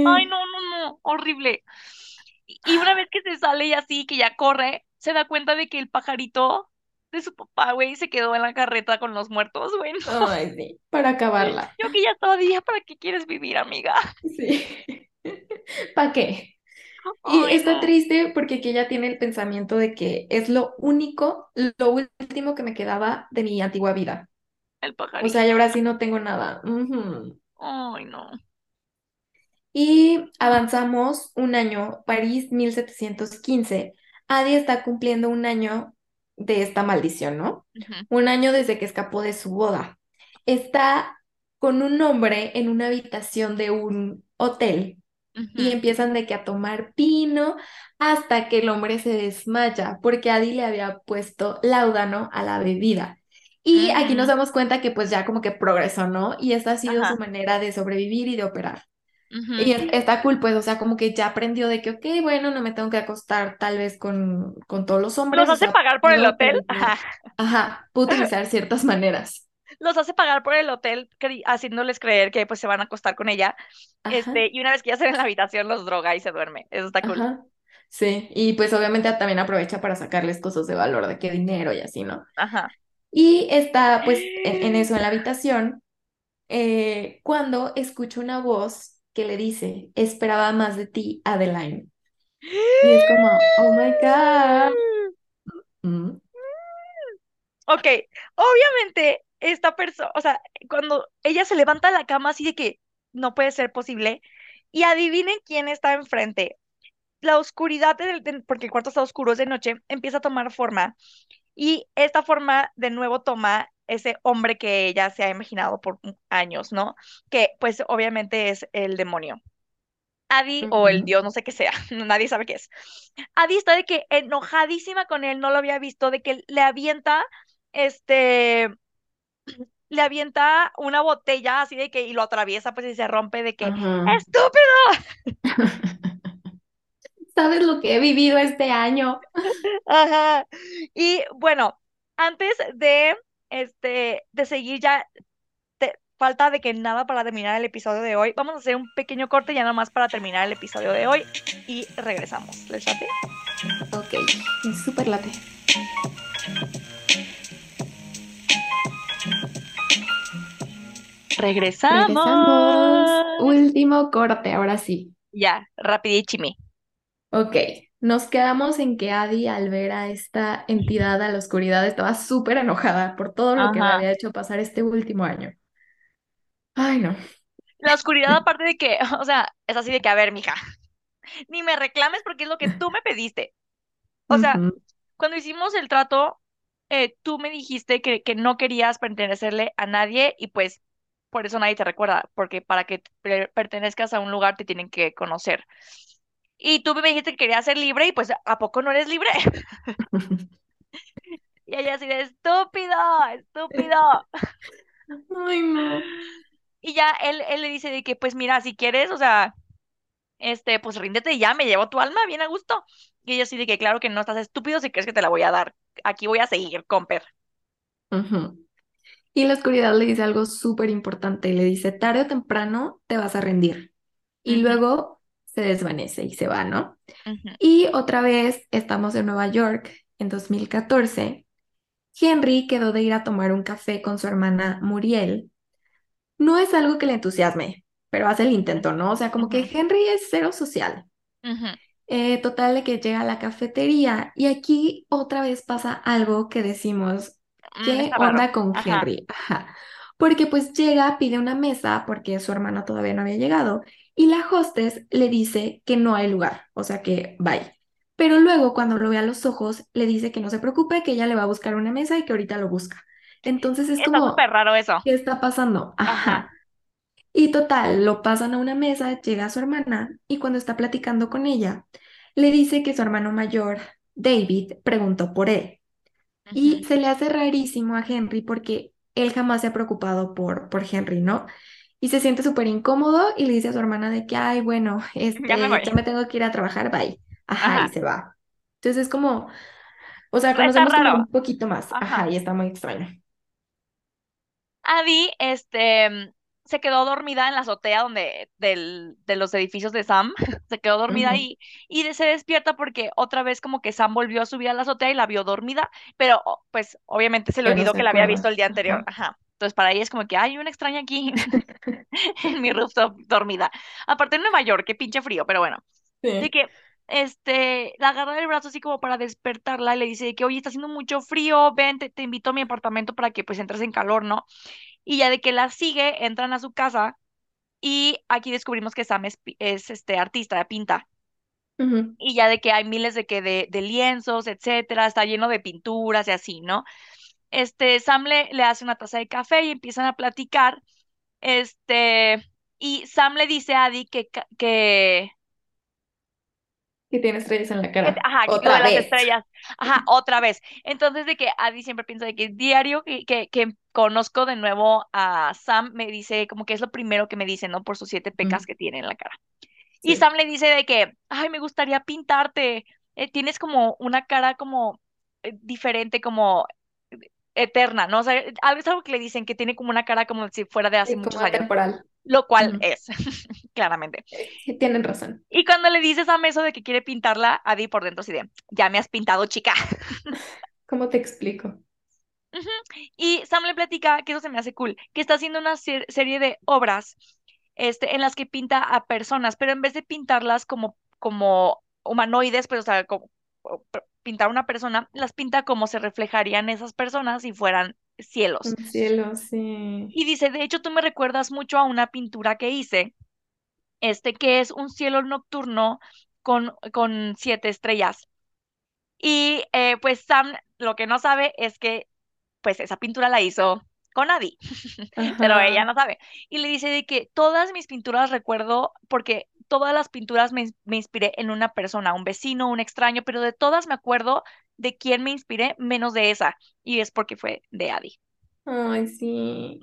Ay, no, no, no, horrible. Y una vez que se sale y así, que ya corre, se da cuenta de que el pajarito de su papá, güey, se quedó en la carreta con los muertos, güey. no. Ay, sí, para acabarla. Yo que ya todavía, ¿para qué quieres vivir, amiga? Sí. ¿Para qué? Y Ay, está no, triste porque aquí ella tiene el pensamiento de que es lo único, lo último que me quedaba de mi antigua vida. el O sea, y pajarito. ahora sí no tengo nada. Ay, no. Y avanzamos un año, París 1715. Adi está cumpliendo un año de esta maldición, ¿no? Un año desde que escapó de su boda. Está con un hombre en una habitación de un hotel y empiezan de que a tomar vino hasta que el hombre se desmaya porque Adi le había puesto láudano a la bebida. Y aquí nos ujú, damos cuenta que pues ya como que progresó, ¿no? Y esta ha sido su manera de sobrevivir y de operar. Ujú. Y es- está cool, pues, o sea, como que ya aprendió de que, ok, bueno, no me tengo que acostar tal vez con, con todos los Los hombres, o hace sea, pagar por el hotel. Ajá. ajá, puedo utilizar ciertas maneras. Los hace pagar por el hotel, cre- haciéndoles creer que pues se van a acostar con ella. Ajá, Este, y una vez que ya están en la habitación, los droga y se duerme. Eso está cool. ajá, sí, y pues obviamente también aprovecha para sacarles cosas de valor, de qué dinero y así, ¿no? Ajá. Y está pues en, en eso, en la habitación, eh, cuando escucha una voz que le dice, esperaba más de ti, Adeline. Y es como, oh my God. Mm, Ok, obviamente esta persona, o sea, cuando ella se levanta de la cama así de que no puede ser posible, y adivinen quién está enfrente. La oscuridad, del- porque el cuarto está oscuro, es de noche, empieza a tomar forma, y esta forma de nuevo toma ese hombre que ella se ha imaginado por años, ¿no? Que pues obviamente es el demonio. Adi o el dios, no sé qué sea, nadie sabe qué es. Adi está de que enojadísima con él, no lo había visto, de que le avienta, este, le avienta una botella así de que y lo atraviesa pues y se rompe de que estúpido. ¿Sabes lo que he vivido este año? Ajá. Y bueno, antes de este de seguir ya te- falta de que nada para terminar el episodio de hoy. Vamos a hacer un pequeño corte ya nada más para terminar el episodio de hoy y regresamos. ¿Les late? Ok, súper late. Regresamos. Regresamos. Último corte, ahora sí. Ya, rapidísimo. Ok, nos quedamos en que Adi al ver a esta entidad a la oscuridad estaba súper enojada por todo lo que le había hecho pasar este último año. Ay, no. La oscuridad, aparte de que, o sea, es así de que, a ver, mija, ni me reclames porque es lo que tú me pediste. O sea, cuando hicimos el trato, eh, tú me dijiste que, que no querías pertenecerle a nadie y pues por eso nadie te recuerda, porque para que per- pertenezcas a un lugar te tienen que conocer. Y tú me dijiste que querías ser libre y pues ¿a poco no eres libre? Y ella así de estúpido, estúpido. Ay, no. Y ya él, él le dice de que pues mira, si quieres, o sea, este, pues ríndete y ya, me llevo tu alma bien a gusto. Y ella así de que claro que no estás estúpido si crees que te la voy a dar. Aquí voy a seguir, comper. Y la oscuridad le dice algo súper importante. Le dice, tarde o temprano te vas a rendir. Y luego se desvanece y se va, ¿no? Y otra vez estamos en Nueva York en 2014. Henry quedó de ir a tomar un café con su hermana Muriel. No es algo que le entusiasme, pero hace el intento, ¿no? O sea, como que Henry es cero social. ujú. Eh, total de que llega a la cafetería y aquí otra vez pasa algo que decimos, Mm, ¿qué está raro. onda con Ajá. Henry? Ajá. Porque pues llega, pide una mesa porque su hermana todavía no había llegado y la hostess le dice que no hay lugar, o sea que bye. Pero luego cuando lo ve a los ojos le dice que no se preocupe, que ella le va a buscar una mesa y que ahorita lo busca. Entonces es Está como, súper raro eso. ¿qué está pasando? Ajá. Ajá. Y total, lo pasan a una mesa, llega su hermana y cuando está platicando con ella, le dice que su hermano mayor, David, preguntó por él. Y se le hace rarísimo a Henry porque él jamás se ha preocupado por, por Henry, ¿no? Y se siente súper incómodo y le dice a su hermana de que, ay, bueno, Ya me este, ya me tengo que ir a trabajar, bye. Ajá, y se va. Entonces es como, o sea, conocemos como un poquito más. Ajá, Ajá. y está muy extraño. Abby, este, se quedó dormida en la azotea donde, del, de los edificios de Sam. Se quedó dormida ahí y se despierta porque otra vez como que Sam volvió a subir a la azotea y la vio dormida, pero o- pues obviamente se le olvidó que la había visto el día anterior. Ajá. Entonces para ella es como que hay una extraña aquí en mi rooftop dormida. Aparte en Nueva York, qué pinche frío, pero bueno. De Sí. que, este, la agarra del brazo así como para despertarla y le dice de que, oye, está haciendo mucho frío, ven, te, te invito a mi apartamento para que pues entres en calor, ¿no? Y ya de que la sigue, entran a su casa y aquí descubrimos que Sam es, es este artista, pinta. Y ya de que hay miles de que de, de lienzos, etcétera, está lleno de pinturas y así, ¿no? Este, Sam le, le hace una taza de café y empiezan a platicar. Este, y Sam le dice a Adi que, que, Que tiene estrellas en la cara. ajá, Otra las vez. estrellas, ajá, otra vez. Entonces de que Adi siempre piensa de que diario que, que, que conozco de nuevo a Sam, me dice como que es lo primero que me dice, ¿no? Por sus siete pecas que tiene en la cara. Y. Sam le dice de que, ay, me gustaría pintarte. Eh, tienes como una cara como eh, diferente, como eterna, ¿no? O sea, algo es algo que le dicen que tiene como una cara como si fuera de hace Sí, como muchos años, atemporal. lo cual es, claramente. Sí, tienen razón. Y cuando le dices a Sam eso de que quiere pintarla, Adi por dentro así de, ya me has pintado, chica. ¿Cómo te explico? Y Sam le platica, que eso se me hace cool, que está haciendo una ser- serie de obras este, en las que pinta a personas, pero en vez de pintarlas como, como humanoides, pues, o sea, como pintar una persona, las pinta como se reflejarían esas personas si fueran cielos. Un cielo, sí. Y dice, de hecho, tú me recuerdas mucho a una pintura que hice, este, que es un cielo nocturno con, con siete estrellas. Y eh, pues Sam lo que no sabe es que pues esa pintura la hizo con Adi, pero ella no sabe. Y le dice de que todas mis pinturas recuerdo, porque todas las pinturas me, me inspiré en una persona, un vecino, un extraño, pero de todas me acuerdo de quién me inspiré, menos de esa. Y es porque fue de Adi. Ay, sí.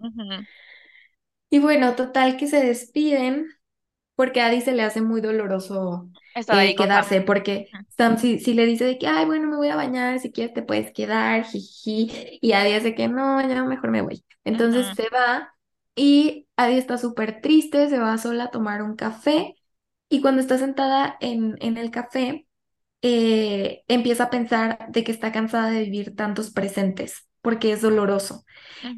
Y bueno, total que se despiden porque a Adi se le hace muy doloroso eh, Sam. quedarse, porque. Sam si, si le dice de que, ay, bueno, me voy a bañar, si quieres te puedes quedar, jiji, y Adi dice que no, ya mejor me voy. Entonces se va y Adi está súper triste, se va sola a tomar un café y cuando está sentada en, en el café, eh, empieza a pensar de que está cansada de vivir tantos presentes, porque es doloroso.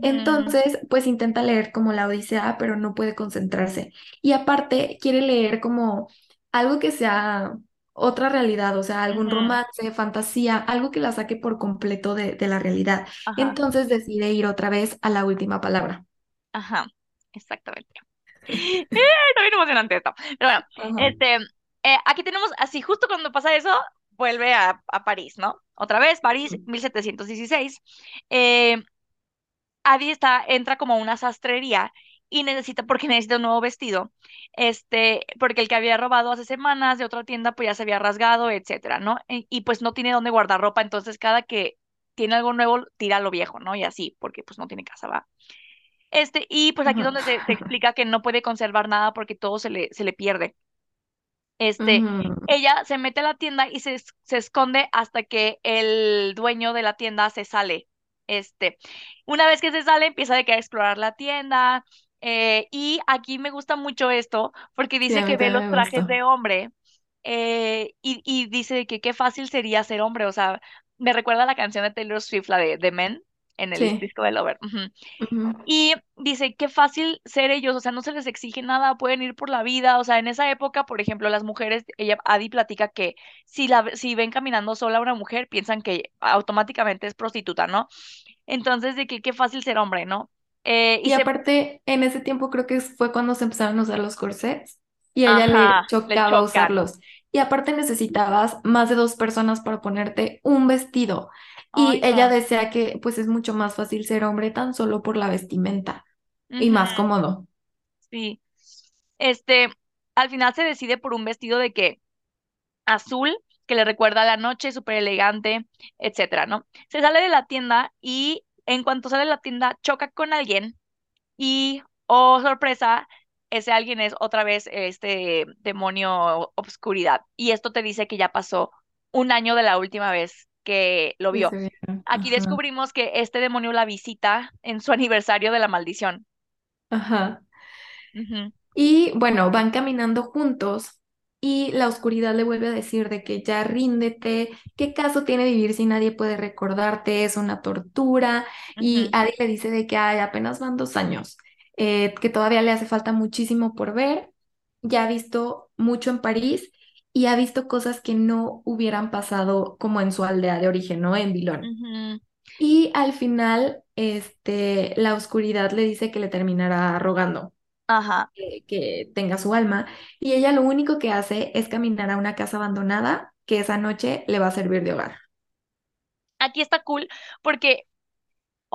Entonces, pues intenta leer como la Odisea, pero no puede concentrarse. Y aparte, quiere leer como algo que sea otra realidad, o sea, algún romance, fantasía, algo que la saque por completo de, de la realidad. Ajá, Entonces decide ir otra vez a la última palabra. ajá, exactamente. ¡Eh! Bien emocionante esto. Pero bueno, Ajá. este, eh, aquí tenemos, así justo cuando pasa eso, vuelve a, a París, ¿no? Otra vez, París, 1716. Eh, Adi está, entra como a una sastrería y necesita, porque necesita un nuevo vestido, este, porque el que había robado hace semanas de otra tienda, pues ya se había rasgado, etcétera, ¿no? Y, y, pues no tiene dónde guardar ropa, entonces cada que tiene algo nuevo, tira lo viejo, ¿no? Y así, porque pues no tiene casa, ¿va? Este, y pues aquí es donde te explica que no puede conservar nada porque todo se le, se le pierde. Este, ella se mete a la tienda y se, se esconde hasta que el dueño de la tienda se sale. Este, una vez que se sale, empieza de que a explorar la tienda. eh, y aquí me gusta mucho esto porque dice que ve los trajes de hombre eh, y, y dice que qué fácil sería ser hombre. O sea, me recuerda a la canción de Taylor Swift, la de The Men, en el Sí. disco de Lover. Y dice, qué fácil ser ellos, o sea, no se les exige nada, pueden ir por la vida, o sea, en esa época, por ejemplo, las mujeres, ella, Adi platica que si la, si ven caminando sola una mujer, piensan que automáticamente es prostituta, ¿no? Entonces, de que qué fácil ser hombre, ¿no? Eh, y Y se, aparte, en ese tiempo creo que fue cuando se empezaron a usar los corsets y a ella le ajá, le chocaba usarlos. Y aparte necesitabas más de dos personas para ponerte un vestido. Y ella decía que pues es mucho más fácil ser hombre tan solo por la vestimenta y más cómodo. sí. Este, al final se decide por un vestido de que azul que le recuerda a la noche, súper elegante, etcétera, ¿no? Se sale de la tienda y en cuanto sale de la tienda choca con alguien y, oh sorpresa, ese alguien es otra vez este demonio obscuridad. Y esto te dice que ya pasó un año de la última vez que lo vio. Aquí descubrimos que este demonio la visita en su aniversario de la maldición. Ajá. Y bueno, van caminando juntos y la oscuridad le vuelve a decir de que ya ríndete, qué caso tiene vivir si nadie puede recordarte, es una tortura. Y ujú, Adi le dice de que ay, apenas van dos años, eh, que todavía le hace falta muchísimo por ver, ya ha visto mucho en París y ha visto cosas que no hubieran pasado como en su aldea de origen, ¿no? En Vilón. Y al final, este, la oscuridad le dice que le terminará rogando Ajá. que, que tenga su alma. Y ella lo único que hace es caminar a una casa abandonada que esa noche le va a servir de hogar. Aquí está cool porque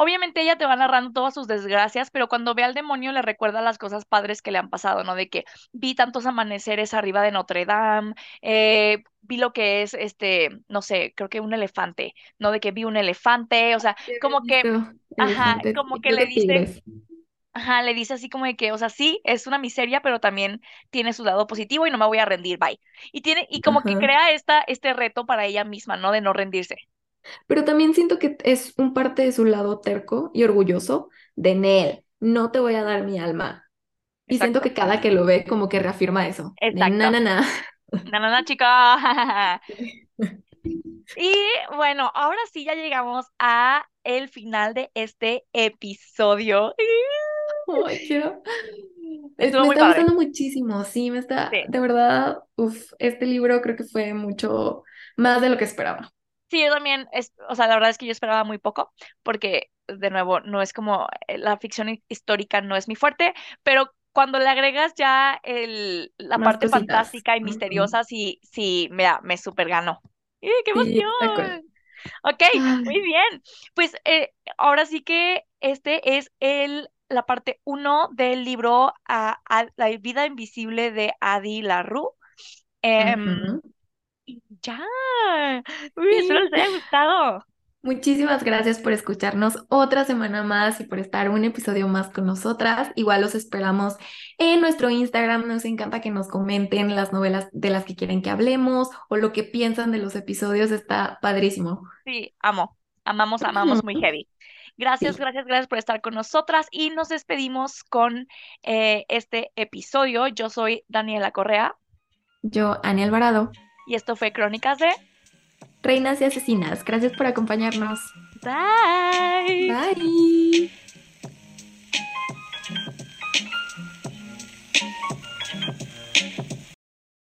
Obviamente ella te va narrando todas sus desgracias, pero cuando ve al demonio le recuerda las cosas padres que le han pasado, ¿no? De que vi tantos amaneceres arriba de Notre Dame, eh, vi lo que es, este, no sé, creo que un elefante, ¿no? De que vi un elefante, o sea, como que, ajá, como que le dice, ajá, le dice así como de que, o sea, sí, es una miseria, pero también tiene su lado positivo y no me voy a rendir, bye. Y tiene, y como que crea esta, este reto para ella misma, ¿no? De no rendirse. Pero también siento que es un parte de su lado terco y orgulloso de Nel. No te voy a dar mi alma. Y siento que cada que lo ve como que reafirma eso. De na, exacto. na, na. Na, na, na, chica. Y bueno, ahora sí ya llegamos a el final de este episodio. Quiero. Es- me muy está padre. gustando muchísimo, sí, me está, Sí. de verdad, uf, este libro creo que fue mucho más de lo que esperaba. Sí, yo también, es, o sea, la verdad es que yo esperaba muy poco, porque de nuevo, no es como eh, la ficción hi- histórica no es mi fuerte, pero cuando le agregas ya el, la Más parte cositas. fantástica y misteriosa, sí, sí, mira, me super ganó. ¡Eh, qué Sí, emoción! Ok, muy bien. Pues eh, ahora sí que este es el, la parte uno del libro a, a- La vida invisible de Adi LaRue. Em, ya. Uy, espero Y les haya gustado. Muchísimas gracias por escucharnos otra semana más y por estar un episodio más con nosotras. Igual los esperamos en nuestro Instagram. Nos encanta que nos comenten las novelas de las que quieren que hablemos o lo que piensan de los episodios. Está padrísimo. Sí, amo. Amamos, amamos muy heavy. Gracias, Sí. gracias, gracias por estar con nosotras y nos despedimos con eh, este episodio. Yo soy Daniela Correa Yo, Ani Alvarado, y esto fue Crónicas de Reinas y Asesinas. Gracias por acompañarnos. Bye. Bye.